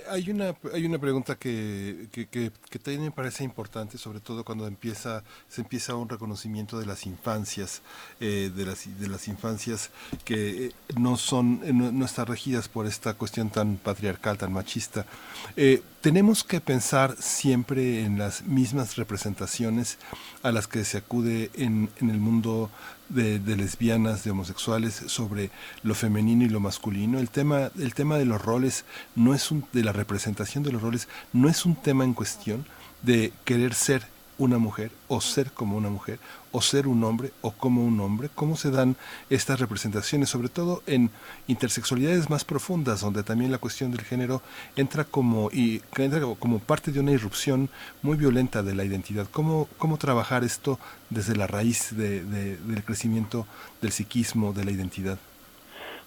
hay una, hay una pregunta que, que, que, también me parece importante, sobre todo cuando empieza, se empieza un reconocimiento de las infancias, eh, de, las, de las infancias que eh, no son, eh, no, están regidas por esta cuestión tan patriarcal, tan machista. tenemos que pensar siempre en las mismas representaciones a las que se acude en, en el mundo de, lesbianas, de homosexuales, sobre lo femenino y lo masculino. El tema, el tema de los roles no es un, de la representación de los roles no es un tema en cuestión de querer ser una mujer o ser como una mujer o ser un hombre o como un hombre, cómo se dan estas representaciones, sobre todo en intersexualidades más profundas, donde también la cuestión del género entra como, y, entra como parte de una irrupción muy violenta de la identidad. ¿Cómo, cómo trabajar esto desde la raíz de, del crecimiento del psiquismo, de la identidad?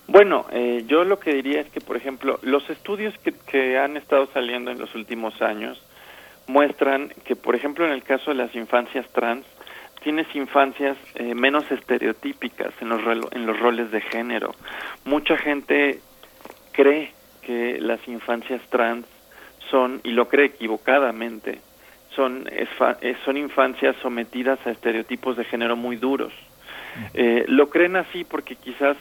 Bueno, eh, yo lo que diría es que, por ejemplo, los estudios que, que han estado saliendo en los últimos años muestran que, por ejemplo, en el caso de las infancias trans, tienes infancias eh, menos estereotípicas en los, en los roles de género. Mucha gente cree que las infancias trans son, y lo cree equivocadamente, son, eh, son infancias sometidas a estereotipos de género muy duros. Eh, lo creen así porque quizás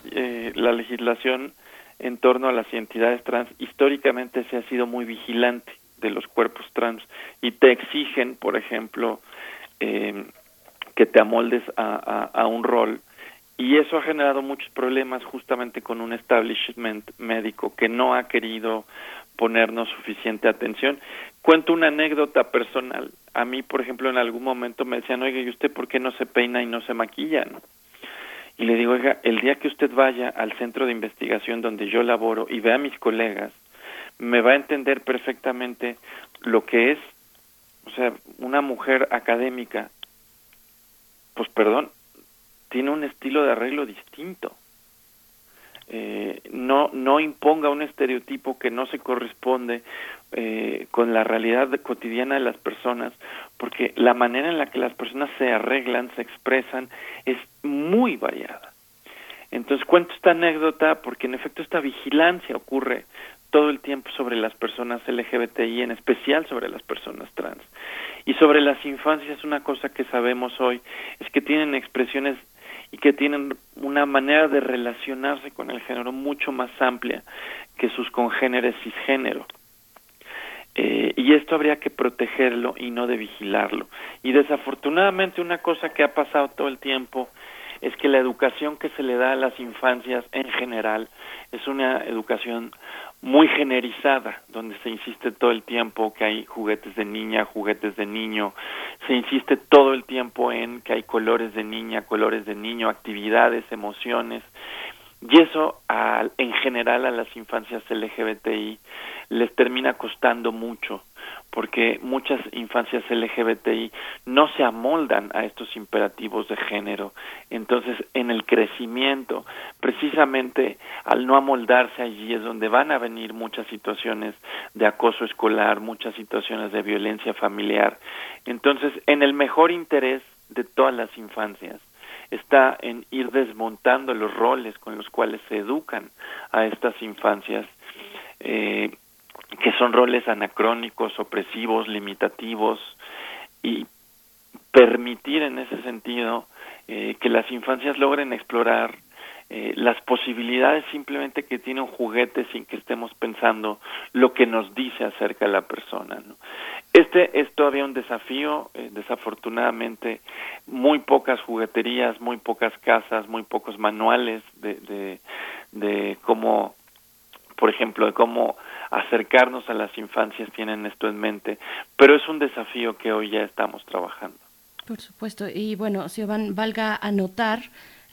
la legislación en torno a las identidades trans históricamente se ha sido muy vigilante de los cuerpos trans y te exigen, por ejemplo, eh, que te amoldes a, a, un rol y eso ha generado muchos problemas justamente con un establishment médico que no ha querido ponernos suficiente atención. Cuento una anécdota personal. A mí, por ejemplo, en algún momento me decían, oiga, ¿y usted por qué no se peina y no se maquilla? Y le digo, oiga, el día que usted vaya al centro de investigación donde yo laboro y vea a mis colegas, me va a entender perfectamente lo que es, o sea, una mujer académica pues perdón, tiene un estilo de arreglo distinto. Eh, no, no imponga un estereotipo que no se corresponde eh, con la realidad cotidiana de las personas, porque la manera en la que las personas se arreglan, se expresan, es muy variada. Entonces cuento esta anécdota porque en efecto esta vigilancia ocurre todo el tiempo sobre las personas LGBTI, en especial sobre las personas trans. Y sobre las infancias, una cosa que sabemos hoy es que tienen expresiones y que tienen una manera de relacionarse con el género mucho más amplia que sus congéneres cisgénero. Eh, y esto habría que protegerlo y no de vigilarlo. Y desafortunadamente una cosa que ha pasado todo el tiempo es que la educación que se le da a las infancias en general es una educación muy generizada, donde se insiste todo el tiempo que hay juguetes de niña, juguetes de niño, se insiste todo el tiempo en que hay colores de niña, colores de niño, actividades, emociones, y eso en general a las infancias LGBTI les termina costando mucho porque muchas infancias LGBTI no se amoldan a estos imperativos de género. Entonces, en el crecimiento, precisamente al no amoldarse allí es donde van a venir muchas situaciones de acoso escolar, muchas situaciones de violencia familiar. Entonces, en el mejor interés de todas las infancias está en ir desmontando los roles con los cuales se educan a estas infancias. Eh, que son roles anacrónicos, opresivos, limitativos, y permitir en ese sentido eh, que las infancias logren explorar eh, las posibilidades simplemente que tiene un juguete sin que estemos pensando lo que nos dice acerca de la persona. Este es todavía un desafío, eh, desafortunadamente muy pocas jugueterías, muy pocas casas, muy pocos manuales de, de, de cómo, por ejemplo, de cómo acercarnos a las infancias tienen esto en mente, pero es un desafío que hoy ya estamos trabajando. Por supuesto, y bueno, Siobhan, valga anotar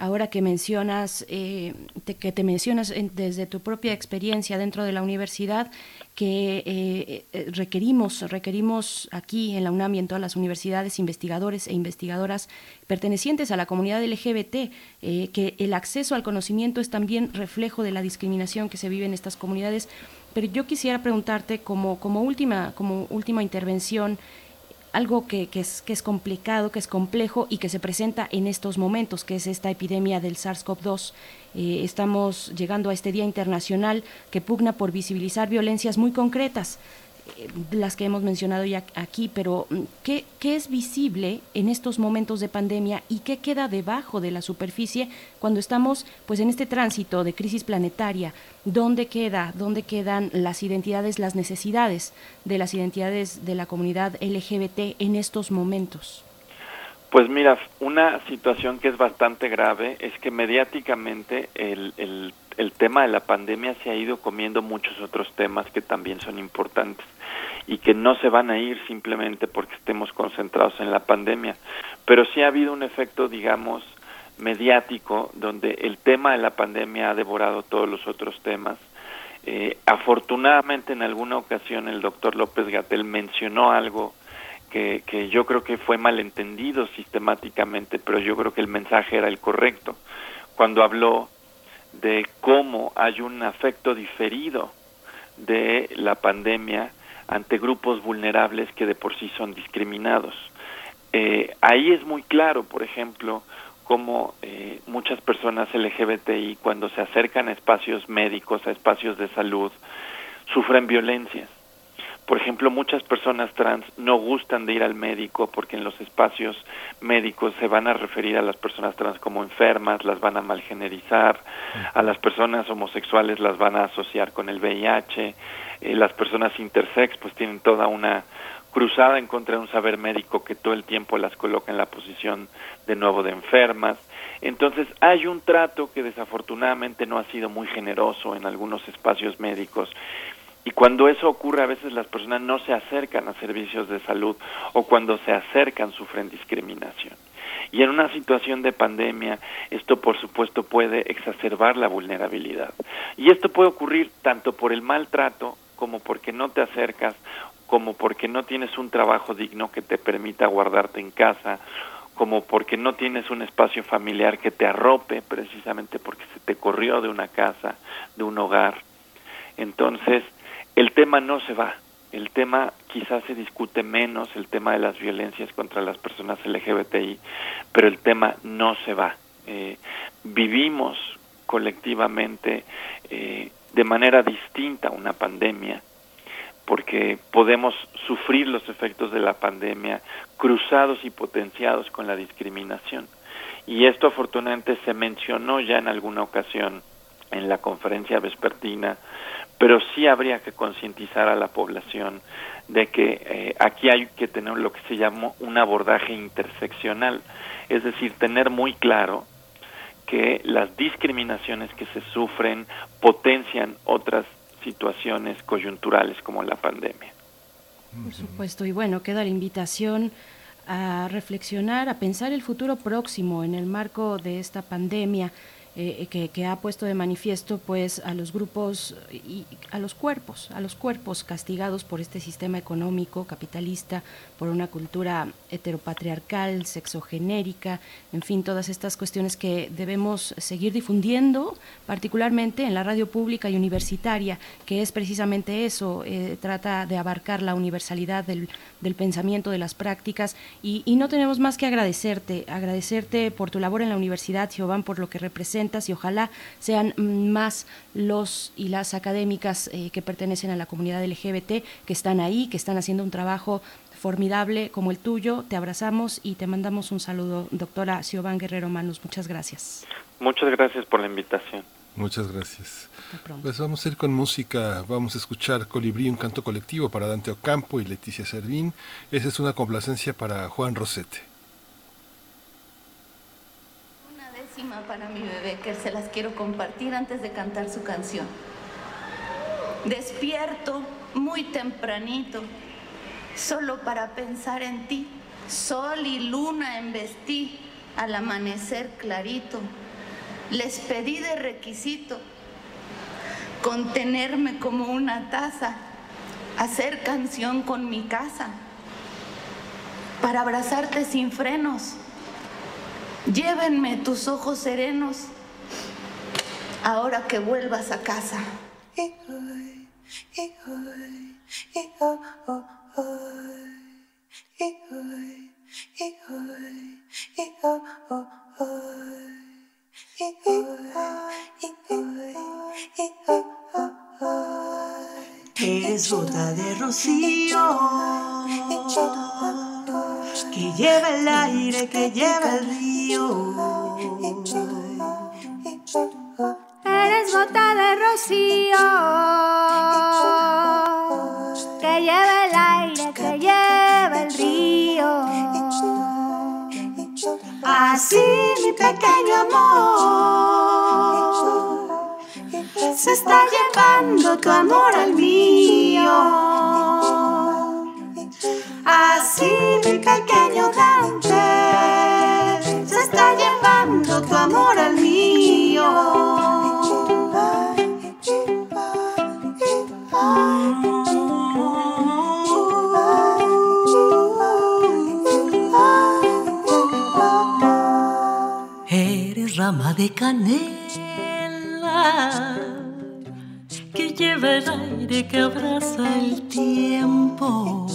ahora que mencionas, eh, que te mencionas desde tu propia experiencia dentro de la universidad, que eh, eh, requerimos, requerimos aquí en la UNAM y en todas las universidades investigadores e investigadoras pertenecientes a la comunidad LGBT, que el acceso al conocimiento es también reflejo de la discriminación que se vive en estas comunidades. Pero yo quisiera preguntarte como, como, última, como última intervención, algo que, es, que es complicado, que es complejo y que se presenta en estos momentos, que es esta epidemia del SARS-CoV-2. Eh, estamos llegando a este Día Internacional que pugna por visibilizar violencias muy concretas las que hemos mencionado ya aquí, pero mm, ¿qué, ¿qué, es visible en estos momentos de pandemia y qué queda debajo de la superficie cuando estamos pues en este tránsito de crisis planetaria? ¿Dónde queda, dónde quedan las identidades, las necesidades de las identidades de la comunidad LGBT en estos momentos? Pues mira, una situación que es bastante grave es que mediáticamente el, el, el, tema de la pandemia se ha ido comiendo muchos otros temas que también son importantes y que no se van a ir simplemente porque estemos concentrados en la pandemia. Pero sí ha habido un efecto, digamos, mediático donde el tema de la pandemia ha devorado todos los otros temas. Eh, afortunadamente en alguna ocasión el doctor López Gatel mencionó algo que, que yo creo que fue malentendido sistemáticamente, pero yo creo que el mensaje era el correcto, cuando habló de cómo hay un afecto diferido de la pandemia ante grupos vulnerables que de por sí son discriminados. Eh, ahí es muy claro, por ejemplo, cómo eh, muchas personas LGBTI cuando se acercan a espacios médicos, a espacios de salud, sufren violencias. Por ejemplo, muchas personas trans no gustan de ir al médico porque en los espacios médicos se van a referir a las personas trans como enfermas, las van a malgenerizar, a las personas homosexuales las van a asociar con el VIH, eh, las personas intersex pues tienen toda una cruzada en contra de un saber médico que todo el tiempo las coloca en la posición de nuevo de enfermas. Entonces hay un trato que desafortunadamente no ha sido muy generoso en algunos espacios médicos y cuando eso ocurre, a veces las personas no se acercan a servicios de salud o cuando se acercan sufren discriminación. Y en una situación de pandemia, esto por supuesto puede exacerbar la vulnerabilidad. Y esto puede ocurrir tanto por el maltrato como porque no te acercas, como porque no tienes un trabajo digno que te permita guardarte en casa, como porque no tienes un espacio familiar que te arrope precisamente porque se te corrió de una casa, de un hogar. Entonces, el tema no se va. El tema quizás se discute menos, el tema de las violencias contra las personas LGBTI, pero el tema no se va. Eh, vivimos colectivamente eh, de manera distinta una pandemia, porque podemos sufrir los efectos de la pandemia cruzados y potenciados con la discriminación. Y esto afortunadamente se mencionó ya en alguna ocasión en la conferencia vespertina pero sí habría que concientizar a la población de que eh, aquí hay que tener lo que se llama un abordaje interseccional, es decir, tener muy claro que las discriminaciones que se sufren potencian otras situaciones coyunturales como la pandemia. Por supuesto, y bueno, queda la invitación a reflexionar, a pensar el futuro próximo en el marco de esta pandemia. Eh, que, ha puesto de manifiesto pues a los grupos y a los cuerpos, a los cuerpos castigados por este sistema económico capitalista, por una cultura heteropatriarcal, sexogenérica, en fin, todas estas cuestiones que debemos seguir difundiendo, particularmente en la radio pública y universitaria, que es precisamente eso, eh, trata de abarcar la universalidad del, del pensamiento, de las prácticas, y, y, no tenemos más que agradecerte, agradecerte por tu labor en la universidad, Giovanni, por lo que representa y ojalá sean más los y las académicas eh, que pertenecen a la comunidad LGBT que están ahí, que están haciendo un trabajo formidable como el tuyo. Te abrazamos y te mandamos un saludo, doctora Siobhan Guerrero Manos. Muchas gracias. Muchas gracias por la invitación. Muchas gracias. Pues vamos a ir con música, vamos a escuchar Colibrí, un canto colectivo para Dante Ocampo y Leticia Servín. Esa es una complacencia para Juan Rosete. Para mi bebé que se las quiero compartir antes de cantar su canción. Despierto muy tempranito, solo para pensar en ti. Sol y luna embestí al amanecer clarito. Les pedí de requisito contenerme como una taza, hacer canción con mi casa, para abrazarte sin frenos Llévenme tus ojos serenos ahora que vuelvas a casa. Eres gota de rocío que lleva el aire, que lleva el río. Eres gota de rocío que lleva el aire, que lleva el río. Así mi pequeño amor se está llevando tu amor al mío. Así mi pequeño Dante, se está llevando tu amor al mío. Eres rama de canela del aire que abraza el tiempo.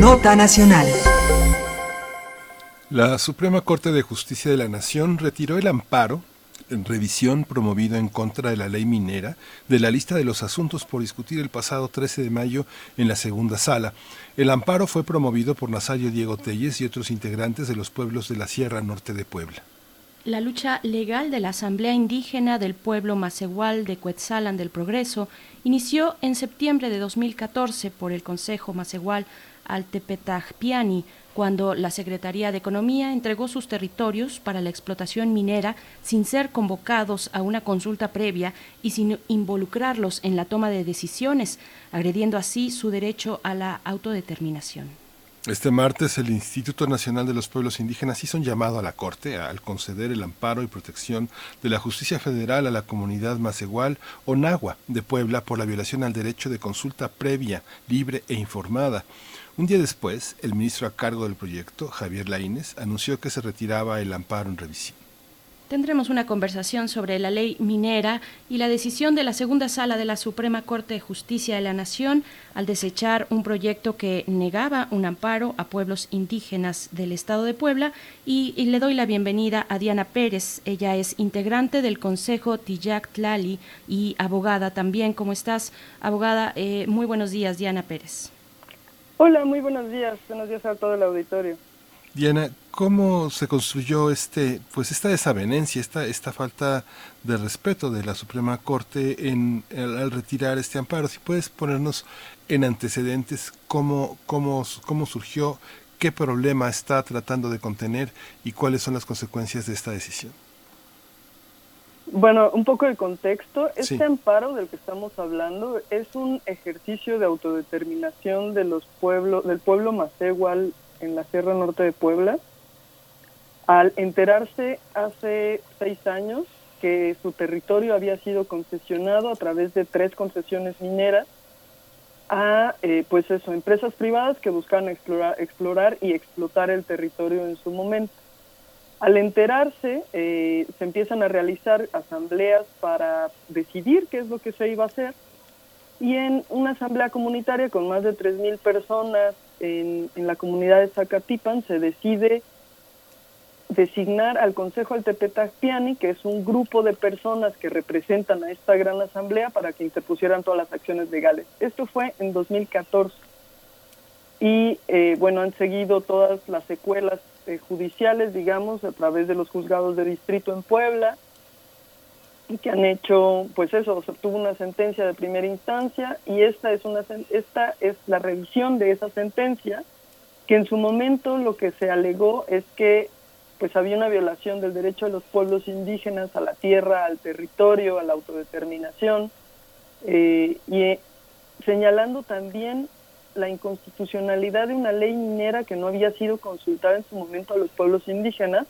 Nota Nacional. La Suprema Corte de Justicia de la Nación retiró el amparo en revisión promovido en contra de la ley minera de la lista de los asuntos por discutir el pasado 13 de mayo en la segunda sala. El amparo fue promovido por Nazario Diego Telles y otros integrantes de los pueblos de la Sierra Norte de Puebla. La lucha legal de la Asamblea Indígena del Pueblo Macehual de Cuetzalan del Progreso inició en septiembre de 2014 por el Consejo Macehual Altepetajpiani, cuando la Secretaría de Economía entregó sus territorios para la explotación minera sin ser convocados a una consulta previa y sin involucrarlos en la toma de decisiones, agrediendo así su derecho a la autodeterminación. Este martes el Instituto Nacional de los Pueblos Indígenas hizo un llamado a la Corte al conceder el amparo y protección de la justicia federal a la comunidad macehual o nahua de Puebla por la violación al derecho de consulta previa, libre e informada. Un día después, el ministro a cargo del proyecto, Javier Laínez, anunció que se retiraba el amparo en revisión. Tendremos una conversación sobre la ley minera y la decisión de la segunda sala de la Suprema Corte de Justicia de la Nación al desechar un proyecto que negaba un amparo a pueblos indígenas del Estado de Puebla y, le doy la bienvenida a Diana Pérez. Ella es integrante del Consejo Tillac Tlali y abogada también. ¿Cómo estás, abogada? Eh, muy buenos días, Diana Pérez. Hola, muy buenos días. Buenos días a todo el auditorio. Diana, ¿cómo se construyó este, pues esta desavenencia, esta, esta falta de respeto de la Suprema Corte en, al, al retirar este amparo? Si puedes ponernos en antecedentes cómo, cómo, cómo surgió, qué problema está tratando de contener y cuáles son las consecuencias de esta decisión. Bueno, un poco de contexto. Este Sí. amparo del que estamos hablando es un ejercicio de autodeterminación de los pueblos, del pueblo Macehual en la Sierra Norte de Puebla. Al enterarse hace seis años que su territorio había sido concesionado a través de tres concesiones mineras a, eh, pues eso, empresas privadas que buscaban explorar, explorar y explotar el territorio en su momento. Al enterarse, eh, se empiezan a realizar asambleas para decidir qué es lo que se iba a hacer. Y en una asamblea comunitaria con más de 3.000 personas en, la comunidad de Zacatipan se decide designar al Consejo Altepetacpiani, que es un grupo de personas que representan a esta gran asamblea para que interpusieran todas las acciones legales. Esto fue en 2014 y eh, bueno, han seguido todas las secuelas eh, judiciales, digamos, a través de los juzgados de distrito en Puebla, y que han hecho, pues eso, se obtuvo una sentencia de primera instancia, y esta es, una, esta es la revisión de esa sentencia, que en su momento lo que se alegó es que pues había una violación del derecho de los pueblos indígenas a la tierra, al territorio, a la autodeterminación, eh, y eh, señalando también la inconstitucionalidad de una ley minera que no había sido consultada en su momento a los pueblos indígenas,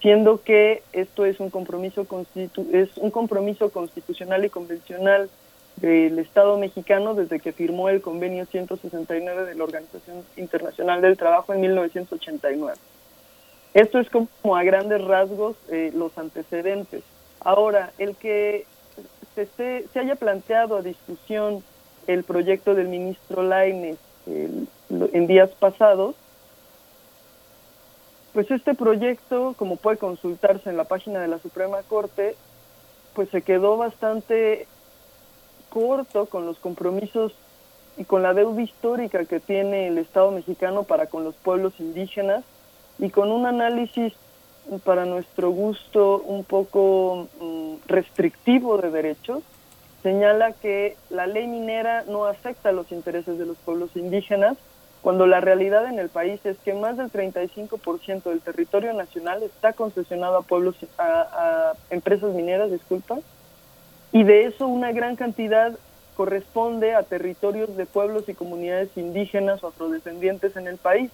siendo que esto es un compromiso constitu- es un compromiso constitucional y convencional del Estado mexicano desde que firmó el convenio 169 de la Organización Internacional del Trabajo en 1989. Esto es como a grandes rasgos eh, los antecedentes. Ahora, el que se, se haya planteado a discusión el proyecto del ministro lo- en días pasados, pues este proyecto, como puede consultarse en la página de la Suprema Corte, pues se quedó bastante corto con los compromisos y con la deuda histórica que tiene el Estado mexicano para con los pueblos indígenas y con un análisis para nuestro gusto un poco mm, restrictivo de derechos, señala que la ley minera no afecta los intereses de los pueblos indígenas, cuando la realidad en el país es que más del 35% del territorio nacional está concesionado a pueblos, a, empresas mineras, disculpa, y de eso una gran cantidad corresponde a territorios de pueblos y comunidades indígenas o afrodescendientes en el país.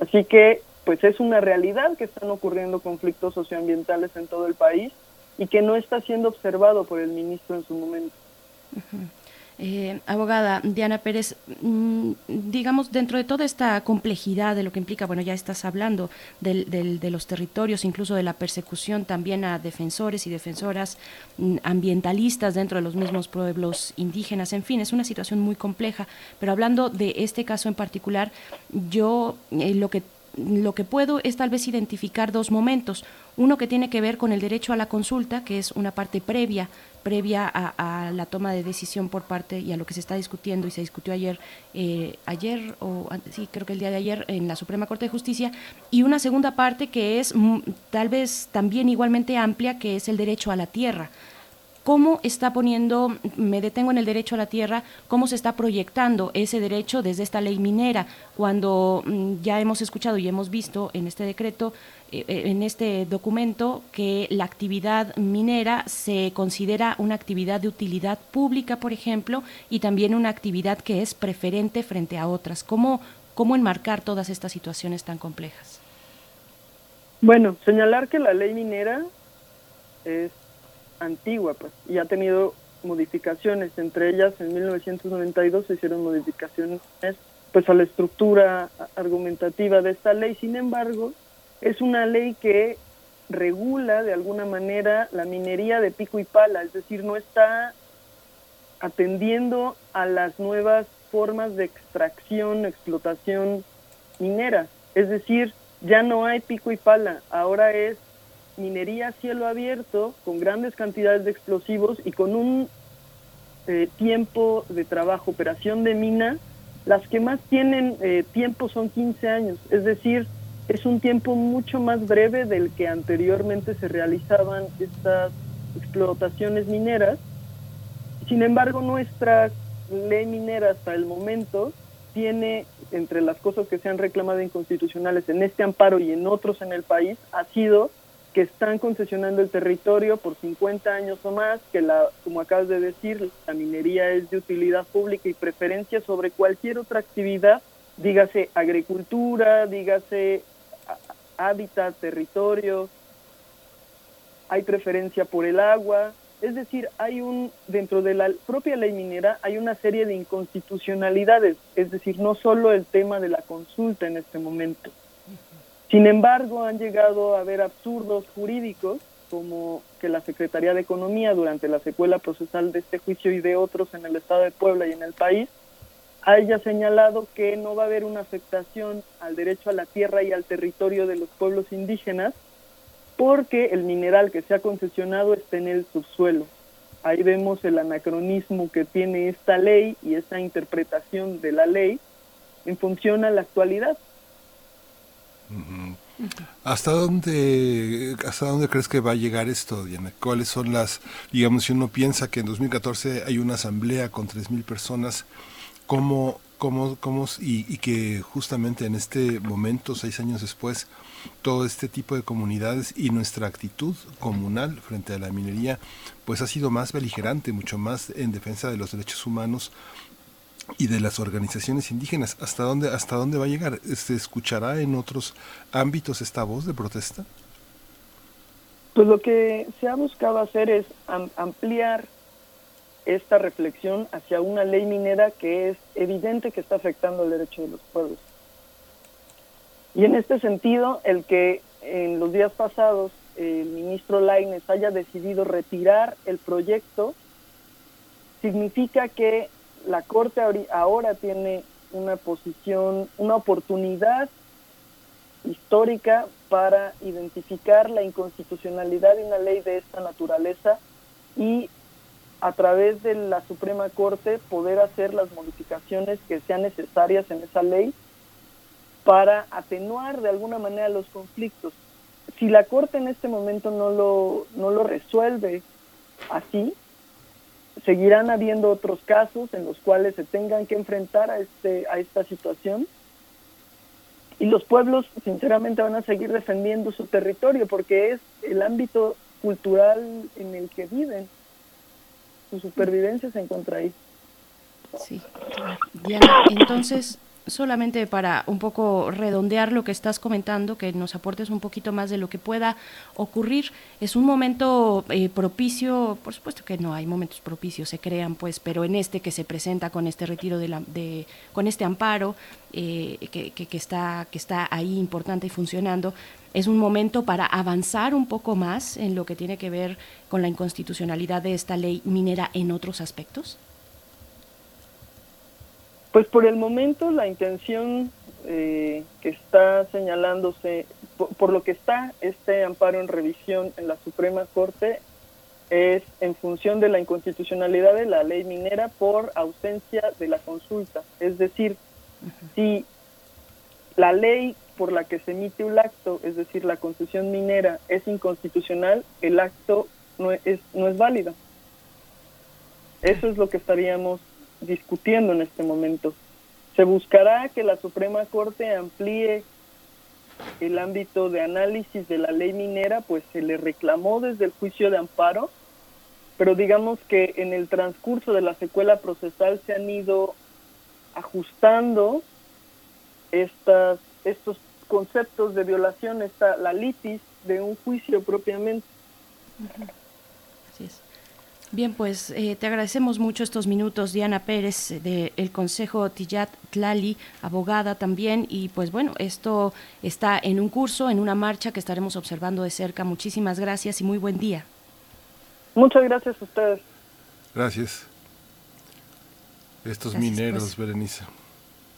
Así que, pues es una realidad que están ocurriendo conflictos socioambientales en todo el país y que no está siendo observado por el ministro en su momento. Eh, abogada Diana Pérez, mm, digamos, dentro de toda esta complejidad de lo que implica, bueno, ya estás hablando del, de los territorios, incluso de la persecución también a defensores y defensoras mm, ambientalistas dentro de los mismos pueblos indígenas, en fin, es una situación muy compleja, pero hablando de este caso en particular, yo eh, lo que lo que puedo es tal vez identificar dos momentos. Uno que tiene que ver con el derecho a la consulta, que es una parte previa previa a, la toma de decisión por parte y a lo que se está discutiendo y se discutió ayer, eh, ayer o sí, creo que el día de ayer en la Suprema Corte de Justicia, y una segunda parte que es mm, tal vez también igualmente amplia, que es el derecho a la tierra. Cómo está poniendo, me detengo en el derecho a la tierra, cómo se está proyectando ese derecho desde esta ley minera, cuando mm, ya hemos escuchado y hemos visto en este decreto, en este documento, que la actividad minera se considera una actividad de utilidad pública, por ejemplo, y también una actividad que es preferente frente a otras. ¿Cómo, cómo enmarcar todas estas situaciones tan complejas? Bueno, señalar que la ley minera es antigua, pues, y ha tenido modificaciones, entre ellas en 1992 se hicieron modificaciones pues a la estructura argumentativa de esta ley. Sin embargo, es una ley que regula de alguna manera la minería de pico y pala, es decir, no está atendiendo a las nuevas formas de extracción, explotación minera. Es decir, ya no hay pico y pala, ahora es minería a cielo abierto con grandes cantidades de explosivos y con un eh, tiempo de trabajo, operación de mina, las que más tienen eh, tiempo son 15 años, es decir, es un tiempo mucho más breve del que anteriormente se realizaban estas explotaciones mineras. Sin embargo, nuestra ley minera hasta el momento tiene, entre las cosas que se han reclamado inconstitucionales en este amparo y en otros en el país, ha sido que están concesionando el territorio por 50 años o más, que la, como acabas de decir, la minería es de utilidad pública y preferencia sobre cualquier otra actividad, dígase agricultura, dígase hábitat, territorio, hay preferencia por el agua, es decir, hay un dentro de la propia ley minera hay una serie de inconstitucionalidades, es decir, no solo el tema de la consulta en este momento. Sin embargo, han llegado a haber absurdos jurídicos como que la Secretaría de Economía durante la secuela procesal de este juicio y de otros en el estado de Puebla y en el país haya señalado que no va a haber una afectación al derecho a la tierra y al territorio de los pueblos indígenas porque el mineral que se ha concesionado está en el subsuelo. Ahí vemos el anacronismo que tiene esta ley y esa interpretación de la ley en función a la actualidad. ¿Hasta dónde, ¿Hasta dónde crees que va a llegar esto, Diana? ¿Cuáles son las, digamos, si uno piensa que en 2014 hay una asamblea con 3.000 personas, ¿cómo, cómo, cómo, y, y, que justamente en este momento, seis años después, todo este tipo de comunidades y nuestra actitud comunal frente a la minería, pues ha sido más beligerante, mucho más en defensa de los derechos humanos, y de las organizaciones indígenas. ¿Hasta dónde, hasta dónde va a llegar? ¿Se escuchará en otros ámbitos esta voz de protesta? Pues lo que se ha buscado hacer es ampliar esta reflexión hacia una ley minera que es evidente que está afectando el derecho de los pueblos. Y en este sentido, el que en los días pasados el ministro Laines haya decidido retirar el proyecto significa que la Corte ahora tiene una posición, una oportunidad histórica para identificar la inconstitucionalidad de una ley de esta naturaleza y a través de la Suprema Corte poder hacer las modificaciones que sean necesarias en esa ley para atenuar de alguna manera los conflictos. Si la Corte en este momento no lo, no lo resuelve así, seguirán habiendo otros casos en los cuales se tengan que enfrentar a, este, a esta situación y los pueblos sinceramente van a seguir defendiendo su territorio porque es el ámbito cultural en el que viven. Su supervivencia se encuentra ahí. Sí. Diana, entonces, solamente para un poco redondear lo que estás comentando, que nos aportes un poquito más de lo que pueda ocurrir. Es un momento eh, propicio, por supuesto que no hay momentos propicios, se crean, pues, pero en este que se presenta con este retiro de, la, de con este amparo eh, que, que, está, que está ahí importante y funcionando, es un momento para avanzar un poco más en lo que tiene que ver con la inconstitucionalidad de esta ley minera en otros aspectos. Pues por el momento la intención eh, que está señalándose, por, lo que está este amparo en revisión en la Suprema Corte, es en función de la inconstitucionalidad de la ley minera por ausencia de la consulta. Es decir, si la ley por la que se emite un acto, es decir, la concesión minera, es inconstitucional, el acto no es, no es válido. Eso es lo que estaríamos discutiendo en este momento. Se buscará que la Suprema Corte amplíe el ámbito de análisis de la ley minera, pues se le reclamó desde el juicio de amparo, pero digamos que en el transcurso de la secuela procesal se han ido ajustando estas, estos conceptos de violación, esta, la litis de un juicio propiamente. Así es. Bien, pues eh, te agradecemos mucho estos minutos, Diana Pérez, del Consejo Tiyat Tlali, abogada también. Y pues bueno, esto está en un curso, en una marcha que estaremos observando de cerca. Muchísimas gracias y muy buen día. Muchas gracias a ustedes. Gracias. Estos mineros, pues. Berenice.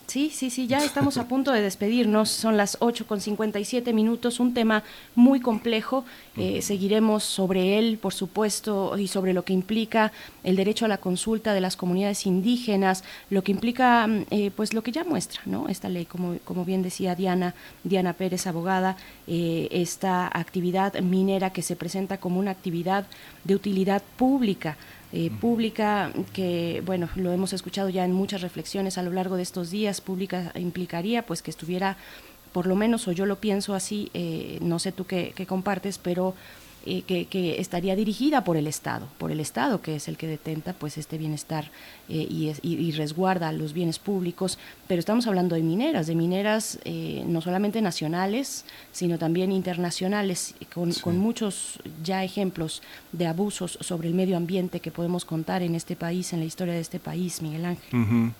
Sí, sí, sí, ya estamos a punto de despedirnos. Son las 8 con 57 minutos, un tema muy complejo. Eh, seguiremos sobre él, por supuesto, y sobre lo que implica el derecho a la consulta de las comunidades indígenas, lo que implica, mm, eh, pues lo que ya muestra, ¿no? Esta ley, como, como bien decía Diana, Diana Pérez, abogada, eh, esta actividad minera que se presenta como una actividad de utilidad pública eh, pública, que bueno, lo hemos escuchado ya en muchas reflexiones a lo largo de estos días, pública implicaría pues que estuviera, por lo menos, o yo lo pienso así, eh, no sé tú qué, qué compartes, pero eh, que, estaría dirigida por el Estado, por el Estado que es el que detenta pues este bienestar eh, y, y, resguarda los bienes públicos, pero estamos hablando de mineras, de mineras eh, no solamente nacionales, sino también internacionales, con, con, muchos ya ejemplos de abusos sobre el medio ambiente que podemos contar en este país, en la historia de este país, Miguel Ángel.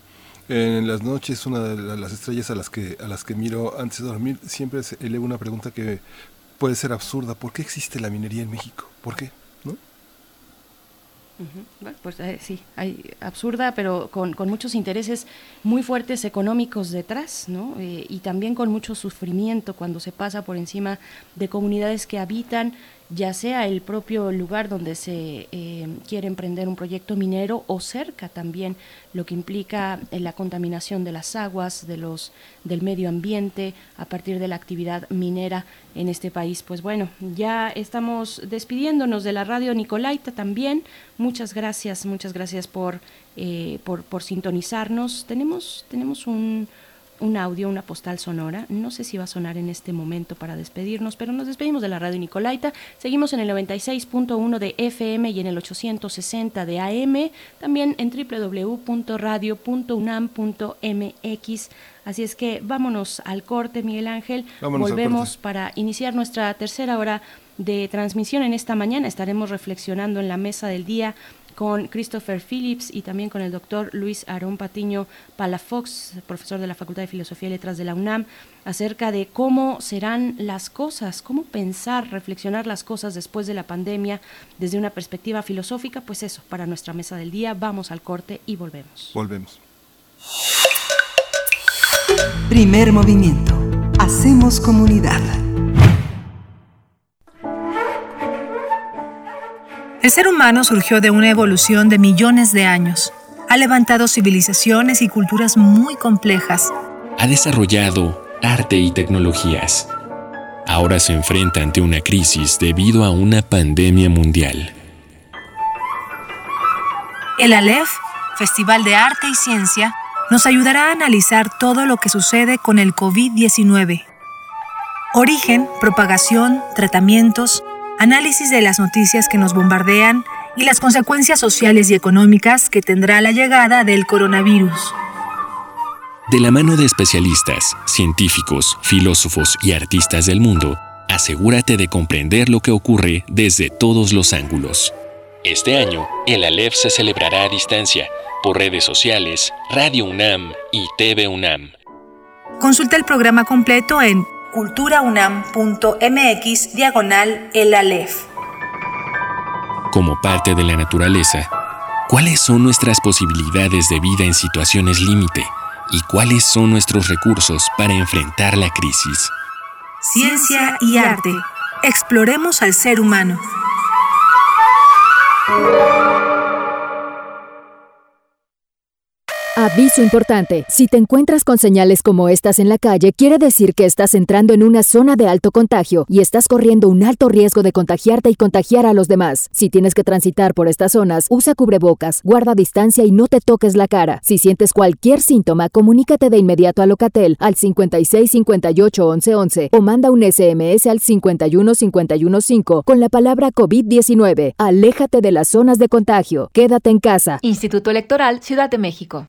En las noches, una de las estrellas a las que a las que miro antes de dormir, siempre elevo una pregunta que puede ser absurda. ¿Por qué existe la minería en México? ¿Por qué? ¿No? Pues eh, sí, hay absurda, pero con, con, muchos intereses muy fuertes económicos detrás, ¿no? Eh, y también con mucho sufrimiento cuando se pasa por encima de comunidades que habitan ya sea el propio lugar donde se eh, quiere emprender un proyecto minero o cerca también, lo que implica eh, la contaminación de las aguas, de los, del medio ambiente a partir de la actividad minera en este país. Pues bueno, ya estamos despidiéndonos de la radio Nicolaita también. Muchas gracias, muchas gracias por, eh, por, por sintonizarnos. Tenemos, tenemos un un audio, una postal sonora. No sé si va a sonar en este momento para despedirnos, pero nos despedimos de la radio Nicolaita. Seguimos en el 96.1 de FM y en el 860 de AM, también en www.radio.unam.mx. Así es que vámonos al corte, Miguel Ángel. Volvemos para iniciar nuestra tercera hora de transmisión en esta mañana. Estaremos reflexionando en la mesa del día con Christopher Phillips y también con el doctor Luis Aarón Patiño Palafox, profesor de la Facultad de Filosofía y Letras de la UNAM, acerca de cómo serán las cosas, cómo pensar, reflexionar las cosas después de la pandemia desde una perspectiva filosófica. Pues eso, para nuestra mesa del día, vamos al corte y volvemos. Volvemos. Primer movimiento. Hacemos comunidad. El ser humano surgió de una evolución de millones de años. Ha levantado civilizaciones y culturas muy complejas. Ha desarrollado arte y tecnologías. Ahora se enfrenta ante una crisis debido a una pandemia mundial. El Aleph, Festival de Arte y Ciencia, nos ayudará a analizar todo lo que sucede con el COVID-19. Origen, propagación, tratamientos, análisis de las noticias que nos bombardean y las consecuencias sociales y económicas que tendrá la llegada del coronavirus. De la mano de especialistas, científicos, filósofos y artistas del mundo, asegúrate de comprender lo que ocurre desde todos los ángulos. Este año, el Aleph se celebrará a distancia por redes sociales, Radio UNAM y TV UNAM. Consulta el programa completo en culturaunam.mx diagonal el Aleph. Como parte de la naturaleza, ¿cuáles son nuestras posibilidades de vida en situaciones límite? ¿Y cuáles son nuestros recursos para enfrentar la crisis? Ciencia y arte. Exploremos al ser humano. Aviso importante. Si te encuentras con señales como estas en la calle, quiere decir que estás entrando en una zona de alto contagio y estás corriendo un alto riesgo de contagiarte y contagiar a los demás. Si tienes que transitar por estas zonas, usa cubrebocas, guarda distancia y no te toques la cara. Si sientes cualquier síntoma, comunícate de inmediato a Locatel al 56 58 11 11 o manda un SMS al 51 51 5 con la palabra COVID-19. Aléjate de las zonas de contagio. Quédate en casa. Instituto Electoral Ciudad de México.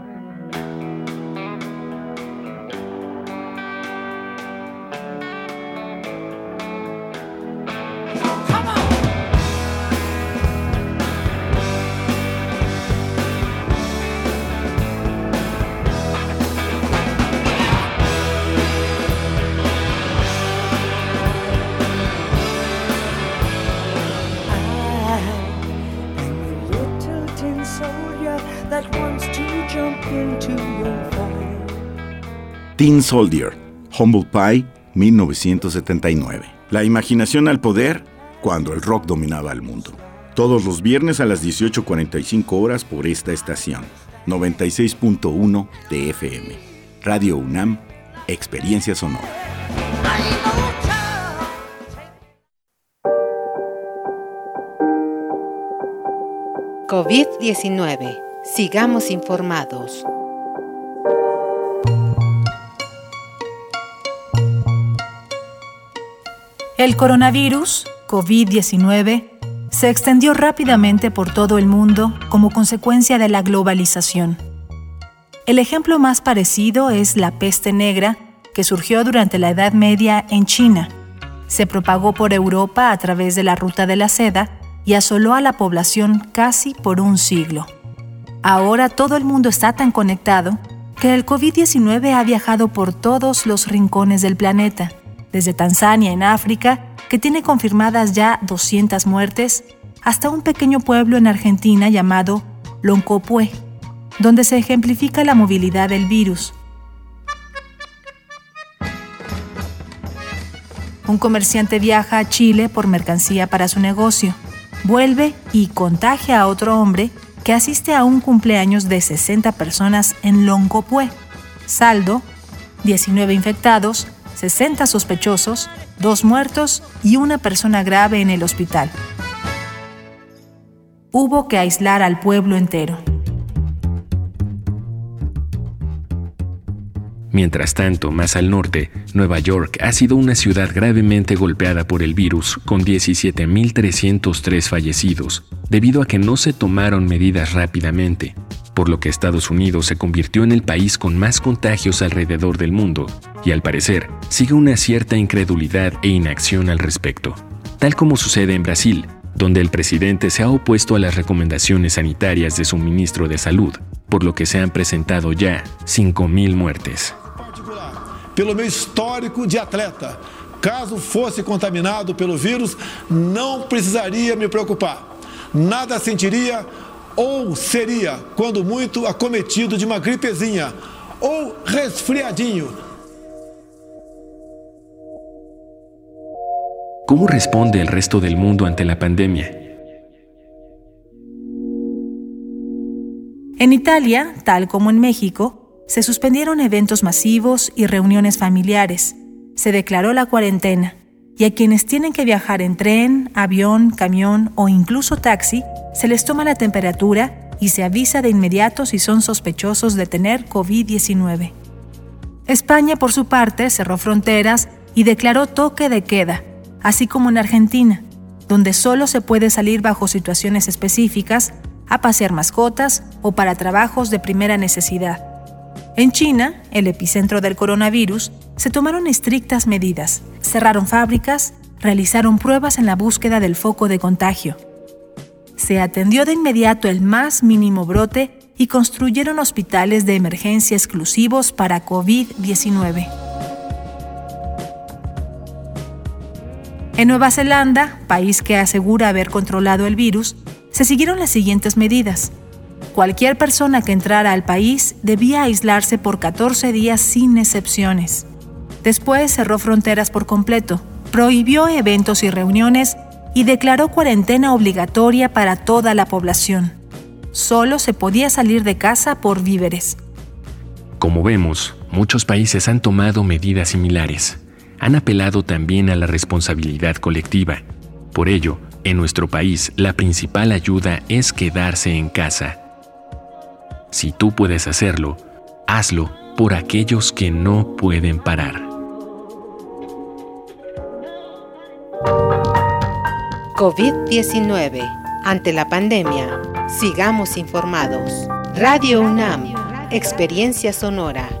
Teen Soldier, Humble Pie, 1979. La imaginación al poder cuando el rock dominaba el mundo. Todos los viernes a las 18.45 horas por esta estación. 96.1 de FM. Radio UNAM, Experiencia Sonora. COVID-19. Sigamos informados. El coronavirus, COVID-19, se extendió rápidamente por todo el mundo como consecuencia de la globalización. El ejemplo más parecido es la peste negra, que surgió durante la Edad Media en China. Se propagó por Europa a través de la ruta de la seda y asoló a la población casi por un siglo. Ahora todo el mundo está tan conectado que el COVID-19 ha viajado por todos los rincones del planeta desde Tanzania en África, que tiene confirmadas ya 200 muertes, hasta un pequeño pueblo en Argentina llamado Loncopué, donde se ejemplifica la movilidad del virus. Un comerciante viaja a Chile por mercancía para su negocio, vuelve y contagia a otro hombre que asiste a un cumpleaños de 60 personas en Loncopué. Saldo, 19 infectados, 60 sospechosos, dos muertos y una persona grave en el hospital. Hubo que aislar al pueblo entero. Mientras tanto, más al norte, Nueva York ha sido una ciudad gravemente golpeada por el virus, con 17.303 fallecidos, debido a que no se tomaron medidas rápidamente. por lo que Estados Unidos se convirtió en el país con más contagios alrededor del mundo, y al parecer sigue una cierta incredulidad e inacción al respecto, tal como sucede en Brasil, donde el presidente se ha opuesto a las recomendaciones sanitarias de su ministro de Salud, por lo que se han presentado ya 5.000 muertes. Pelo meu histórico de atleta, caso fosse contaminado pelo vírus, não precisaria me preocupar. Nada sentiria ou seria, quando muito, acometido de uma gripezinha ou resfriadinho. ¿Cómo responde el resto del mundo ante la pandemia? En Italia, tal como en México, se suspendieron eventos masivos y reuniones familiares. Se declaró la cuarentena y a quienes tienen que viajar en tren, avión, camión o incluso taxi, se les toma la temperatura y se avisa de inmediato si son sospechosos de tener COVID-19. España, por su parte, cerró fronteras y declaró toque de queda, así como en Argentina, donde solo se puede salir bajo situaciones específicas, a pasear mascotas o para trabajos de primera necesidad. En China, el epicentro del coronavirus, se tomaron estrictas medidas, cerraron fábricas, realizaron pruebas en la búsqueda del foco de contagio. Se atendió de inmediato el más mínimo brote y construyeron hospitales de emergencia exclusivos para COVID-19. En Nueva Zelanda, país que asegura haber controlado el virus, se siguieron las siguientes medidas. Cualquier persona que entrara al país debía aislarse por 14 días sin excepciones. Después cerró fronteras por completo, prohibió eventos y reuniones y declaró cuarentena obligatoria para toda la población. Solo se podía salir de casa por víveres. Como vemos, muchos países han tomado medidas similares. Han apelado también a la responsabilidad colectiva. Por ello, en nuestro país la principal ayuda es quedarse en casa. Si tú puedes hacerlo, hazlo por aquellos que no pueden parar. COVID-19. Ante la pandemia, sigamos informados. Radio UNAM, Experiencia Sonora.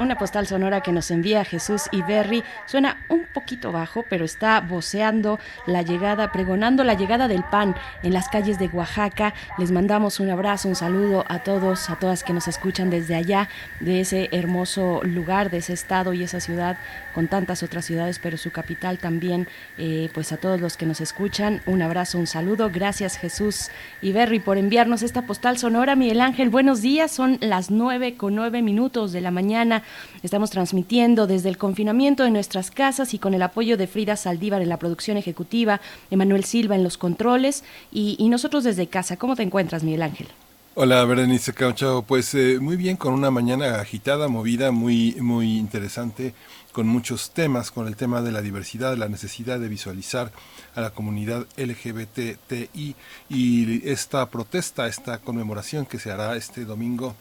Una postal sonora que nos envía Jesús y Berry, suena un poquito bajo, pero está voceando la llegada, pregonando la llegada del pan en las calles de Oaxaca. Les mandamos un abrazo, un saludo a todos, a todas que nos escuchan desde allá, de ese hermoso lugar, de ese estado y esa ciudad, con tantas otras ciudades, pero su capital también. Eh, pues a todos los que nos escuchan, un abrazo, un saludo. Gracias Jesús y Berry por enviarnos esta postal sonora. Miguel Ángel, buenos días, son las nueve con nueve minutos de la mañana Estamos transmitiendo desde el confinamiento de nuestras casas y con el apoyo de Frida Saldívar en la producción ejecutiva, Emanuel Silva en los controles y, nosotros desde casa. ¿Cómo te encuentras, Miguel Ángel? Hola, Berenice Caucho. Pues eh, muy bien, con una mañana agitada, movida, muy, muy interesante, con muchos temas, con el tema de la diversidad, la necesidad de visualizar a la comunidad LGBTI y esta protesta, esta conmemoración que se hará este domingo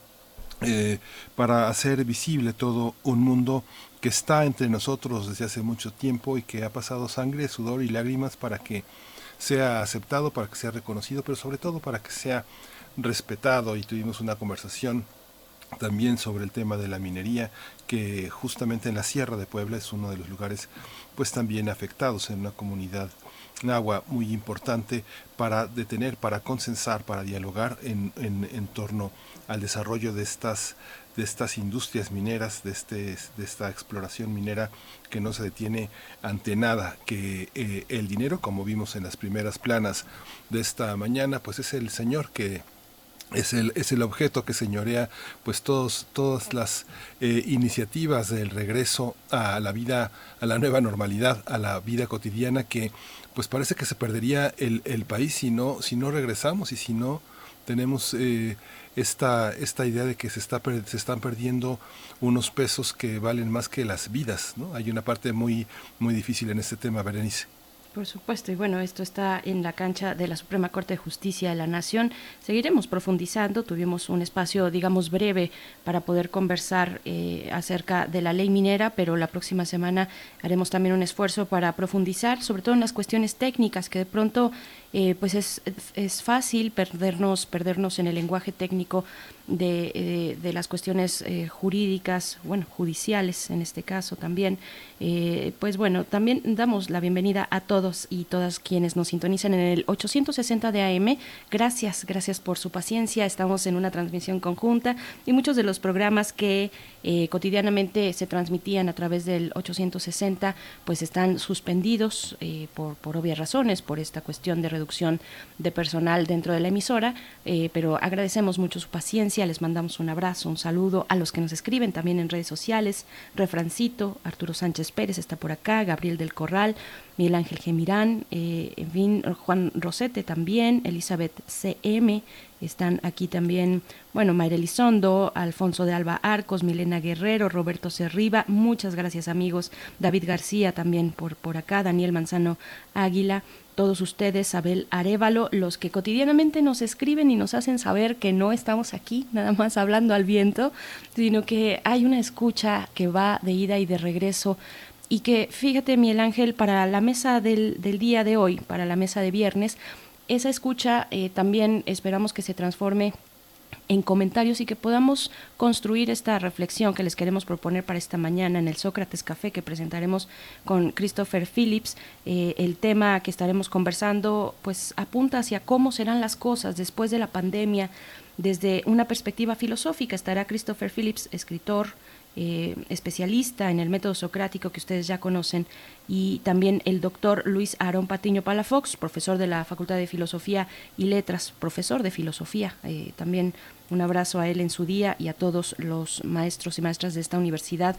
eh, para hacer visible todo un mundo que está entre nosotros desde hace mucho tiempo y que ha pasado sangre, sudor y lágrimas para que sea aceptado, para que sea reconocido, pero sobre todo para que sea respetado. Y tuvimos una conversación también sobre el tema de la minería, que justamente en la Sierra de Puebla es uno de los lugares pues también afectados en una comunidad agua muy importante para detener, para consensar, para dialogar en, en, torno al desarrollo de estas de estas industrias mineras, de, este, de esta exploración minera que no se detiene ante nada, que eh, el dinero, como vimos en las primeras planas de esta mañana, pues es el Señor que es el, es el objeto que señorea pues todos, todas las eh, iniciativas del regreso a la vida, a la nueva normalidad, a la vida cotidiana que pues parece que se perdería el, el país si no, si no regresamos y si no tenemos eh, esta, esta idea de que se, está, se están perdiendo unos pesos que valen más que las vidas. ¿no? Hay una parte muy, muy difícil en este tema, Berenice. Por supuesto, y bueno, esto está en la cancha de la Suprema Corte de Justicia de la Nación. Seguiremos profundizando. Tuvimos un espacio, digamos, breve para poder conversar eh, acerca de la ley minera, pero la próxima semana haremos también un esfuerzo para profundizar, sobre todo en las cuestiones técnicas que de pronto eh, pues es, es, fácil perdernos, perdernos en el lenguaje técnico de, eh, de las cuestiones eh, jurídicas, bueno, judiciales en este caso también. pues bueno, también damos la bienvenida a todos y todas quienes nos sintonizan en el 860 de AM. Gracias, gracias por su paciencia. Estamos en una transmisión conjunta y muchos de los programas que cotidianamente se transmitían a través del 860 pues están suspendidos por, por obvias razones, por esta cuestión de reducción de personal dentro de la emisora, eh, pero agradecemos mucho su paciencia, les mandamos un abrazo, un saludo. A los que nos escriben también en redes sociales, Refrancito, Arturo Sánchez Pérez está por acá, Gabriel del Corral, Miguel Ángel Gemirán, eh, en fin, Juan Rosete también, Elizabeth CM, están aquí también, bueno, Mayra Elizondo, Alfonso de Alba Arcos, Milena Guerrero, Roberto Cerriba, muchas gracias amigos, David García también por, por acá, Daniel Manzano Águila, todos ustedes, Abel Arevalo, los que cotidianamente nos escriben y nos hacen saber que no estamos aquí, nada más hablando al viento, sino que hay una escucha que va de ida y de regreso. Y que, fíjate, Miguel Ángel, para la mesa del, del día de hoy, para la mesa de viernes, esa escucha eh, también esperamos que se transforme en comentarios y que podamos construir esta reflexión que les queremos proponer para esta mañana en el Sócrates Café que presentaremos con Christopher Phillips. Eh, el tema que estaremos conversando pues apunta hacia cómo serán las cosas después de la pandemia desde una perspectiva filosófica. Estará Christopher Phillips, escritor, eh, especialista en el método socrático que ustedes ya conocen, y también el doctor Luis Aarón Patiño Palafox, profesor de la Facultad de Filosofía y Letras, profesor de Filosofía. Eh, también un abrazo a él en su día y a todos los maestros y maestras de esta universidad.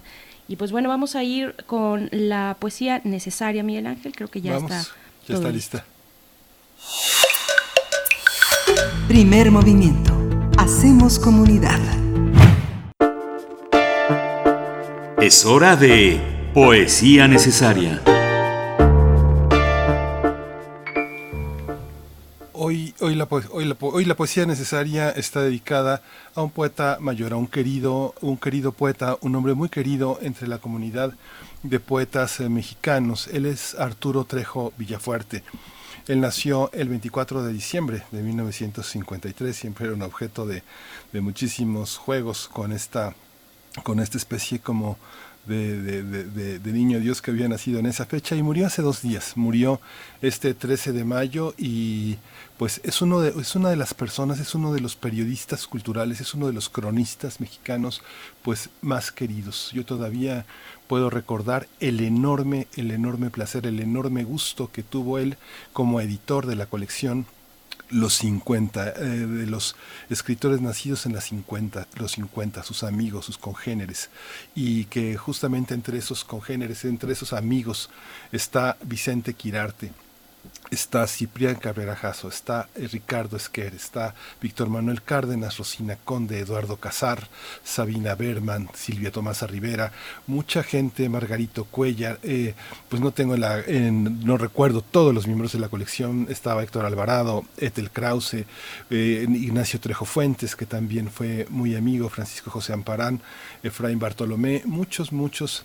Y pues bueno, vamos a ir con la poesía necesaria, Miguel Ángel, creo que ya está. Ya está lista. Primer movimiento. Hacemos comunidad. Es hora de Poesía Necesaria. Hoy, hoy, la, poesía necesaria está dedicada a un poeta mayor, a un querido, un querido poeta, un hombre muy querido entre la comunidad de poetas eh, mexicanos. Él es Arturo Trejo Villafuerte. Él nació el 24 de diciembre de 1953, siempre era un objeto de, de muchísimos juegos con esta con esta especie como de, de, niño Dios que había nacido en esa fecha y murió hace dos días. Murió este 13 de mayo y pues es, uno de, es una de las personas, es uno de los periodistas culturales, es uno de los cronistas mexicanos pues más queridos. Yo todavía puedo recordar el enorme, el enorme placer, el enorme gusto que tuvo él como editor de la colección los 50, eh, de los escritores nacidos en las 50, los 50, sus amigos, sus congéneres, y que justamente entre esos congéneres, entre esos amigos, está Vicente Quirarte, está Ciprián Cabrera Jasso, está eh, Ricardo Esquer, está Víctor Manuel Cárdenas, Rosina Conde, Eduardo Casar, Sabina Berman, Silvia Tomasa Rivera, mucha gente, Margarito Cuellar, eh, pues no tengo la, no recuerdo todos los miembros de la colección, estaba Héctor Alvarado, Ethel Krause, eh, Ignacio Trejo Fuentes, que también fue muy amigo, Francisco José Amparán, Efraín Bartolomé, muchos, muchos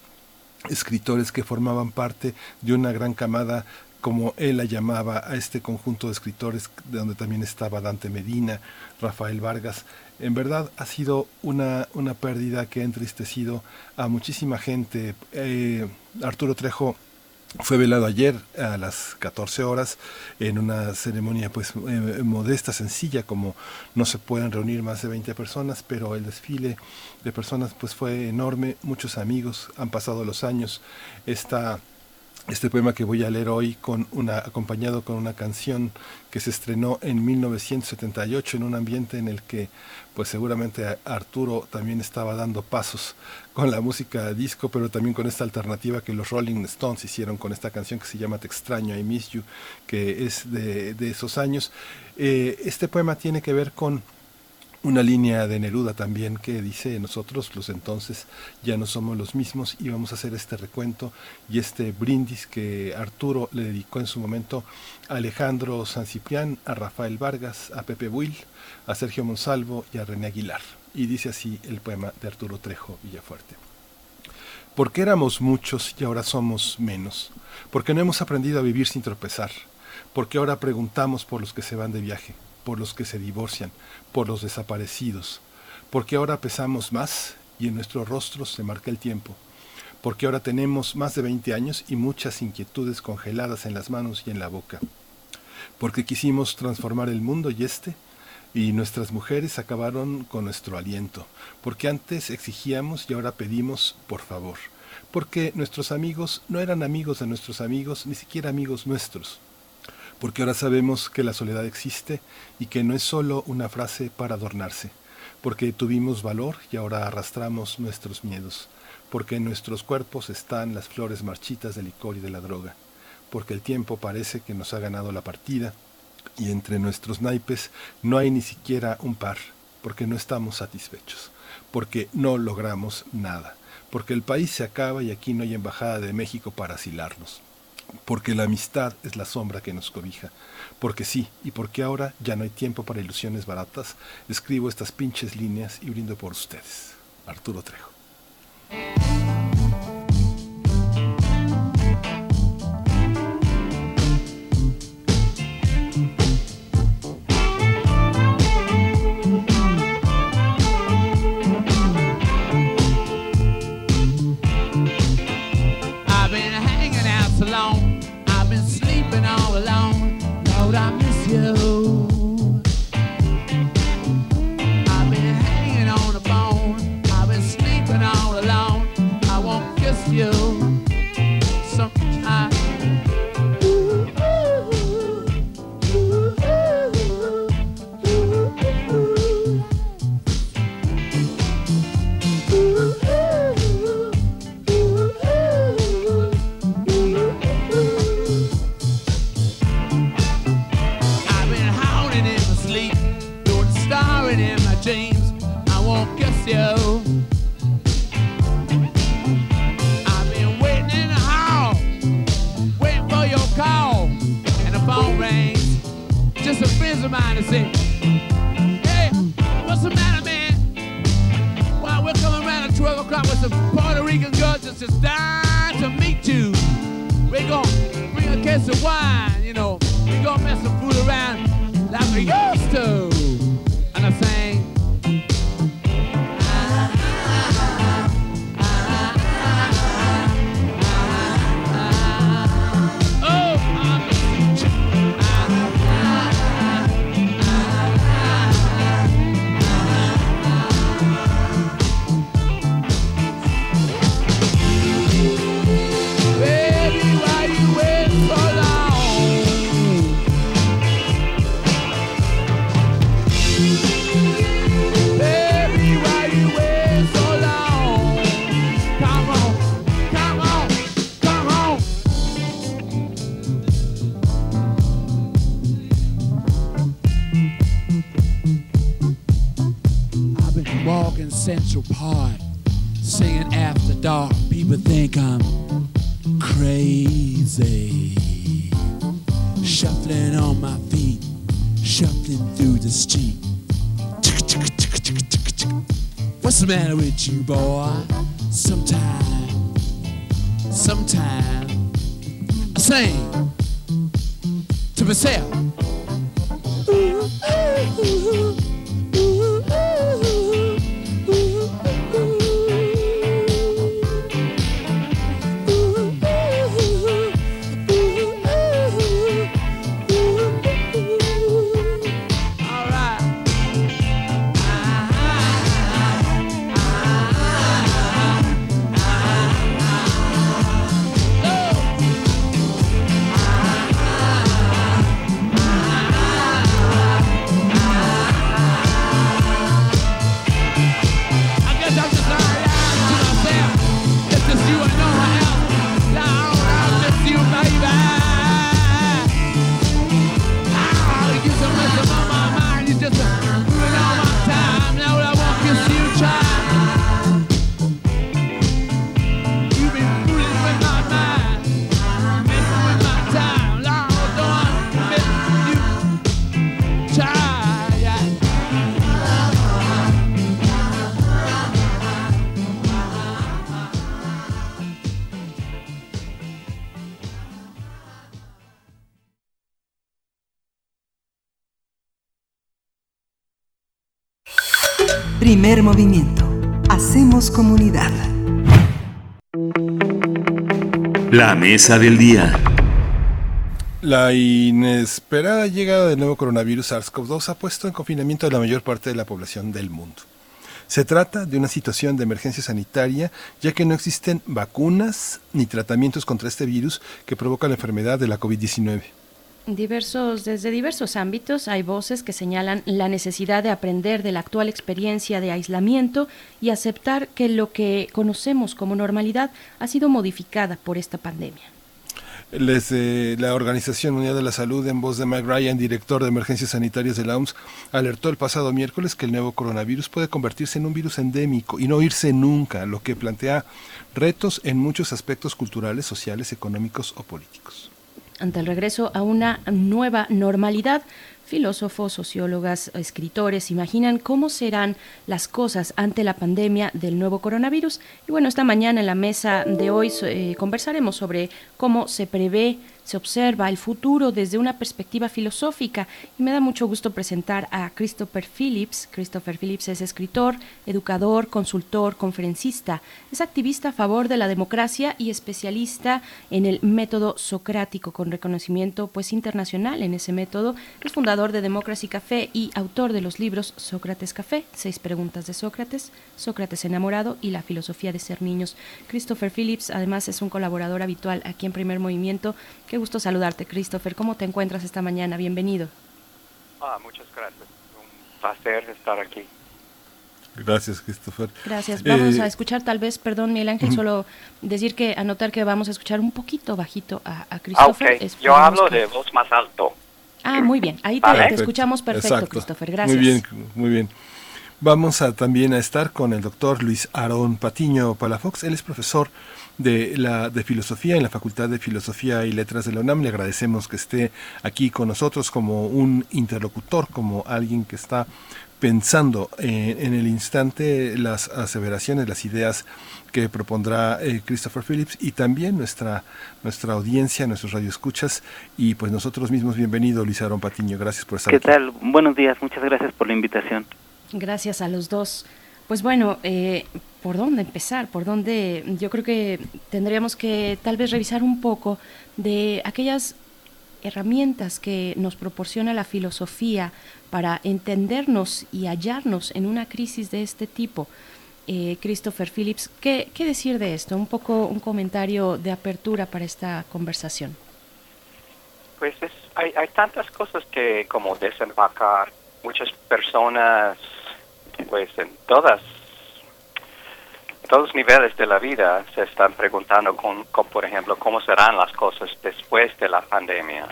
escritores que formaban parte de una gran camada como él la llamaba a este conjunto de escritores, de donde también estaba Dante Medina, Rafael Vargas. En verdad ha sido una, una pérdida que ha entristecido a muchísima gente. Eh, Arturo Trejo fue velado ayer a las 14 horas en una ceremonia pues eh, modesta, sencilla, como no se pueden reunir más de 20 personas, pero el desfile de personas pues fue enorme, muchos amigos, han pasado los años, esta este poema que voy a leer hoy con acompañado con una canción que se estrenó en 1978 en un ambiente en el que pues seguramente Arturo también estaba dando pasos con la música disco, pero también con esta alternativa que los Rolling Stones hicieron con esta canción que se llama Te extraño, I Miss You, que es de, de esos años. Eh, este poema tiene que ver con una línea de Neruda también que dice nosotros los entonces ya no somos los mismos y vamos a hacer este recuento y este brindis que Arturo le dedicó en su momento a Alejandro San Ciprián, a Rafael Vargas, a Pepe Buil, a Sergio Monsalvo y a René Aguilar. Y dice así el poema de Arturo Trejo Villafuerte. ¿Por qué éramos muchos y ahora somos menos? Porque no hemos aprendido a vivir sin tropezar? Porque ahora preguntamos por los que se van de viaje? Por los que se divorcian, por los desaparecidos, porque ahora pesamos más y en nuestros rostros se marca el tiempo, porque ahora tenemos más de 20 años y muchas inquietudes congeladas en las manos y en la boca, porque quisimos transformar el mundo y este, y nuestras mujeres acabaron con nuestro aliento, porque antes exigíamos y ahora pedimos por favor, porque nuestros amigos no eran amigos de nuestros amigos, ni siquiera amigos nuestros, porque ahora sabemos que la soledad existe y que no es solo una frase para adornarse, porque tuvimos valor y ahora arrastramos nuestros miedos, porque en nuestros cuerpos están las flores marchitas del licor y de la droga, porque el tiempo parece que nos ha ganado la partida y entre nuestros naipes no hay ni siquiera un par, porque no estamos satisfechos, porque no logramos nada, porque el país se acaba y aquí no hay embajada de México para asilarnos porque la amistad es la sombra que nos cobija, porque sí, y porque ahora ya no hay tiempo para ilusiones baratas, escribo estas pinches líneas y brindo por ustedes. Arturo Trejo. mind and say, hey, what's the matter, man? Well, we're coming around at 12 o'clock with some Puerto Rican girls just dying to meet you. We're going to bring a case of wine, you know. We're going to mess some food around like we used to. And I'm boy. Sometime, sometime, I sing to myself. Primer movimiento. Hacemos comunidad. La mesa del día. La inesperada llegada del nuevo coronavirus SARS-CoV-2 ha puesto en confinamiento a la mayor parte de la población del mundo. Se trata de una situación de emergencia sanitaria ya que no existen vacunas ni tratamientos contra este virus que provoca la enfermedad de la COVID-19. Diversos, desde diversos ámbitos hay voces que señalan la necesidad de aprender de la actual experiencia de aislamiento y aceptar que lo que conocemos como normalidad ha sido modificada por esta pandemia. Les, eh, la Organización Mundial de la Salud, en voz de Mike Ryan, director de emergencias sanitarias de la OMS, alertó el pasado miércoles que el nuevo coronavirus puede convertirse en un virus endémico y no irse nunca, lo que plantea retos en muchos aspectos culturales, sociales, económicos o políticos. Ante el regreso a una nueva normalidad, filósofos, sociólogas, escritores imaginan cómo serán las cosas ante la pandemia del nuevo coronavirus. Y bueno, esta mañana en la mesa de hoy eh, conversaremos sobre cómo se prevé se observa el futuro desde una perspectiva filosófica y me da mucho gusto presentar a Christopher Phillips. Christopher Phillips es escritor, educador, consultor, conferencista, es activista a favor de la democracia y especialista en el método socrático con reconocimiento pues internacional en ese método. Es fundador de Democracy Café y autor de los libros Sócrates Café, Seis preguntas de Sócrates, Sócrates enamorado y la filosofía de ser niños. Christopher Phillips además es un colaborador habitual aquí en Primer Movimiento Qué gusto saludarte, Christopher. ¿Cómo te encuentras esta mañana? Bienvenido. Ah, muchas gracias. Un placer estar aquí. Gracias, Christopher. Gracias. Vamos Eh, a escuchar, tal vez, perdón, Miguel Ángel, solo decir que, anotar que vamos a escuchar un poquito bajito a, a Ah, Christopher. ok. Yo Esperemos hablo que- de voz más alto. Ah, muy bien. Ahí te, te escuchamos perfecto, Exacto. Christopher. Gracias. Muy bien, muy bien. Vamos a también a estar con el doctor Luis Aarón Patiño Palafox. Él es profesor de la de filosofía en la Facultad de Filosofía y Letras de la UNAM. Le agradecemos que esté aquí con nosotros como un interlocutor, como alguien que está pensando eh, en el instante las aseveraciones, las ideas que propondrá eh, Christopher Phillips y también nuestra nuestra audiencia, nuestros radioescuchas y pues nosotros mismos. Bienvenido, Luis Aarón Patiño. Gracias por estar ¿Qué aquí. tal? Buenos días, muchas gracias por la invitación. Gracias a los dos. Pues bueno, eh, ¿por dónde empezar? ¿Por dónde? Yo creo que tendríamos que tal vez revisar un poco de aquellas herramientas que nos proporciona la filosofía para entendernos y hallarnos en una crisis de este tipo. Eh, Christopher Phillips, ¿qué, ¿qué decir de esto? Un poco un comentario de apertura para esta conversación. Pues es- hay, hay tantas cosas que como desempacar. Muchas personas, pues en todas, todos los niveles de la vida se están preguntando, con, por ejemplo, cómo serán las cosas después de la pandemia.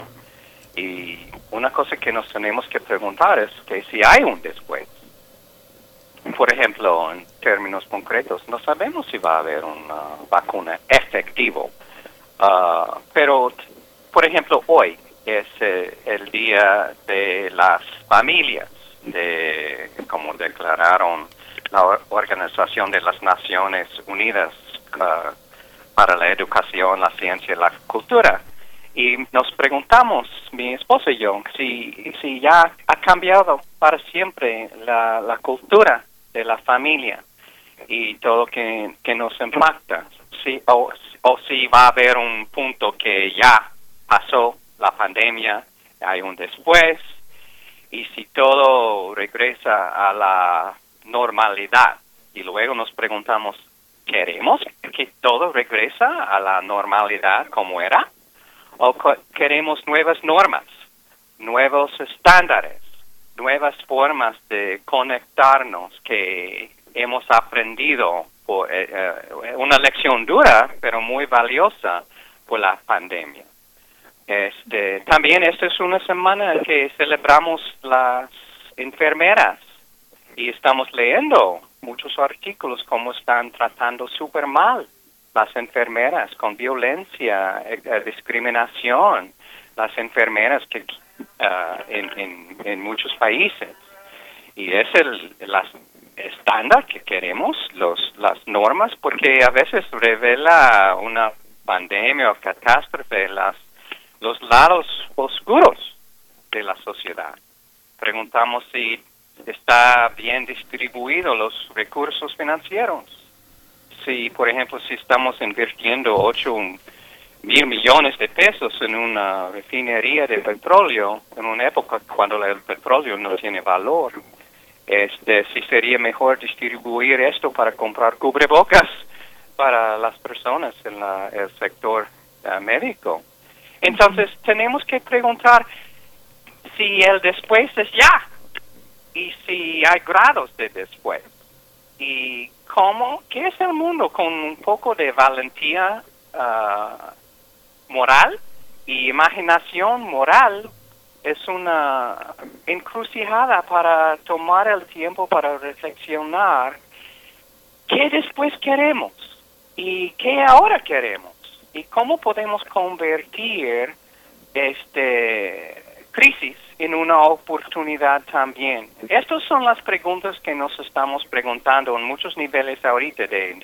Y una cosa que nos tenemos que preguntar es que si hay un después. Por ejemplo, en términos concretos, no sabemos si va a haber una vacuna efectivo. Ah, pero, por ejemplo, hoy es eh, el día de las familias, de como declararon la Or- Organización de las Naciones Unidas ah, para la Educación, la Ciencia y la Cultura. Y nos preguntamos, mi esposa y yo, si, si ya ha cambiado para siempre la, la cultura de la familia y todo que, que nos impacta. Si, o, o si va a haber un punto que ya pasó la pandemia, hay un después, y si todo regresa a la normalidad. Y luego nos preguntamos, ¿queremos que todo regresa a la normalidad como era? ¿O queremos nuevas normas, nuevos estándares, nuevas formas de conectarnos que hemos aprendido por eh, eh, una lección dura, pero muy valiosa por la pandemia? Este, también esta es una semana que celebramos las enfermeras y estamos leyendo muchos artículos cómo están tratando súper mal las enfermeras con violencia, eh, eh, discriminación, las enfermeras que en, en, en muchos países. Y es el las estándar que queremos, los, las normas, porque a veces revela una pandemia o catástrofe las, los lados oscuros de la sociedad. Preguntamos si está bien distribuido los recursos financieros. Si, por ejemplo, si estamos invirtiendo 8 mil millones de pesos en una refinería de petróleo en una época cuando el petróleo no tiene valor, este, si sería mejor distribuir esto para comprar cubrebocas para las personas en la, el sector eh, médico. Entonces tenemos que preguntar si el después es ya y si hay grados de después. Y cómo, qué es el mundo con un poco de valentía ah, moral y imaginación moral es una encrucijada para tomar el tiempo para reflexionar qué después queremos y qué ahora queremos y cómo podemos convertir este crisis en una oportunidad también. Estas son las preguntas que nos estamos preguntando en muchos niveles ahorita, de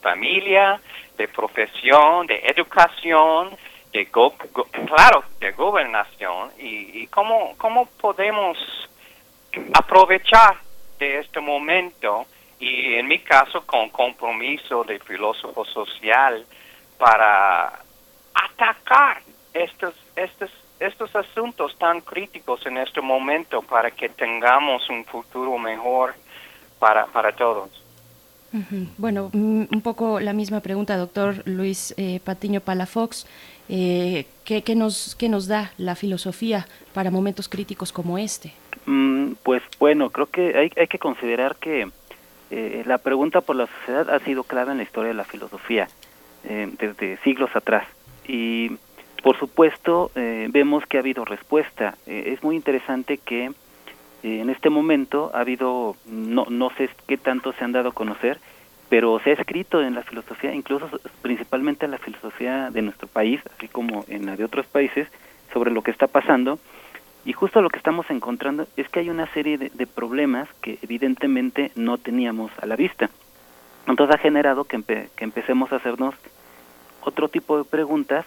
familia, de profesión, de educación, de claro, de gobernación, y, y cómo, cómo podemos aprovechar de este momento, y en mi caso con compromiso de filósofo social, para atacar estos, estos estos asuntos tan críticos en este momento para que tengamos un futuro mejor para, para todos. Bueno, mm, un poco la misma pregunta, doctor Luis eh, Patiño Palafox. Eh, ¿qué, nos, ¿Qué nos da la filosofía para momentos críticos como este? Mm, pues bueno, creo que hay, hay que considerar que eh, la pregunta por la sociedad ha sido clave en la historia de la filosofía eh, desde siglos atrás. Y por supuesto, eh, vemos que ha habido respuesta. Eh, es muy interesante que eh, en este momento ha habido, no, no sé qué tanto se han dado a conocer, pero se ha escrito en la filosofía, incluso principalmente en la filosofía de nuestro país, así como en la de otros países, sobre lo que está pasando. Y justo lo que estamos encontrando es que hay una serie de, de problemas que evidentemente no teníamos a la vista. Entonces ha generado que, que empecemos a hacernos otro tipo de preguntas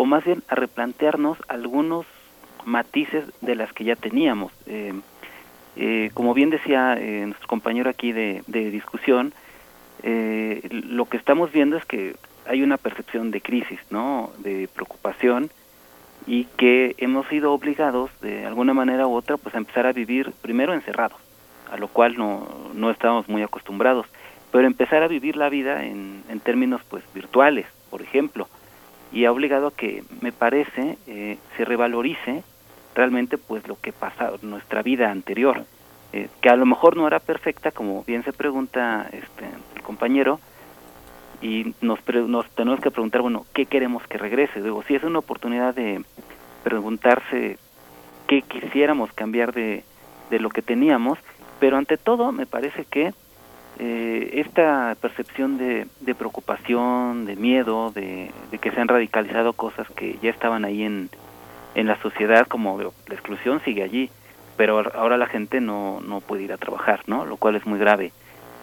o más bien a replantearnos algunos matices de las que ya teníamos. Eh, eh, como bien decía eh, nuestro compañero aquí de, discusión, lo que estamos viendo es que hay una percepción de crisis, ¿no? de preocupación y que hemos sido obligados de alguna manera u otra pues a empezar a vivir primero encerrados, a lo cual no, no estábamos muy acostumbrados, pero empezar a vivir la vida en, en términos pues virtuales, por ejemplo, y ha obligado a que, me parece, eh, se revalorice realmente pues lo que pasa nuestra vida anterior, eh, que a lo mejor no era perfecta, como bien se pregunta este el compañero, y nos, nos tenemos que preguntar, bueno, ¿qué queremos que regrese? Digo, si es una oportunidad de preguntarse qué quisiéramos cambiar de, de lo que teníamos, pero ante todo me parece que eh, esta percepción de, preocupación, de miedo, de, que se han radicalizado cosas que ya estaban ahí en, en la sociedad, como la exclusión sigue allí, pero ahora la gente no, no puede ir a trabajar, ¿no? Lo cual es muy grave.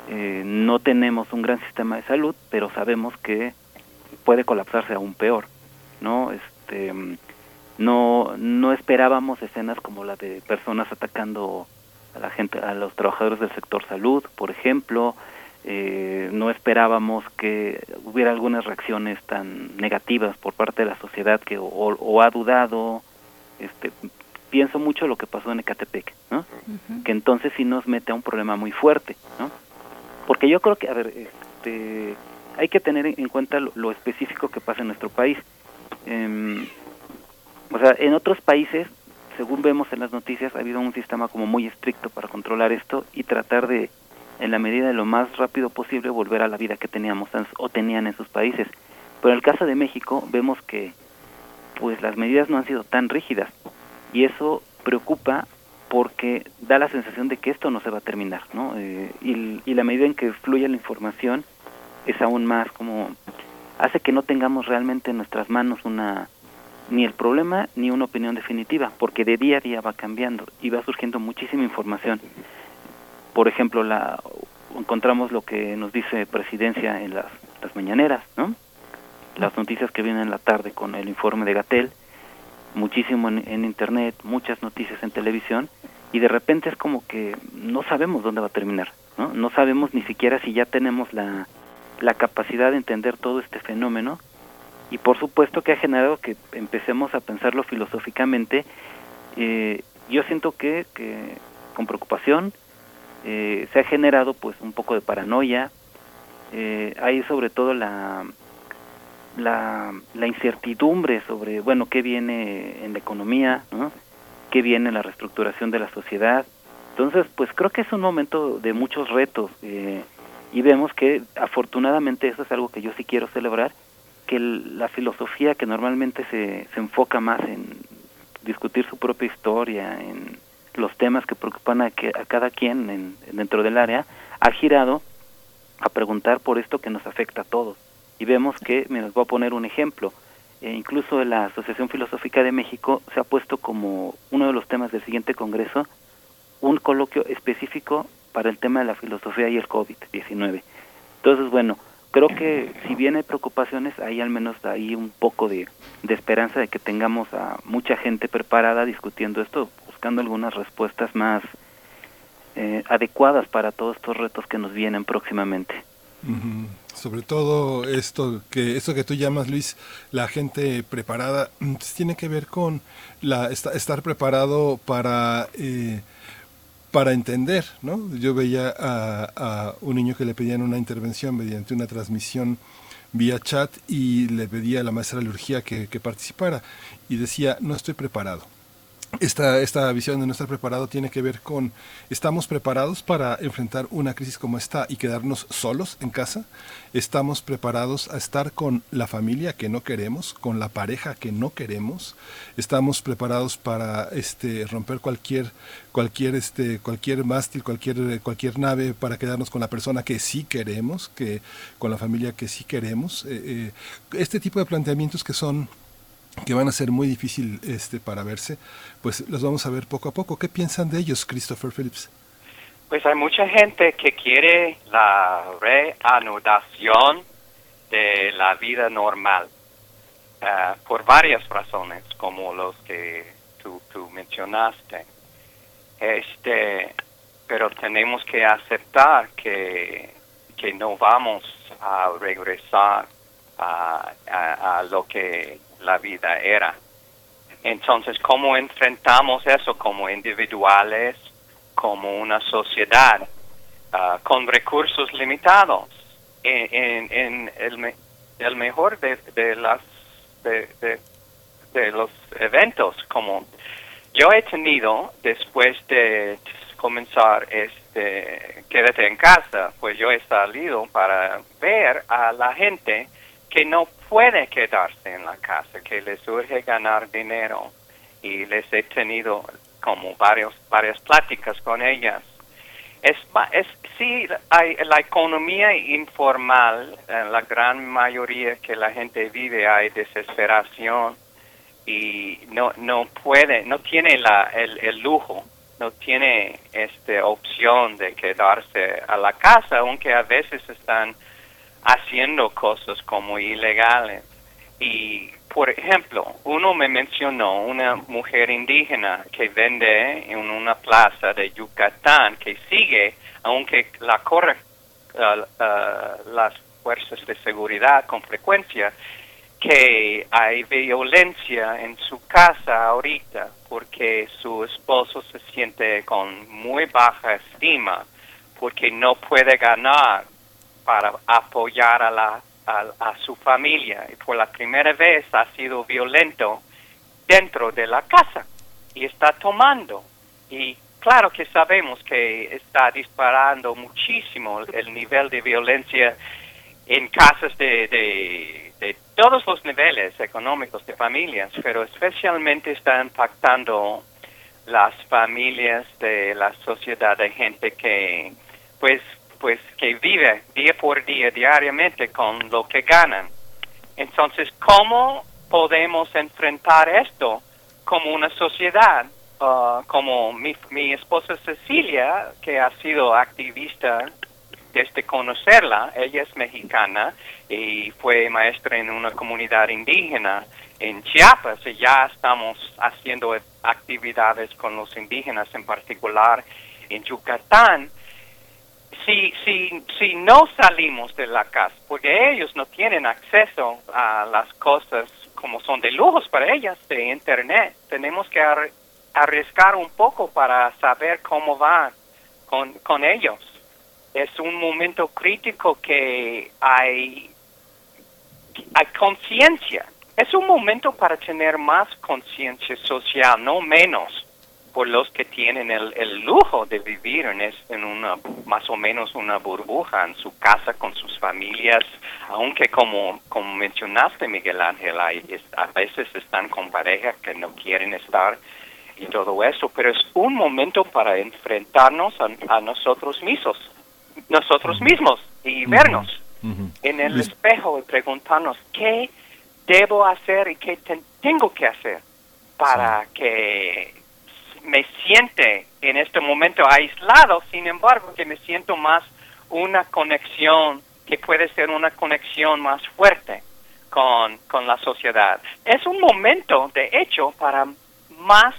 Eh, no tenemos un gran sistema de salud, pero sabemos que puede colapsarse aún peor, ¿no? Este, no, no esperábamos escenas como la de personas atacando a la gente, a los trabajadores del sector salud, por ejemplo. Eh, no esperábamos que hubiera algunas reacciones tan negativas por parte de la sociedad que o, ha dudado. Este, pienso mucho lo que pasó en Ecatepec, ¿no? Que entonces sí nos mete a un problema muy fuerte, ¿no? Porque yo creo que, a ver, este, hay que tener en cuenta lo, específico que pasa en nuestro país. Em, o sea, en otros países según vemos en las noticias, ha habido un sistema como muy estricto para controlar esto y tratar de, en la medida de lo más rápido posible, volver a la vida que teníamos o tenían en sus países. Pero en el caso de México vemos que pues las medidas no han sido tan rígidas y eso preocupa porque da la sensación de que esto no se va a terminar, ¿no? Eh, y, y la medida en que fluye la información es aún más como hace que no tengamos realmente en nuestras manos una ni el problema ni una opinión definitiva, porque de día a día va cambiando y va surgiendo muchísima información. Por ejemplo, la encontramos lo que nos dice Presidencia en las, las mañaneras, ¿no? Las noticias que vienen en la tarde con el informe de Gatel, muchísimo en, Internet, muchas noticias en televisión, y de repente es como que no sabemos dónde va a terminar, ¿no? No sabemos ni siquiera si ya tenemos la, la capacidad de entender todo este fenómeno y por supuesto que ha generado que empecemos a pensarlo filosóficamente. Eh, yo siento que, que con preocupación eh, se ha generado pues un poco de paranoia, eh, hay sobre todo la, la, la incertidumbre sobre, bueno, qué viene en la economía, ¿no? qué viene en la reestructuración de la sociedad. Entonces, pues creo que es un momento de muchos retos eh, y vemos que afortunadamente eso es algo que yo sí quiero celebrar, que la filosofía que normalmente se, se enfoca más en discutir su propia historia, en los temas que preocupan a, que- a cada quien en- dentro del área, ha girado a preguntar por esto que nos afecta a todos. Y vemos que, me les voy a poner un ejemplo, eh, incluso la Asociación Filosófica de México se ha puesto como uno de los temas del siguiente Congreso un coloquio específico para el tema de la filosofía y el COVID-19. Entonces, bueno, creo que si bien hay preocupaciones, hay al menos ahí un poco de, de esperanza de que tengamos a mucha gente preparada discutiendo esto, buscando algunas respuestas más eh, adecuadas para todos estos retos que nos vienen próximamente. Sobre todo esto que esto que tú llamas Luis, la gente preparada, mm, pues, tiene que ver con la esta- estar preparado para eh, para entender, ¿no? Yo veía a, un niño que le pedían una intervención mediante una transmisión vía chat y le pedía a la maestra de liturgia que, que participara y decía no estoy preparado. Esta, esta visión de no estar preparado tiene que ver con, ¿estamos preparados para enfrentar una crisis como esta y quedarnos solos en casa? ¿Estamos preparados a estar con la familia que no queremos, con la pareja que no queremos? ¿Estamos preparados para este, romper cualquier, cualquier, este, cualquier mástil, cualquier, cualquier nave para quedarnos con la persona que sí queremos, que, con la familia que sí queremos? Eh, eh, este tipo de planteamientos que son que van a ser muy difícil este para verse, pues los vamos a ver poco a poco. ¿Qué piensan de ellos, Christopher Phillips? Pues hay mucha gente que quiere la reanudación de la vida normal ah, por varias razones, como los que tú, mencionaste. Este, pero tenemos que aceptar que, que no vamos a regresar a- a lo que la vida era. Entonces, ¿cómo enfrentamos eso como individuales, como una sociedad, ah, con recursos limitados? En, en- en el, me- el mejor de, las de- de los eventos, como yo he tenido después de comenzar este quédate en casa, pues yo he salido para ver a la gente que no puede quedarse en la casa, que les urge ganar dinero y les he tenido como varios, varias pláticas con ellas. Es, es sí, hay la economía informal, en la gran mayoría que la gente vive hay desesperación y no no puede, no tiene la, el, el lujo, no tiene este opción de quedarse a la casa, aunque a veces están haciendo cosas como ilegales. Y, por ejemplo, uno me mencionó una mujer indígena que vende en una plaza de Yucatán, que sigue, aunque la corre uh, uh, las fuerzas de seguridad con frecuencia, que hay violencia en su casa ahorita porque su esposo se siente con muy baja estima porque no puede ganar para apoyar a, la, a, su familia. Y por la primera vez ha sido violento dentro de la casa y está tomando. Y claro que sabemos que está disparando muchísimo el nivel de violencia en casas de, de, de todos los niveles económicos de familias, pero especialmente está impactando las familias de la sociedad de gente que pues pues que vive día por día diariamente con lo que ganan. Entonces, ¿cómo podemos enfrentar esto como una sociedad? Uh, como mi, mi esposa Cecilia, que ha sido activista desde conocerla, ella es mexicana y fue maestra en una comunidad indígena en Chiapas y ya estamos haciendo actividades con los indígenas, en particular en Yucatán. Si, si, si no salimos de la casa, porque ellos no tienen acceso a las cosas como son de lujos para ellas de Internet, tenemos que ar- arriesgar un poco para saber cómo va con, con ellos. Es un momento crítico que hay, hay conciencia. Es un momento para tener más conciencia social, no menos, por los que tienen el, el lujo de vivir en, es- en una, más o menos una burbuja en su casa con sus familias, aunque como, como mencionaste Miguel Ángel, hay, es- a veces están con pareja que no quieren estar y todo eso, pero es un momento para enfrentarnos a, a nosotros mismos, nosotros mismos y vernos en el espejo y preguntarnos qué debo hacer y qué ten- tengo que hacer para que me siente en este momento aislado, sin embargo, que me siento más una conexión, que puede ser una conexión más fuerte con, con la sociedad. Es un momento, de hecho, para más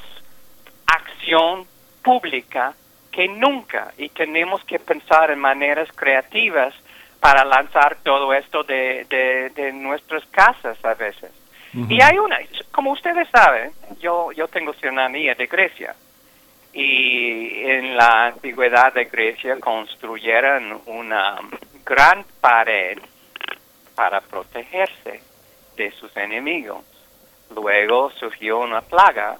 acción pública que nunca y tenemos que pensar en maneras creativas para lanzar todo esto de, de, de nuestras casas a veces. Y hay una, como ustedes saben, yo, yo tengo ciudadanía de Grecia y en la antigüedad de Grecia construyeron una gran pared para protegerse de sus enemigos. Luego surgió una plaga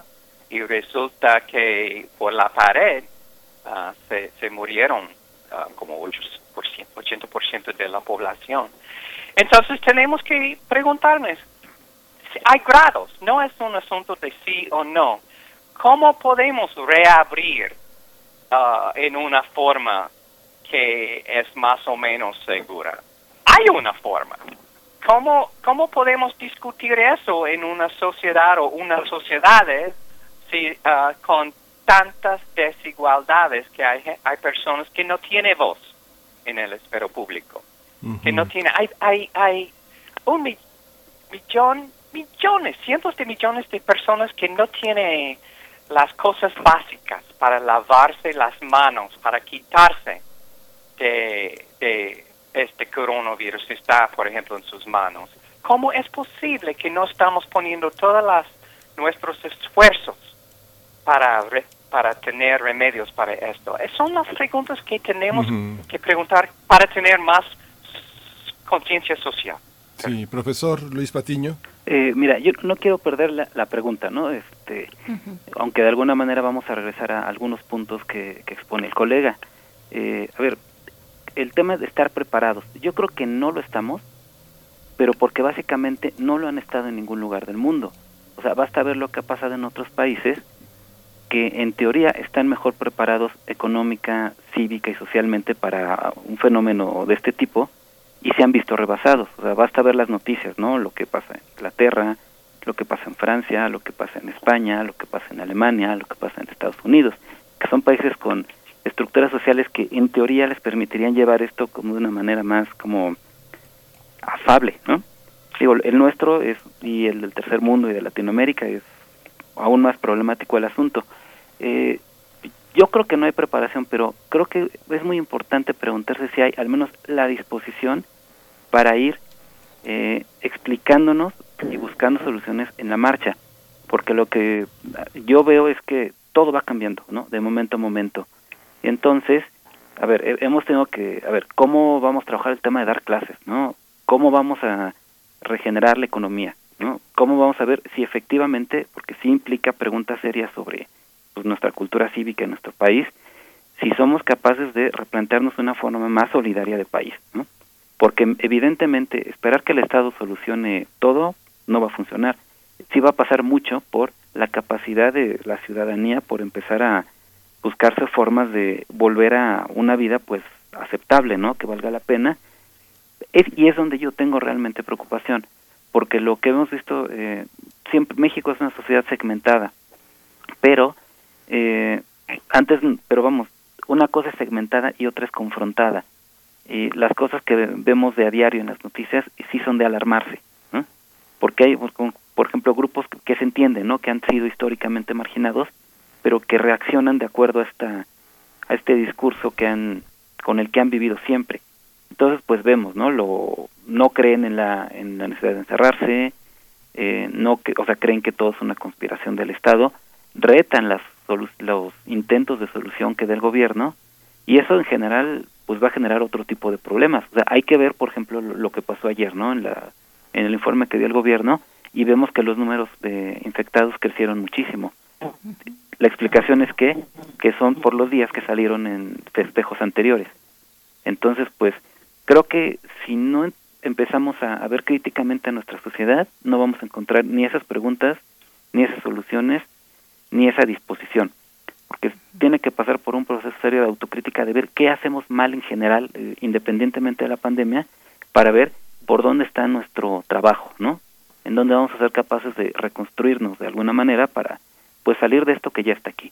y resulta que por la pared ah, se, se murieron ah, como 8%, 80% de la población. Entonces tenemos que preguntarnos, hay grados, no es un asunto de sí o no. ¿Cómo podemos reabrir ah, en una forma que es más o menos segura? Hay una forma. ¿Cómo, ¿Cómo podemos discutir eso en una sociedad o unas sociedades si, ah, con tantas desigualdades que hay, hay personas que no tienen voz en el esfero público? que no tiene, hay, hay, hay un mi- millón, millones, cientos de millones de personas que no tienen las cosas básicas para lavarse las manos, para quitarse de, de este coronavirus que está, por ejemplo, en sus manos. ¿Cómo es posible que no estamos poniendo todas las nuestros esfuerzos para re- para tener remedios para esto? Son las preguntas que tenemos que preguntar para tener más conciencia social. Sí, profesor Luis Patiño. Eh, mira, yo no quiero perder la, la pregunta, ¿no? Este, aunque de alguna manera vamos a regresar a algunos puntos que, que expone el colega. Eh, a ver, el tema de estar preparados. Yo creo que no lo estamos, pero porque básicamente no lo han estado en ningún lugar del mundo. O sea, basta ver lo que ha pasado en otros países que en teoría están mejor preparados económica, cívica y socialmente para un fenómeno de este tipo y se han visto rebasados. O sea, basta ver las noticias, ¿no? Lo que pasa en Inglaterra, lo que pasa en Francia, lo que pasa en España, lo que pasa en Alemania, lo que pasa en Estados Unidos, que son países con estructuras sociales que en teoría les permitirían llevar esto como de una manera más como afable, ¿no? Digo, el nuestro es y el del tercer mundo y de Latinoamérica es aún más problemático el asunto. Eh, yo creo que no hay preparación, pero creo que es muy importante preguntarse si hay al menos la disposición para ir eh, explicándonos y buscando soluciones en la marcha, porque lo que yo veo es que todo va cambiando, ¿no? De momento a momento. Entonces, a ver, he- hemos tenido que, a ver, ¿cómo vamos a trabajar el tema de dar clases, ¿no? ¿Cómo vamos a regenerar la economía, ¿no? ¿Cómo vamos a ver si efectivamente, porque sí implica preguntas serias sobre pues, nuestra cultura cívica en nuestro país, si somos capaces de replantearnos una forma más solidaria de país, ¿no? Porque evidentemente esperar que el Estado solucione todo no va a funcionar. Sí va a pasar mucho por la capacidad de la ciudadanía por empezar a buscarse formas de volver a una vida pues aceptable, ¿no? Que valga la pena. Es, y es donde yo tengo realmente preocupación, porque lo que hemos visto, eh, siempre México es una sociedad segmentada, pero eh, antes, pero vamos, una cosa es segmentada y otra es confrontada. y las cosas que vemos de a diario en las noticias sí son de alarmarse, ¿no? porque hay, por, por ejemplo, grupos que, que se entienden, ¿no? que han sido históricamente marginados, pero que reaccionan de acuerdo a esta a este discurso que han con el que han vivido siempre. Entonces, pues vemos, ¿no? Lo no creen en la en la necesidad de encerrarse, eh, no que, o sea, creen que todo es una conspiración del Estado, retan las los intentos de solución que da el gobierno y eso en general pues va a generar otro tipo de problemas. O sea, hay que ver, por ejemplo, lo, que pasó ayer, ¿no? En la en el informe que dio el gobierno y vemos que los números de infectados crecieron muchísimo. La explicación es que, que son por los días que salieron en festejos anteriores. Entonces, pues, creo que si no empezamos a, a ver críticamente a nuestra sociedad, no vamos a encontrar ni esas preguntas, ni esas soluciones, ni esa disposición. Porque tiene que pasar por un proceso serio de autocrítica de ver qué hacemos mal en general, eh, independientemente de la pandemia, para ver por dónde está nuestro trabajo, ¿no? En dónde vamos a ser capaces de reconstruirnos de alguna manera para pues salir de esto que ya está aquí.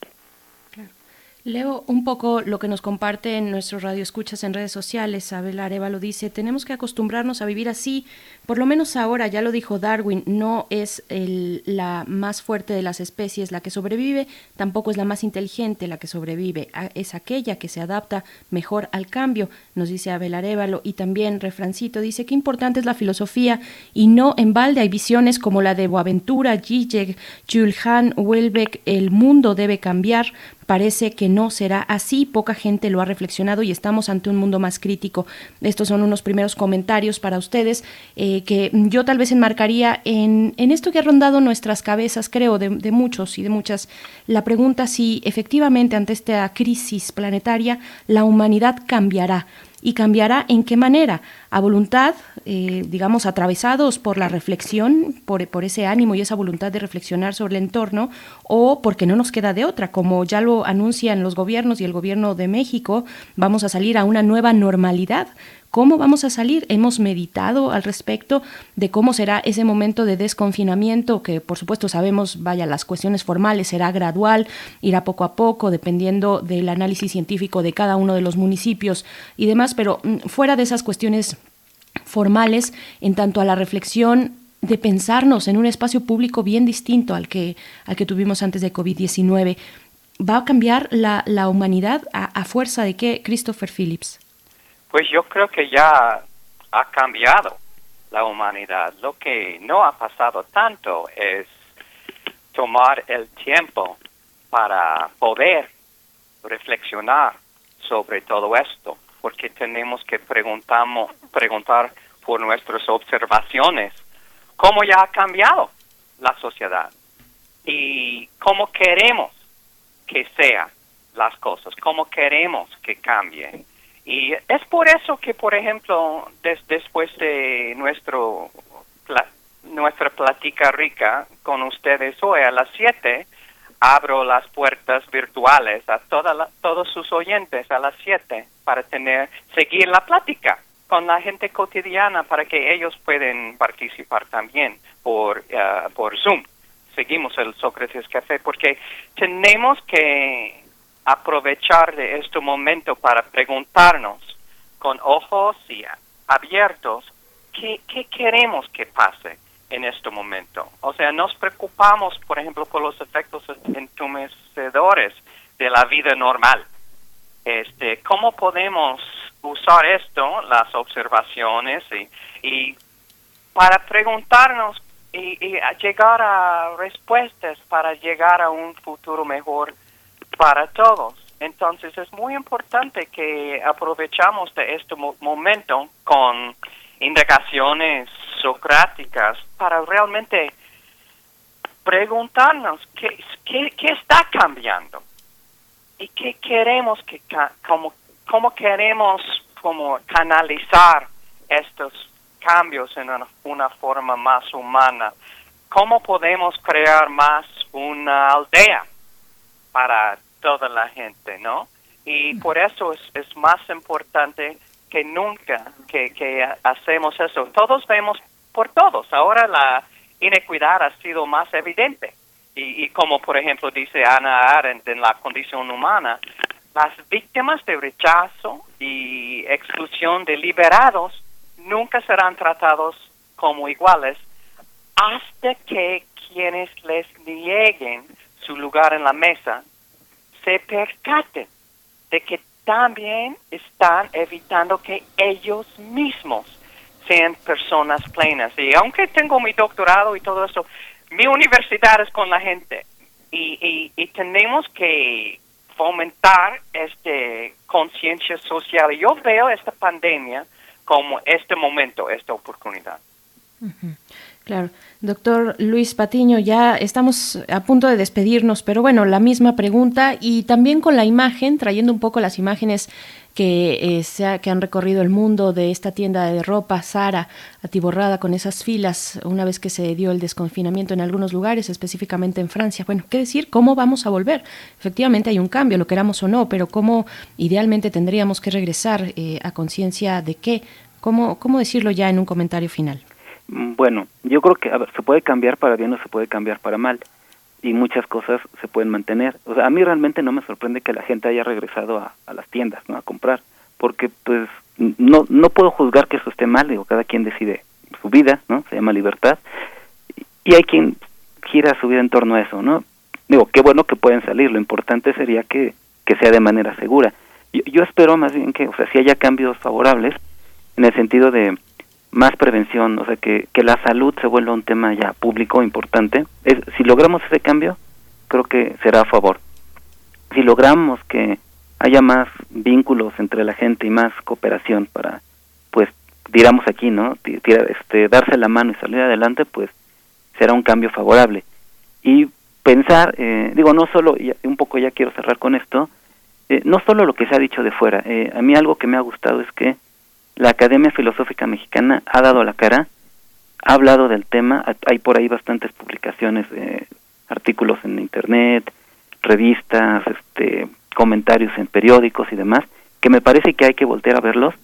Leo un poco lo que nos comparte en nuestro radio escuchas en redes sociales. Abel Arevalo dice, tenemos que acostumbrarnos a vivir así, por lo menos ahora, ya lo dijo Darwin, no es el, la más fuerte de las especies la que sobrevive, tampoco es la más inteligente la que sobrevive, es aquella que se adapta mejor al cambio, nos dice Abel Arevalo. Y también Refrancito dice que importante es la filosofía y no en balde hay visiones como la de Boaventura, Zizek, Jules Han, Welbeck, el mundo debe cambiar, parece que no será así, poca gente lo ha reflexionado y estamos ante un mundo más crítico. Estos son unos primeros comentarios para ustedes eh, que yo tal vez enmarcaría en, en, esto que ha rondado nuestras cabezas, creo, de, de, muchos y de muchas, la pregunta si efectivamente ante esta crisis planetaria la humanidad cambiará y cambiará en qué manera, a voluntad, eh, digamos, atravesados por la reflexión, por, por, ese ánimo y esa voluntad de reflexionar sobre el entorno, o porque no nos queda de otra, como ya lo anuncian los gobiernos y el gobierno de México, vamos a salir a una nueva normalidad. ¿Cómo vamos a salir? Hemos meditado al respecto de cómo será ese momento de desconfinamiento, que por supuesto sabemos, vaya, las cuestiones formales será gradual, irá poco a poco, dependiendo del análisis científico de cada uno de los municipios y demás, pero fuera de esas cuestiones formales, en tanto a la reflexión de pensarnos en un espacio público bien distinto al que, al que tuvimos antes de COVID-19, ¿va a cambiar la, la humanidad a, a fuerza de qué, Christopher Phillips? Pues yo creo que ya ha cambiado la humanidad. Lo que no ha pasado tanto es tomar el tiempo para poder reflexionar sobre todo esto, porque tenemos que preguntamos, preguntar por nuestras observaciones cómo ya ha cambiado la sociedad y cómo queremos que sean las cosas, cómo queremos que cambien. Y es por eso que, por ejemplo, des, después de nuestro nuestra plática rica con ustedes hoy a las 7, abro las puertas virtuales a toda la, todos sus oyentes a las 7 para tener seguir la plática con la gente cotidiana para que ellos puedan participar también por uh, por Zoom. Seguimos el Sócrates Café porque tenemos que aprovechar de este momento para preguntarnos con ojos y abiertos qué, qué queremos que pase en este momento. O sea, nos preocupamos, por ejemplo, por los efectos entumecedores de la vida normal. Este, ¿Cómo podemos usar esto, las observaciones, y, y para preguntarnos y, y llegar a respuestas para llegar a un futuro mejor para todos. Entonces es muy importante que aprovechamos de este mo momento con indagaciones socráticas para realmente preguntarnos qué, qué, qué está cambiando y qué queremos que como cómo queremos como canalizar estos cambios en una, una forma más humana cómo podemos crear más una aldea para toda la gente, ¿no? Y por eso es, es más importante que nunca que, que hacemos eso. Todos vemos por todos. Ahora la inequidad ha sido más evidente. Y, y como por ejemplo dice Ana Arendt en la condición humana, las víctimas de rechazo y exclusión de liberados nunca serán tratados como iguales hasta que quienes les nieguen su lugar en la mesa se percaten de que también están evitando que ellos mismos sean personas plenas. Y aunque tengo mi doctorado y todo eso, mi universidad es con la gente y, y, tenemos que fomentar este conciencia social. Y yo veo esta pandemia como este momento, esta oportunidad. Claro. Doctor Luis Patiño, ya estamos a punto de despedirnos, pero bueno, la misma pregunta y también con la imagen, trayendo un poco las imágenes que, eh, que han recorrido el mundo de esta tienda de ropa, Sara, atiborrada con esas filas, una vez que se dio el desconfinamiento en algunos lugares, específicamente en Francia. Bueno, ¿qué decir? ¿Cómo vamos a volver? Efectivamente hay un cambio, lo queramos o no, pero ¿cómo idealmente tendríamos que regresar eh, a conciencia de qué? ¿Cómo, ¿Cómo decirlo ya en un comentario final? Mm, bueno, yo creo que se puede cambiar para bien o se puede cambiar para mal y muchas cosas se pueden mantener. O sea, a mí realmente no me sorprende que la gente haya regresado a, a las tiendas, ¿no? A comprar, porque pues no no puedo juzgar que eso esté mal, digo, cada quien decide su vida, ¿no? Se llama libertad y hay quien gira su vida en torno a eso, ¿no? Digo, qué bueno que pueden salir, lo importante sería que, que sea de manera segura. Yo, yo espero más bien que, o sea, si haya cambios favorables en el sentido de más prevención, o sea, que, que la salud se vuelva un tema ya público importante. Es, si logramos ese cambio, creo que será a favor. Si logramos que haya más vínculos entre la gente y más cooperación para, pues, digamos aquí, ¿no? Tira, este, darse la mano y salir adelante, pues, será un cambio favorable. Y pensar, eh, digo, no solo, ya, un poco ya quiero cerrar con esto, eh, no solo lo que se ha dicho de fuera, eh, a mí algo que me ha gustado es que la Academia Filosófica Mexicana ha dado la cara, ha hablado del tema, hay por ahí bastantes publicaciones, eh, artículos en internet, revistas, este, comentarios en periódicos y demás, que me parece que hay que voltear a verlos,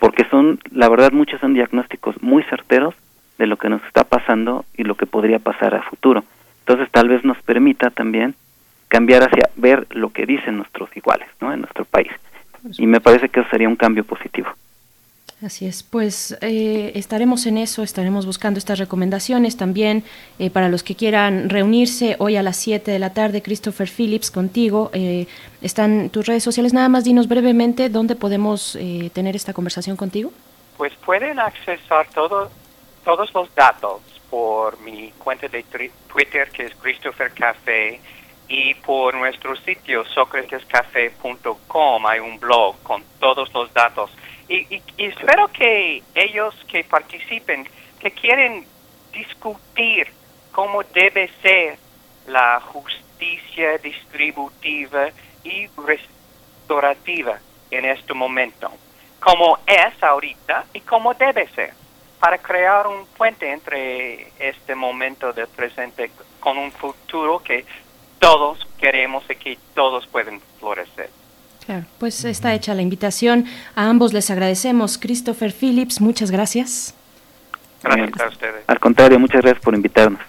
porque son, la verdad, muchos son diagnósticos muy certeros de lo que nos está pasando y lo que podría pasar a futuro. Entonces, tal vez nos permita también cambiar hacia ver lo que dicen nuestros iguales, ¿no? En nuestro país. Y me parece que eso sería un cambio positivo. Así es, pues eh, estaremos en eso, estaremos buscando estas recomendaciones también eh, para los que quieran reunirse hoy a las 7 de la tarde, Christopher Phillips contigo. Eh, están tus redes sociales, nada más dinos brevemente dónde podemos eh, tener esta conversación contigo. Pues pueden accesar todo, todos los datos por mi cuenta de Twitter que es Christopher Café y por nuestro sitio socratescafé.com hay un blog con todos los datos y, y, espero que ellos que participen, que quieren discutir cómo debe ser la justicia distributiva y restaurativa en este momento, como es ahorita y como debe ser, para crear un puente entre este momento del presente con un futuro que todos queremos y que todos pueden florecer. Claro, pues está hecha la invitación. A ambos les agradecemos. Christopher Phillips, muchas gracias. Gracias a ustedes. Al contrario, muchas gracias por invitarnos.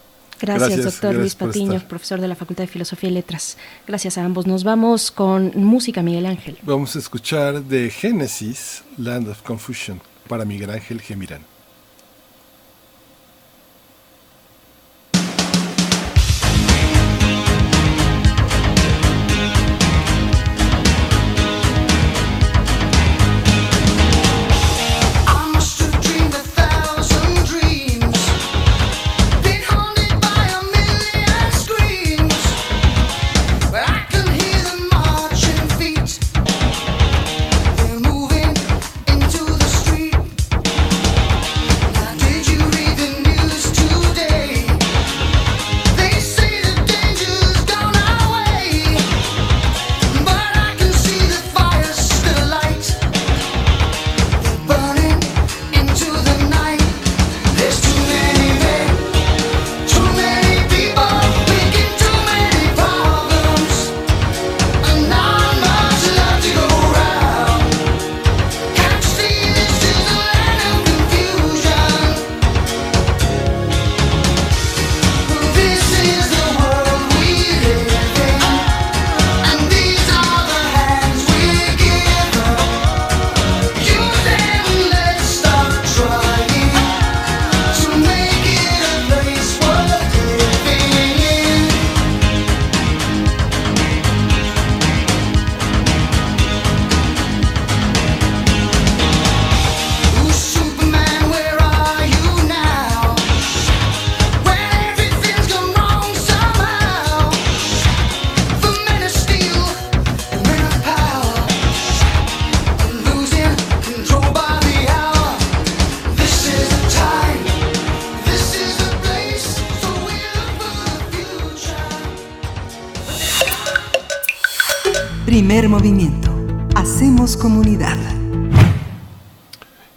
Gracias, gracias doctor gracias Luis Patiño, profesor de la Facultad de Filosofía y Letras. Gracias a ambos. Nos vamos con música, Miguel Ángel. Vamos a escuchar de Génesis, Land of Confusion, para Miguel Ángel Gemirán.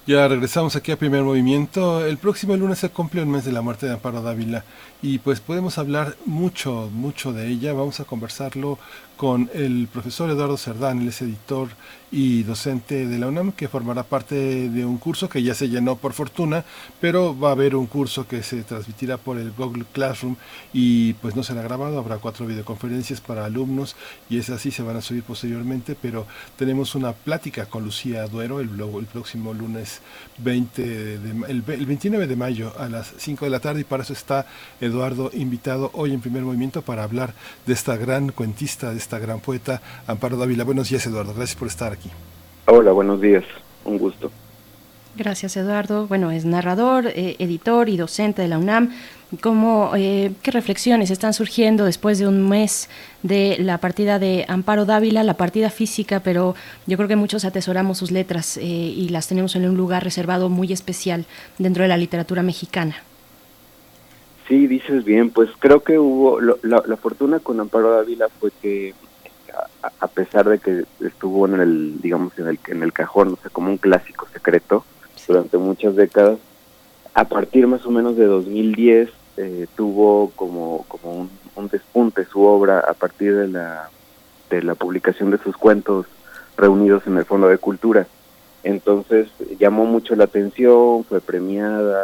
Ya regresamos aquí a Primer Movimiento. El próximo lunes se cumple el mes de la muerte de Amparo Dávila y pues podemos hablar mucho, mucho de ella. Vamos a conversarlo con el profesor Eduardo Cerdán, él es editor y docente de la UNAM, que formará parte de un curso que ya se llenó por fortuna, pero va a haber un curso que se transmitirá por el Google Classroom y pues no será grabado, habrá cuatro videoconferencias para alumnos y es así, se van a subir posteriormente, pero tenemos una plática con Lucía Duero el, próximo lunes 20 de, el, el 29 de mayo a las 5 de la tarde y para eso está Eduardo invitado hoy en primer movimiento para hablar de esta gran cuentista, de esta gran poeta Amparo Dávila. Buenos días Eduardo, gracias por estar aquí. Hola, buenos días, un gusto. Gracias Eduardo. Bueno, es narrador, eh, editor y docente de la UNAM. ¿Cómo, eh, ¿Qué reflexiones están surgiendo después de un mes de la partida de Amparo Dávila, la partida física, pero yo creo que muchos atesoramos sus letras eh, y las tenemos en un lugar reservado muy especial dentro de la literatura mexicana? Sí, dices bien, pues creo que hubo, lo, la, la, fortuna con Amparo Dávila fue que a, a, pesar de que estuvo en el, digamos, en el, en el cajón, o sea, como un clásico secreto durante muchas décadas, a partir más o menos de 2010 eh, tuvo como, como un, un, despunte su obra a partir de la, de la publicación de sus cuentos reunidos en el Fondo de Cultura. Entonces llamó mucho la atención, fue premiada,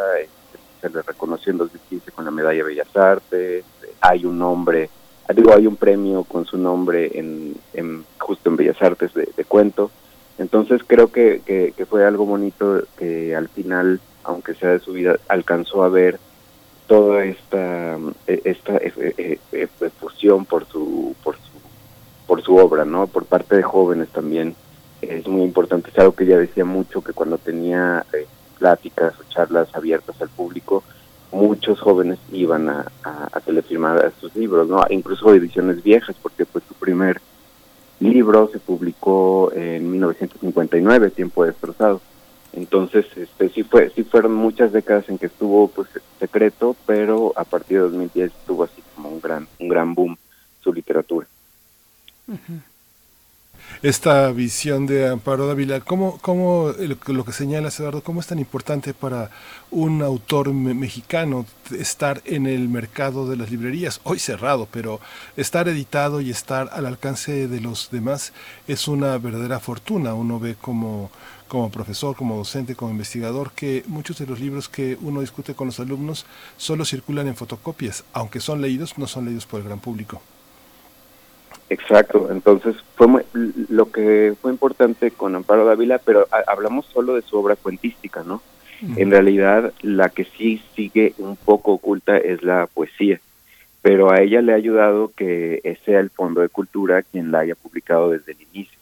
se le reconoció en 2015 con la Medalla Bellas Artes, hay un nombre, digo, hay un premio con su nombre en, justo en Bellas Artes de, cuento. Entonces creo que, que, fue algo bonito que al final, aunque sea de su vida, alcanzó a ver toda esta esta eh, eh, fusión por su por su por su obra, ¿no? Por parte de jóvenes también es muy importante. Es algo que ella decía mucho que cuando tenía eh, pláticas o charlas abiertas al público, muchos jóvenes iban a, a, a que le firmara sus libros, ¿no? Incluso ediciones viejas, porque pues su primer libro se publicó en 1959, Tiempo Destrozado. Entonces, este sí fue sí fueron muchas décadas en que estuvo pues secreto, pero a partir de 2010 tuvo así como un gran un gran boom su literatura. Uh esta visión de Amparo Dávila, ¿cómo, cómo lo que señala Eduardo, cómo es tan importante para un autor me mexicano estar en el mercado de las librerías, hoy cerrado, pero estar editado y estar al alcance de los demás es una verdadera fortuna. Uno ve como, como profesor, como docente, como investigador, que muchos de los libros que uno discute con los alumnos solo circulan en fotocopias, aunque son leídos, no son leídos por el gran público. Exacto, entonces fue muy, lo que fue importante con Amparo Dávila, pero a, hablamos solo de su obra cuentística, ¿no? Uh -huh. En realidad, la que sí sigue un poco oculta es la poesía, pero a ella le ha ayudado que sea el Fondo de Cultura quien la haya publicado desde el inicio.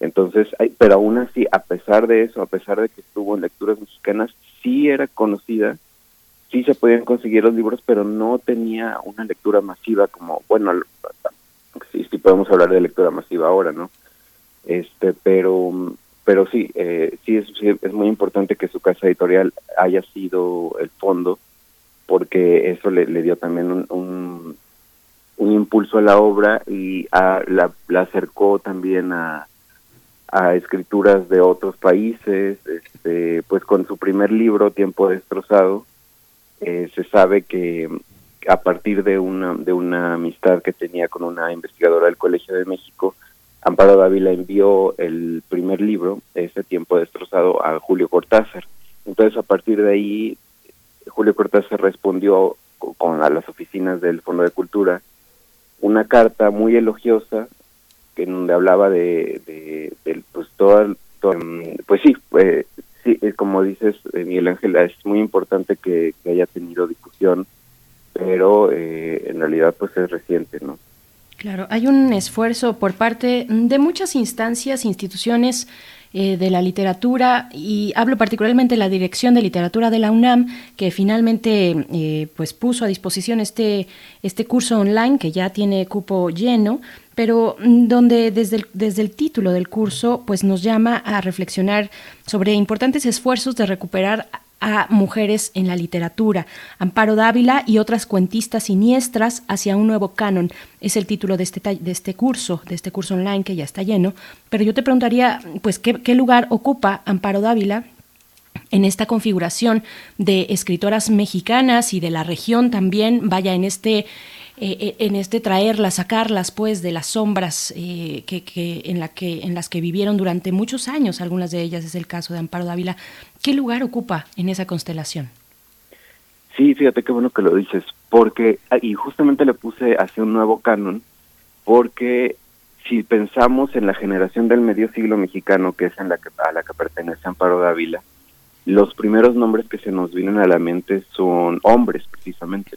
Entonces, hay, pero aún así, a pesar de eso, a pesar de que estuvo en lecturas mexicanas, sí era conocida, sí se podían conseguir los libros, pero no tenía una lectura masiva como, bueno, sí, sí podemos hablar de lectura masiva ahora, ¿no? Este, pero pero sí, eh, sí, es, es muy importante que su casa editorial haya sido el fondo, porque eso le, le dio también un, un, un, impulso a la obra y a, la, la acercó también a, a escrituras de otros países, este, pues con su primer libro, Tiempo Destrozado, eh, se sabe que a partir de una, de una amistad que tenía con una investigadora del Colegio de México, Amparo Dávila envió el primer libro, ese tiempo destrozado, a Julio Cortázar. Entonces, a partir de ahí, Julio Cortázar respondió con a las oficinas del Fondo de Cultura una carta muy elogiosa en donde hablaba de, pues todo, todo, pues sí, eh, sí, como dices Miguel Ángel, es muy importante que, haya tenido difusión pero eh, en realidad pues es reciente, ¿no? Claro, hay un esfuerzo por parte de muchas instancias, instituciones eh, de la literatura y hablo particularmente de la Dirección de Literatura de la UNAM que finalmente eh, pues puso a disposición este este curso online que ya tiene cupo lleno pero donde desde el, desde el título del curso pues nos llama a reflexionar sobre importantes esfuerzos de recuperar a mujeres en la literatura. Amparo Dávila y otras cuentistas siniestras hacia un nuevo canon. Es el título de este, de este curso, de este curso online que ya está lleno. Pero yo te preguntaría, pues, ¿qué, qué lugar ocupa Amparo Dávila en esta configuración de escritoras mexicanas y de la región también, vaya en este eh, eh, en este traerlas, sacarlas pues de las sombras eh, que, que, en, la que, en las que vivieron durante muchos años, algunas de ellas es el caso de Amparo Dávila. ¿Qué lugar ocupa en esa constelación? Sí, fíjate qué bueno que lo dices, porque, ah, y justamente le puse hacia un nuevo canon, porque si pensamos en la generación del medio siglo mexicano, que es en la que, a la que pertenece Amparo Dávila, los primeros nombres que se nos vienen a la mente son hombres, precisamente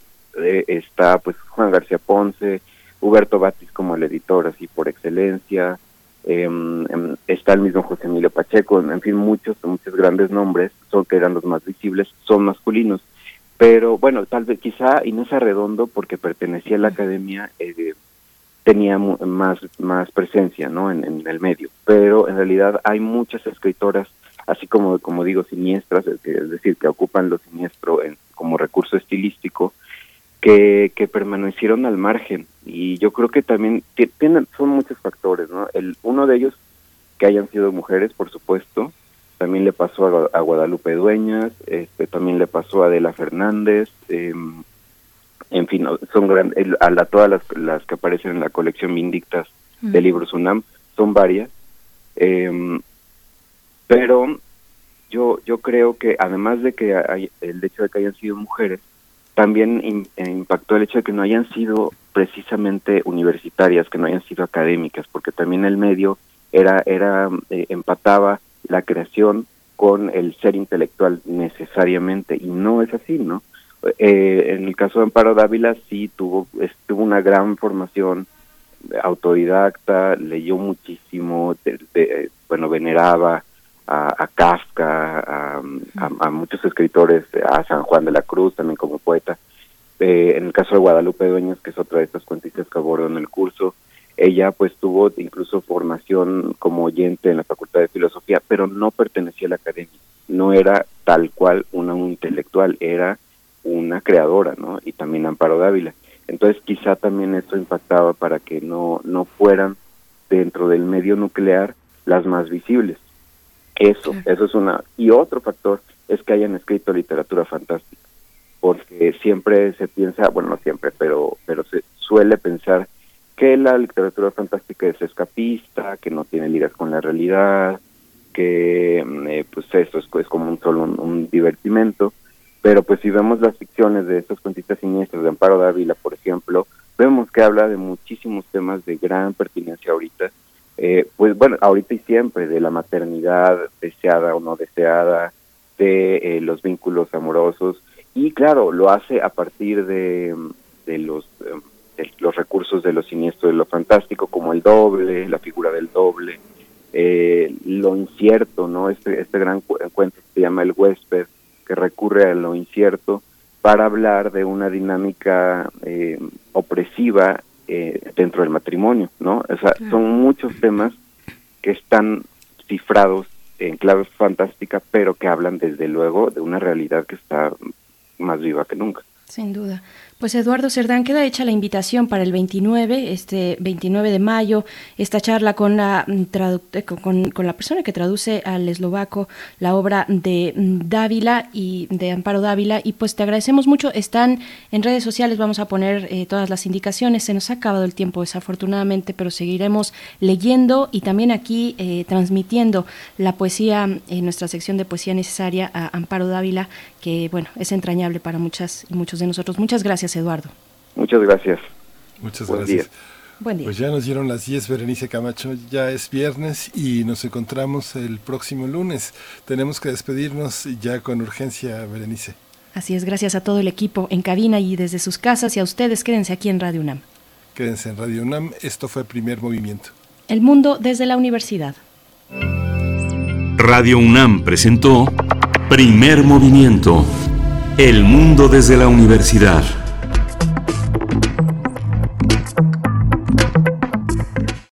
está pues Juan García Ponce, Huberto Batis como el editor así por excelencia, em, está el mismo José Emilio Pacheco, en, fin, muchos, muchos grandes nombres, son que eran los más visibles, son masculinos. Pero bueno, tal vez quizá Inés Arredondo, porque pertenecía a la academia, eh, tenía más, más presencia ¿no? En, en, el medio. Pero en realidad hay muchas escritoras, así como, como digo, siniestras, es decir, que ocupan lo siniestro en, como recurso estilístico, que, que permanecieron al margen. Y yo creo que también tienen son muchos factores no el uno de ellos que hayan sido mujeres por supuesto. También le pasó a, Guadalupe Dueñas este también le pasó a Adela Fernández eh, en fin son grandes a la, todas las, las que aparecen en la colección Vindictas de libros UNAM son varias. Eh, pero yo yo creo que además de que hay, el hecho de que hayan sido mujeres también eh, impactó el hecho de que no hayan sido precisamente universitarias, que no hayan sido académicas, porque también el medio era era eh, empataba la creación con el ser intelectual necesariamente y no es así, ¿no? Eh, en el caso de Amparo Dávila sí tuvo una gran formación autodidacta, leyó muchísimo, bueno veneraba a, Kafka, a, muchos escritores, a San Juan de la Cruz también como poeta. Eh, en el caso de Guadalupe Dueñas, que es otra de estas cuentistas que abordo en el curso, ella pues tuvo incluso formación como oyente en la Facultad de Filosofía, pero no pertenecía a la academia, no era tal cual una intelectual, era una creadora, ¿no? Y también Amparo Dávila. Entonces quizá también esto impactaba para que no, no fueran dentro del medio nuclear las más visibles. Eso, eso es una. Y otro factor es que hayan escrito literatura fantástica, porque siempre se piensa, bueno, no siempre, pero, pero se suele pensar que la literatura fantástica es escapista, que no tiene ligas con la realidad, que mm, eh, pues eso es, es, como un solo un, divertimento, pero pues si vemos las ficciones de estos cuentistas siniestros de Amparo Dávila, por ejemplo, vemos que habla de muchísimos temas de gran pertinencia ahorita, eh, pues bueno, ahorita y siempre, de la maternidad deseada o no deseada, de eh, los vínculos amorosos, y claro, lo hace a partir de, de los, de los recursos de lo siniestro, de lo fantástico, como el doble, la figura del doble, eh, lo incierto, ¿no? Este, este gran cuento se llama El huésped, que recurre a lo incierto para hablar de una dinámica eh, opresiva eh, dentro del matrimonio, ¿no? O sea, son muchos temas que están cifrados en clave fantástica, pero que hablan desde luego de una realidad que está más viva que nunca. Sin duda. Pues Eduardo Cerdán, queda hecha la invitación para el 29, este 29 de mayo, esta charla con la, mm, eh, con, la persona que traduce al eslovaco la obra de mm, Dávila y de Amparo Dávila. Y pues te agradecemos mucho. Están en redes sociales, vamos a poner eh, todas las indicaciones. Se nos ha acabado el tiempo desafortunadamente, pero seguiremos leyendo y también aquí eh, transmitiendo la poesía en nuestra sección de poesía necesaria a Amparo Dávila, que bueno, es entrañable para muchas y muchos de nosotros. Muchas gracias. Eduardo. Muchas gracias. Muchas gracias. Buen día. Pues ya nos dieron las 10, Berenice Camacho. Ya es viernes y nos encontramos el próximo lunes. Tenemos que despedirnos ya con urgencia, Berenice. Así es, gracias a todo el equipo en cabina y desde sus casas y a ustedes. Quédense aquí en Radio UNAM. Quédense en Radio UNAM. Esto fue Primer Movimiento. El mundo desde la universidad. Radio UNAM presentó Primer Movimiento. El mundo desde la universidad. thank you